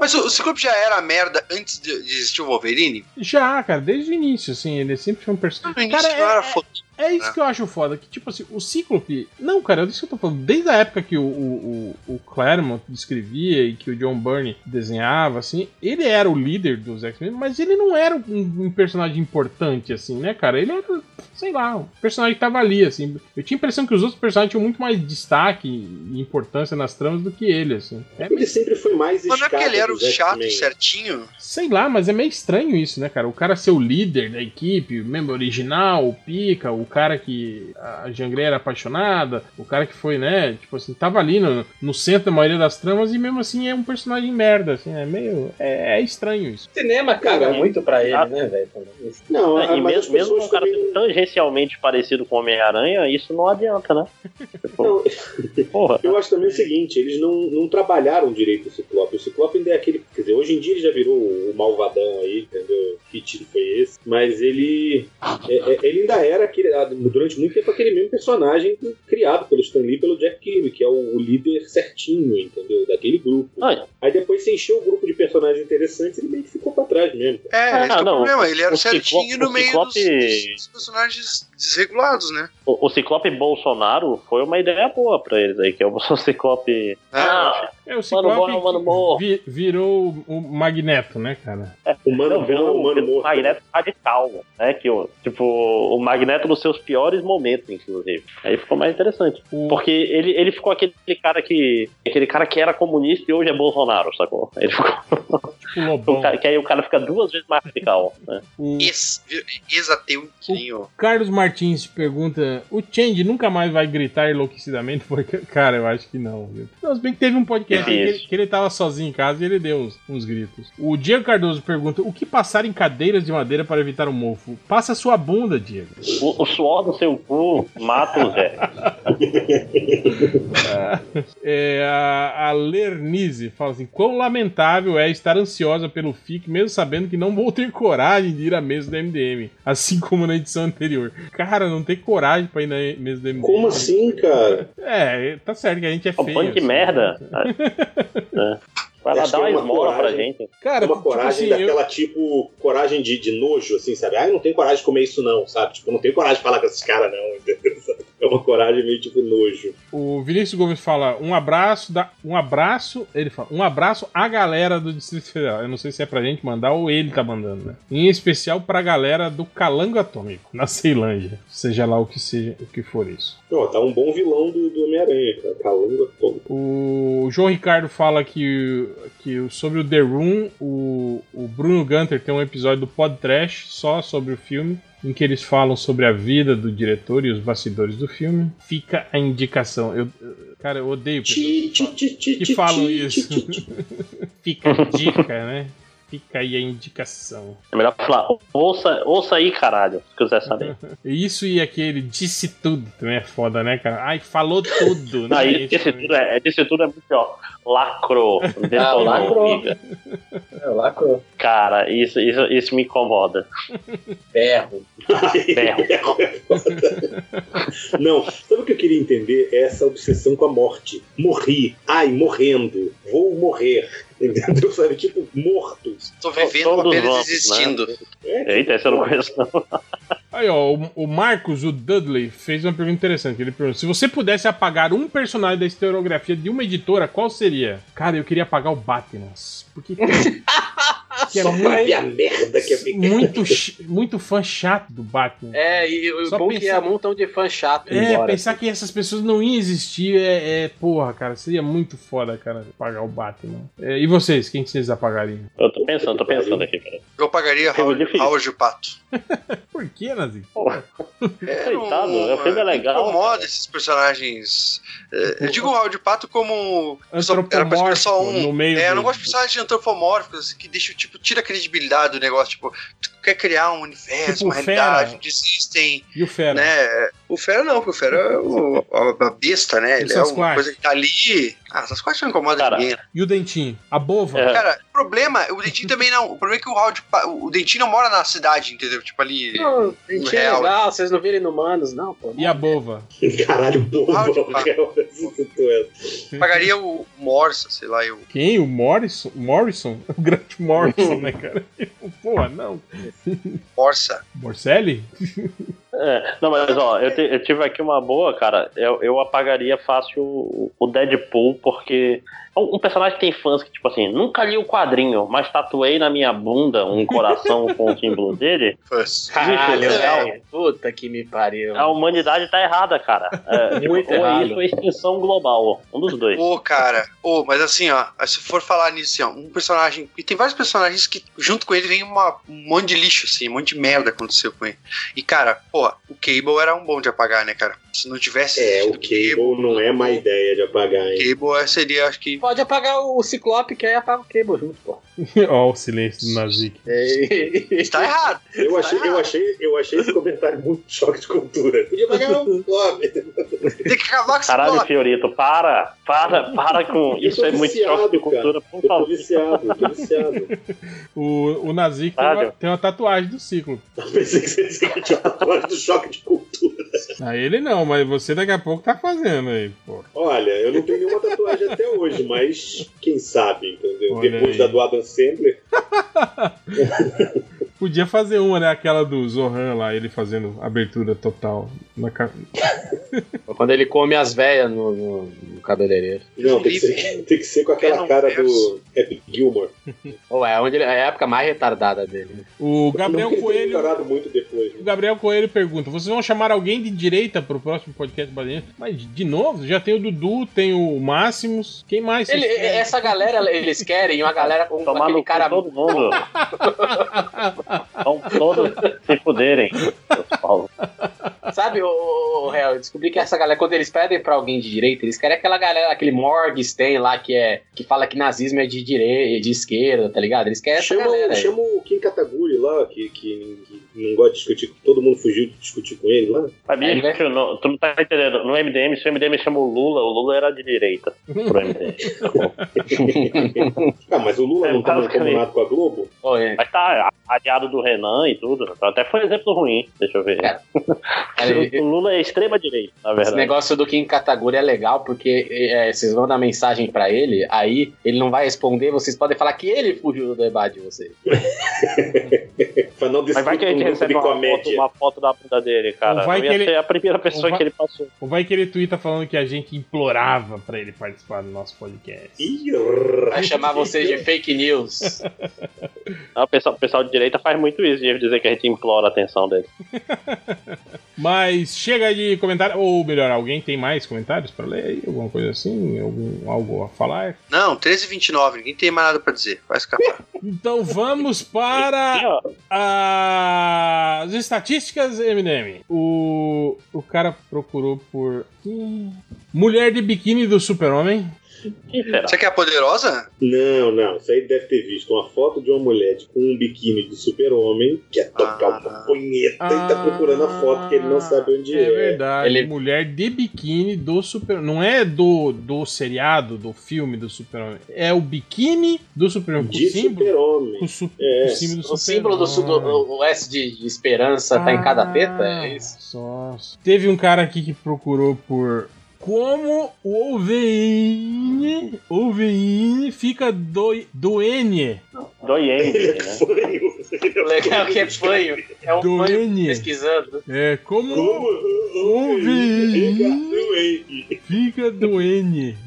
Mas o, o Ciclope já era merda antes de, de existir o Wolverine? Já, cara, desde o início, assim, ele sempre foi um No personagem... início Cara, não é, era é, foda. É isso né? que eu acho foda, que tipo assim, o Cíclope... Não, cara, é isso que eu tô falando. Desde a época que o, o, o, o Claremont escrevia e que o John Byrne desenhava, assim, ele era o líder dos X-Men, mas ele não era um, um personagem importante, assim, né, cara? Ele era, sei lá, um personagem que tava ali, assim. Eu tinha a impressão que os outros personagens tinham muito mais destaque e importância nas tramas do que ele, assim. É Ele sempre foi mais Mas não é porque ele era o chato X-Men. certinho? Sei lá, mas é meio estranho isso, né, cara? O cara ser o líder da equipe, o membro original, o pica, o cara que a Jean Grey era apaixonada, o cara que foi, né, tipo assim, tava ali no, no centro da maioria das tramas e mesmo assim é um personagem merda, assim, é meio. É, é estranho isso. O cinema caga Cara, muito pra ele, né, velho? Não, É, e mesmo, mesmo um cara também... tangencialmente parecido com o Homem-Aranha, isso não adianta, né? Não, porra. eu acho também o seguinte, eles não, não trabalharam direito o Ciclope. O Ciclope ainda é aquele. Quer dizer, hoje em dia ele já virou o malvadão aí, entendeu? Que tiro foi esse? Mas ele. é- é- ele ainda era aquele. Ah, Durante muito tempo aquele mesmo personagem criado pelo Stan Lee e pelo Jack Kirby, que é o, o líder certinho, entendeu? Daquele grupo. Não, Aí depois você encheu o grupo de personagens interessantes e ele meio que ficou pra trás mesmo. É, Ah, esse que é o não, problema. Ele era o certinho no meio dos, dos personagens desregulados, né? o, o Ciclope Bolsonaro foi uma ideia boa pra eles aí, que é o Ciclope. Ah, É, o mano Ciclope bom, mano bom. vi- virou o Magneto, né, cara? O Mano Não, Bom, virou o Mano virou Morto. Magneto radical, né? Que, o- tipo, o Magneto nos seus piores momentos, inclusive. Aí ficou mais interessante. O- Porque ele, ele ficou aquele cara que. Aquele cara que era comunista e hoje é Bolsonaro, sacou? Ele ficou. Tipo o Lobão. o cara- que aí o cara fica duas vezes mais radical. Né? O Ex- Ex-ateu. Ó. Carlos Martins pergunta: o Change nunca mais vai gritar enlouquecidamente? Porque, cara, eu acho que não. Viu? Não, se bem que teve um podcast que ele, que ele tava sozinho em casa e ele deu uns, uns gritos. O Diego Cardoso pergunta: o que passar em cadeiras de madeira para evitar o mofo? Passa a sua bunda, Diego. O, o suor do seu cu mata o Zé. É, a, a Lernize fala assim: quão lamentável é estar ansiosa pelo FIC, mesmo sabendo que não vou ter coragem de ir à mesa do MDM, assim como na edição anterior. Cara, não ter coragem pra ir na mesa do MDM. Como assim, cara? É, tá certo que a gente é Ô, feio. punk assim. merda. É. Vai lá dar é uma uma esmola pra coragem. gente. Cara, uma tipo coragem assim, eu- daquela tipo, coragem de, de nojo, assim, sabe? Ah, eu não tenho coragem de comer isso não, sabe? Tipo, eu não tenho coragem de falar com esses caras não, entendeu? É uma coragem meio tipo nojo. O Vinícius Gomes fala: um abraço, da, um abraço, ele fala, um abraço à galera do Distrito Federal. Eu não sei se é pra gente mandar ou ele tá mandando, né? Em especial pra galera do Calango Atômico, na Ceilândia. Seja lá o que seja, o que for isso. Ó, tá um bom vilão do, do Homem-Aranha, cara. Calanga todo. O João Ricardo fala que, que sobre o The Room, o, o Bruno Gunter tem um episódio do Pod Trash só sobre o filme, em que eles falam sobre a vida do diretor e os bastidores do filme. Fica a indicação. Eu, cara, eu odeio pessoas que falam isso. Fica a dica, né? Fica aí a indicação. É melhor falar, ouça, ouça aí, caralho, se quiser saber. Isso e aquele disse tudo também é foda, né, cara? Ai, falou tudo. Não, né? isso, disse tudo é, disse tudo é muito pior. Lacro. Ah, lacrou. Amiga. É, lacrou. Cara, isso, isso, isso me incomoda. Berro. Berro. Não, sabe o que eu queria entender? É essa obsessão com a morte. Morri. Ai, morrendo. Vou morrer. Entendeu? Sabe? Tipo, mortos. Tô vivendo apenas vamos, existindo. É, Eita, essa eu não conheço, não. Aí, ó, o, o Marcos, o Dudley, fez uma pergunta interessante. Ele perguntou: se você pudesse apagar um personagem da historiografia de uma editora, qual seria? Cara, eu queria apagar o Batman. Porque. que é Só pra ver a muito, merda que é ficar. muito, muito fã chato do Batman. É, e o Só bom que pensar- é um montão de fã chato É, embora. pensar que essas pessoas não iam existir é, é, porra, cara, seria muito foda, cara, pagar o Batman. É, e vocês, quem que vocês apagariam? Eu tô pensando, tô pensando aqui, cara. Eu pagaria Raul. Raul Pato. Por que, Nazi? É, Coitado, o filme é legal. Incomoda esses personagens. É, eu digo o Raul de Pato como. só- Era pra ser só um. no meio É, eu não gosto de personagens antropomórficos assim, que deixam, tipo, tira a credibilidade do negócio. Tipo, tu quer criar um universo, Tipo uma realidade onde existem. E o Fera? Né? O Fera não, porque o Fera é o, a, besta, né? Ele é uma coisa que tá ali. Ah, essas coisas não incomodam Cara, ninguém. E o Dentinho? A Bova? É. Cara, o problema, o Dentinho também não. O problema é que o Pa- o Dentinho não mora na cidade, entendeu? Tipo ali. Não, gente, é Real. legal, vocês não viram inumanos, não, pô. E a Bova? Caralho, Pato. é. Pagaria o Morsa, sei lá, eu. Quem? O Morrison? Morrison? O grande Morrison, né, cara? Porra, não. Morsa. Morcelli? É, não, mas ó, eu, te- eu tive aqui uma boa, cara. Eu, eu apagaria fácil o, o Deadpool, porque um, personagem que tem fãs que, tipo assim, nunca li o quadrinho, mas tatuei na minha bunda um coração com o símbolo dele. Fãs. Caralho, é. Puta que me pariu. A humanidade tá errada, cara. É, tipo, Muito ou errado. é isso ou é extinção global. Um dos dois. Ô, cara, ô, mas assim, ó, se for falar nisso, assim, ó, um personagem. E tem vários personagens que, junto com ele, vem uma, um monte de lixo, assim, um monte de merda aconteceu com ele. E, cara, pô, o Cable era um bom de apagar, né, cara? Se não tivesse. É, o existido Cable não é má ideia de apagar, hein? Cable é, seria, acho que. Pode apagar o Ciclope, que aí apaga o Cable junto, pô. Ó, o silêncio do Nazik. Está errado. Eu achei, eu, achei, eu achei esse comentário muito choque de cultura. Podia apagar um Ciclope. Tem que acabar com Caralho. Fiorito, para! Para, para com isso. É muito choque de cultura, por Eu tô favor. viciado, eu tô viciado. O, o Nazik tem uma, tem uma tatuagem do ciclo. Eu pensei que você que tinha tatuagem do choque de cultura. A ele não, mas você daqui a pouco tá fazendo aí, pô. Olha, eu não tenho nenhuma tatuagem até hoje, mas quem sabe, entendeu? Olha Depois aí. da do Adam Sandler. Podia fazer uma, né? Aquela do Zohan lá, ele fazendo abertura total. Na ca... Quando ele come as velhas no, no, no cabeleireiro. Não, tem que, ser, tem que ser com aquela cara do Happy Gilmore. Ou é, onde ele, é a época mais retardada dele. O Gabriel Coelho. muito depois. O Né? Gabriel Coelho pergunta: vocês vão chamar alguém de direita pro próximo podcast Badinha? Mas de novo, já tem o Dudu, tem o Máximos. Quem mais? Ele- essa galera, eles querem uma galera com Tomar aquele no cara. todo mundo. Vão todos se fuderem. Paulo. Sabe, o réu, eu descobri que essa galera, quando eles pedem pra alguém de direita, eles querem aquela galera, aquele Morgenstern lá que é que fala que nazismo é de direita, de esquerda, tá ligado? Eles querem essa Chama, galera. o- aí. chama o Kim Kataguri lá, que, que, que não gosta de discutir, todo mundo fugiu de discutir com ele lá. Mas, Ele vai- bicho, não- tu não tá entendendo. No MDM, se o MDM chama o Lula, o Lula era de direita pro MDM. tá bom? Ah, mas o Lula É, não tá basicamente. combinado com a Globo? Pô, é, Mas tá aliado do Renan e tudo. Até foi exemplo ruim, deixa eu ver. É. é, O Lula é extrema direita, na Esse verdade. negócio do Kim Kataguri é legal porque é, vocês mandam mensagem pra ele, aí ele não vai responder, vocês podem falar que ele fugiu do debate de vocês. Pra não Mas vai que a gente um grupo recebe uma foto, comédia. uma foto da bunda dele, cara. Ou vai Não que ele- ser a primeira pessoa vai- que ele passou. Ou vai que ele twitta falando que a gente implorava pra ele participar do nosso podcast. Vai chamar vocês de fake news. Ah, O pessoal, o pessoal de direita faz muito isso, de dizer que a gente implora a atenção dele. Mas chega de comentário. Ou melhor, alguém tem mais comentários pra ler aí? Alguma coisa assim? Algum, algo a falar? Não, 13h29, ninguém tem mais nada pra dizer. Vai escapar. Então vamos para ó, as estatísticas, MDM. O, o cara procurou por. Mulher de biquíni do Super-Homem. Será? Você quer a poderosa? Não, não. Isso aí deve ter visto uma foto de uma mulher com um biquíni do super-homem que é tocar Ah. uma punheta e tá procurando a foto que ele não sabe onde É é. verdade. Ele- Mulher de biquíni do Super. Não é do, do seriado, do filme do Super-Homem. É o biquíni do Super-Homem. De o símbolo. super-homem. O, su- É. o símbolo do O símbolo do, o S de, de esperança tá em cada Ah, teta? É isso? Só. Teve um cara aqui que procurou por como o Wolverine, Wolverine fica do, doene. Ele é né? legal é que é fanho. É um Doene. pesquisando. É, como Como o doente. fica doene.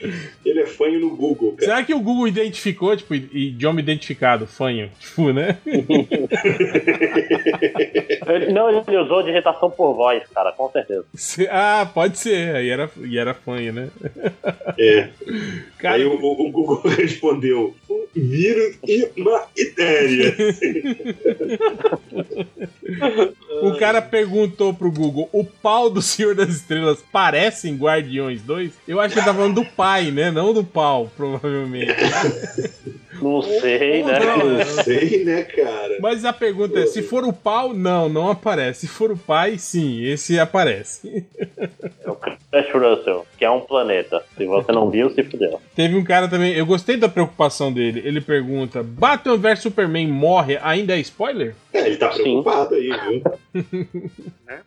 Ele é fanho no Google, cara. Será que o Google identificou, tipo, idioma identificado, fanho? Tipo, né? Ele- não, ele usou de irritação por voz, cara, com certeza. Se- Ah, pode ser. Aí era, e era fanho, né? É. Cara, Aí o, o- o Google respondeu: um vírus e uma ideia. o cara perguntou pro Google: o pau do Senhor das Estrelas parece em Guardiões 2? Eu acho que ele tá falando do pai, né? Não do pau, provavelmente. Não sei, né? Não sei, né, cara? Mas a pergunta é: se for o pau, não, não aparece. Se for o pai, sim, esse aparece. É o Crash Russell, que é um planeta. Se você não viu, se fudeu. Teve um cara também, eu gostei da preocupação dele. Ele pergunta: Batman vs Superman morre ainda é spoiler? É, ele tá Sim. preocupado aí, viu?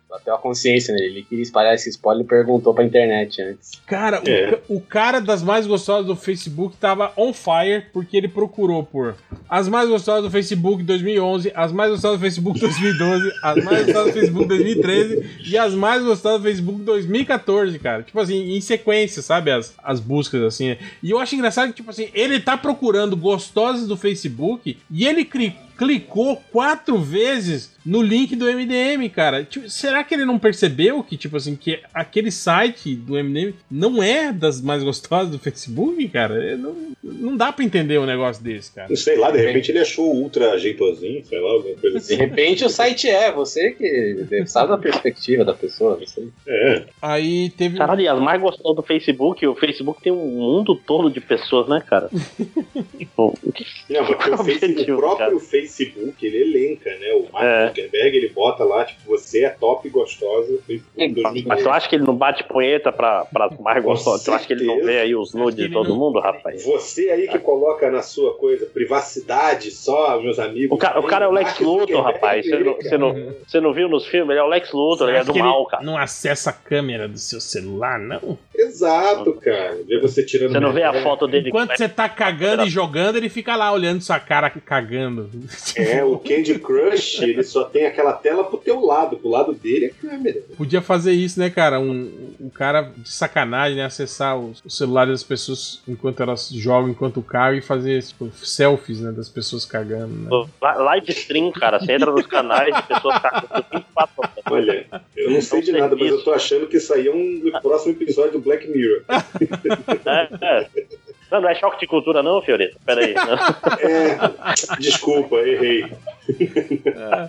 Bateu a consciência nele. Ele queria espalhar esse spoiler e perguntou pra internet antes. Cara, o É. ca- o, cara das mais gostosas do Facebook tava on fire porque ele procurou por as mais gostosas do Facebook 2011, as mais gostosas do Facebook 2012, as mais gostosas do Facebook 2013 e as mais gostosas do Facebook 2014, cara. Tipo assim, em sequência, sabe? As, as buscas, assim. E eu acho engraçado que, tipo assim, ele tá procurando gostosas do Facebook e ele clicou quatro vezes no link do MDM, cara. Tipo, será que ele não percebeu que, tipo assim, que aquele site do MDM não é das mais gostosas do Facebook, cara? É, Não, não dá pra entender um negócio desse, cara. Não sei lá, de repente ele achou o ultra jeitosinho, sei lá, alguma coisa De assim. repente o site é, você que sabe da perspectiva da pessoa, não sei. É. Aí teve. Caralho, e as mais gostosas do Facebook, o Facebook tem um mundo todo de pessoas, né, cara? Tipo, Não, mas Qual o, face- objetivo, o próprio cara? Facebook, ele elenca, né? O Mark É. Zuckerberg, ele bota lá, tipo, você é top e gostosa Facebook Mas 2012. tu acha que ele não bate punheta pra, pra mais gostosas? Tu acha que ele não vê aí os nudes de todo não- mundo, rapaz? Você aí que coloca na sua coisa privacidade só, meus amigos. O cara, o cara é o Lex Luthor, rapaz. Você não, você, não, você não viu nos filmes? Ele é o Lex Luthor, ele é do mal, cara. não acessa a câmera do seu celular, não? Exato, cara. Vê você tirando. Você não vê a foto dele Enquanto você tá cagando e jogando, ele fica lá olhando sua cara cagando. É, o Candy Crush, ele só tem aquela tela pro teu lado, pro lado dele é câmera. Podia fazer isso, né, cara? Um, um cara de sacanagem, né? Acessar os, os celulares das pessoas enquanto elas jogam, enquanto cagam e fazer tipo, selfies, né? Das pessoas cagando, né? Li- Live stream, cara. Você entra nos canais de pessoas cagando 24 horas. Olha, eu não sei de nada, mas eu tô achando que isso aí é um próximo episódio do Black Mirror. É, é. Não, não é choque de cultura, não, Fiorito? Pera aí. É, desculpa, errei. Ah,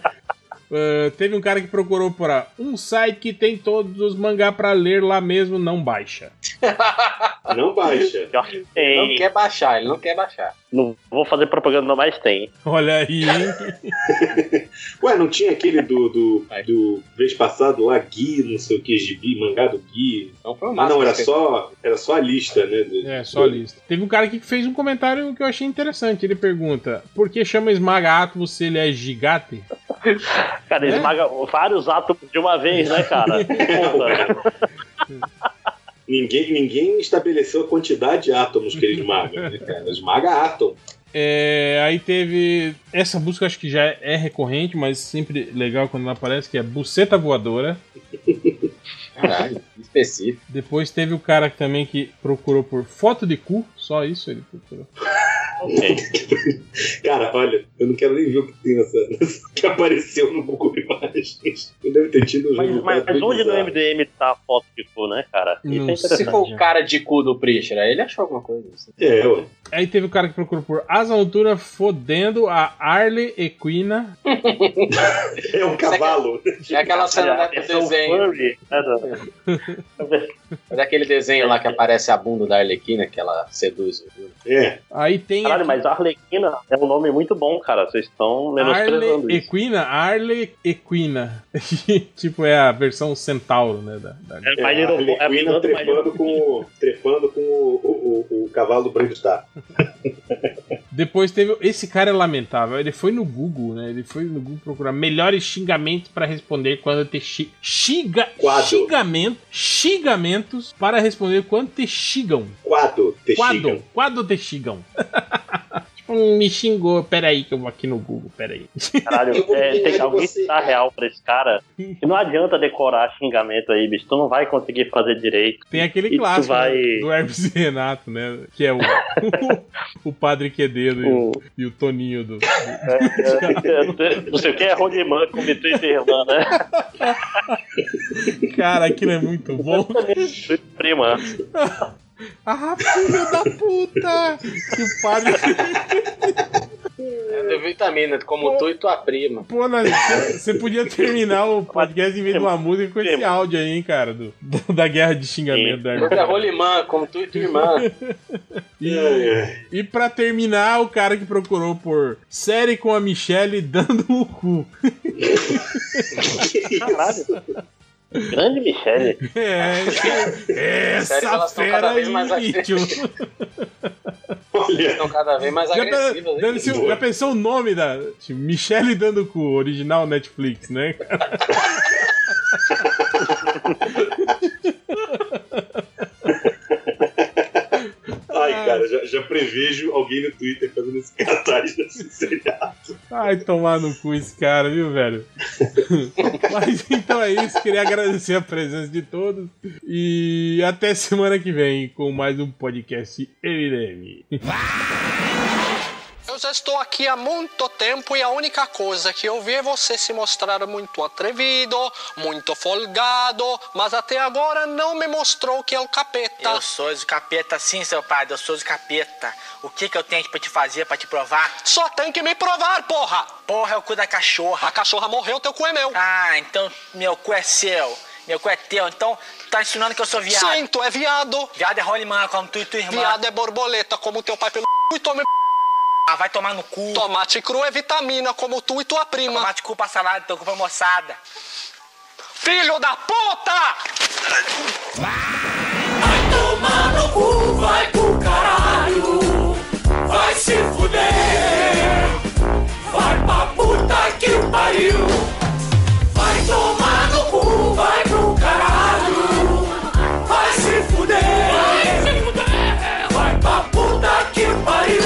teve um cara que procurou por ah, um site que tem todos os mangá pra ler lá mesmo, não baixa. Não baixa. Não quer baixar, ele não quer baixar. Não vou fazer propaganda, não, mas tem. Olha aí, hein? Ué, não tinha aquele do, do, do vez passado lá, Gui, não sei o que, Gibi, mangá do Gui. Então foi o Ah, não, era só, era só a lista, né? do- É, só a lista. Teve um cara aqui que fez um comentário que eu achei interessante. Ele pergunta: por que chama Esmaga Atmos se ele é gigante? Cara, É? esmaga vários átomos de uma vez, né, cara? Porra. Ninguém, ninguém estabeleceu a quantidade de átomos que ele esmaga, né? Esmaga átomo. É, aí teve. Essa busca acho que já é recorrente, mas sempre legal quando ela aparece, que é Buceta Voadora. Caralho, específico. Depois teve o cara também que procurou por foto de cu, só isso ele procurou. Cara, olha, eu não quero nem ver o que tem nessa, nessa- que apareceu no Google Imagens. Eu deve ter tido um Mas, mas, mas onde no. MDM tá a foto de cu, né, cara? Não é. Se for o cara de cu do Prisher, aí ele achou alguma coisa. assim. É, ué. Aí teve o cara que procurou por Asa Altura fodendo a Arle Equina. É um cavalo. É aquela cena né, do versão desenho. furry, do- É daquele desenho lá que aparece a bunda da Arlequina, que ela seduz. viu? É. Aí tem. Caralho, aqui- mas Arlequina é um nome muito bom, cara. Vocês estão menosprezando Arle isso. Equina, Arle Equina. tipo, é a versão centauro, né? Da, da- É É, Little é a menina trepando com, o, trepando com o, o, o, o cavalo do Brand Star. Depois teve. Esse cara é lamentável. Ele foi no Google, né? Ele foi no Google procurar melhores xingamentos para responder quando te xi- xiga, Quadro. xingamento, xingamentos para responder quando te xingam. Quado, Quando, Texiga. quando te xingam. tipo me xingou. Peraí, que eu vou aqui no Google. Peraí. Caralho, Eu vou é, tem alguém você, que tá real pra esse cara. E não adianta decorar xingamento aí, bicho. Tu não vai conseguir fazer direito. Tem aquele E clássico vai- né, do Hermes e Renato, né? Que é o, o Padre Quededo e, o, O- e o Toninho do. do- É, é, não sei o que é Rolimã com Vitor Irmã, né? Cara, aquilo é muito bom. Prima. Ah, filho da puta! Que o padre. É de vitamina, como tu e tua prima. Pô, você podia terminar o podcast em vez de uma música com esse áudio aí, hein, cara? Do, do- da guerra de xingamento da Porque é rolimã, como tu e tua irmã. E, e pra terminar, o cara que procurou por série com a Michelle dando o cu. Caralho. Grande Michele. É, Sério, essa elas tão fera cada vez aí, mais. Olha, Estão cada vez mais Já, pe- agressivas. já pensou o nome da tipo, Michelle dando cu, original Netflix, né? ai, cara, já, já prevejo alguém no Twitter fazendo esse cartaz desse seriado. Ai, tomar no cu esse cara, viu, velho? Mas então é isso, queria agradecer a presença de todos e até semana que vem com mais um podcast MDM. Já estou aqui há muito tempo e a única coisa que eu vi é você se mostrar muito atrevido, muito folgado, mas até agora não me mostrou que é o capeta. Eu sou de capeta sim, seu padre, eu sou de capeta. O que que eu tenho pra te fazer, pra te provar? Só tem que me provar, porra! Porra, é o cu da cachorra. A cachorra morreu, teu cu é meu. Ah, então meu cu é seu. Meu cu é teu, então tá ensinando que eu sou viado. Sim, tu é viado. Viado é rolimã, como tu e tua irmã. Viado é borboleta, como teu pai pelo c... e tome ah, vai tomar no cu. Tomate cru é vitamina, como tu e tua prima. Tomate cru pra salada, então, pra moçada. Filho da puta! Vai tomar no cu, vai pro caralho. Vai se fuder. Vai pra puta que pariu. Vai tomar no cu, vai pro caralho. Vai se fuder. Vai se fuder. Vai pra puta que pariu.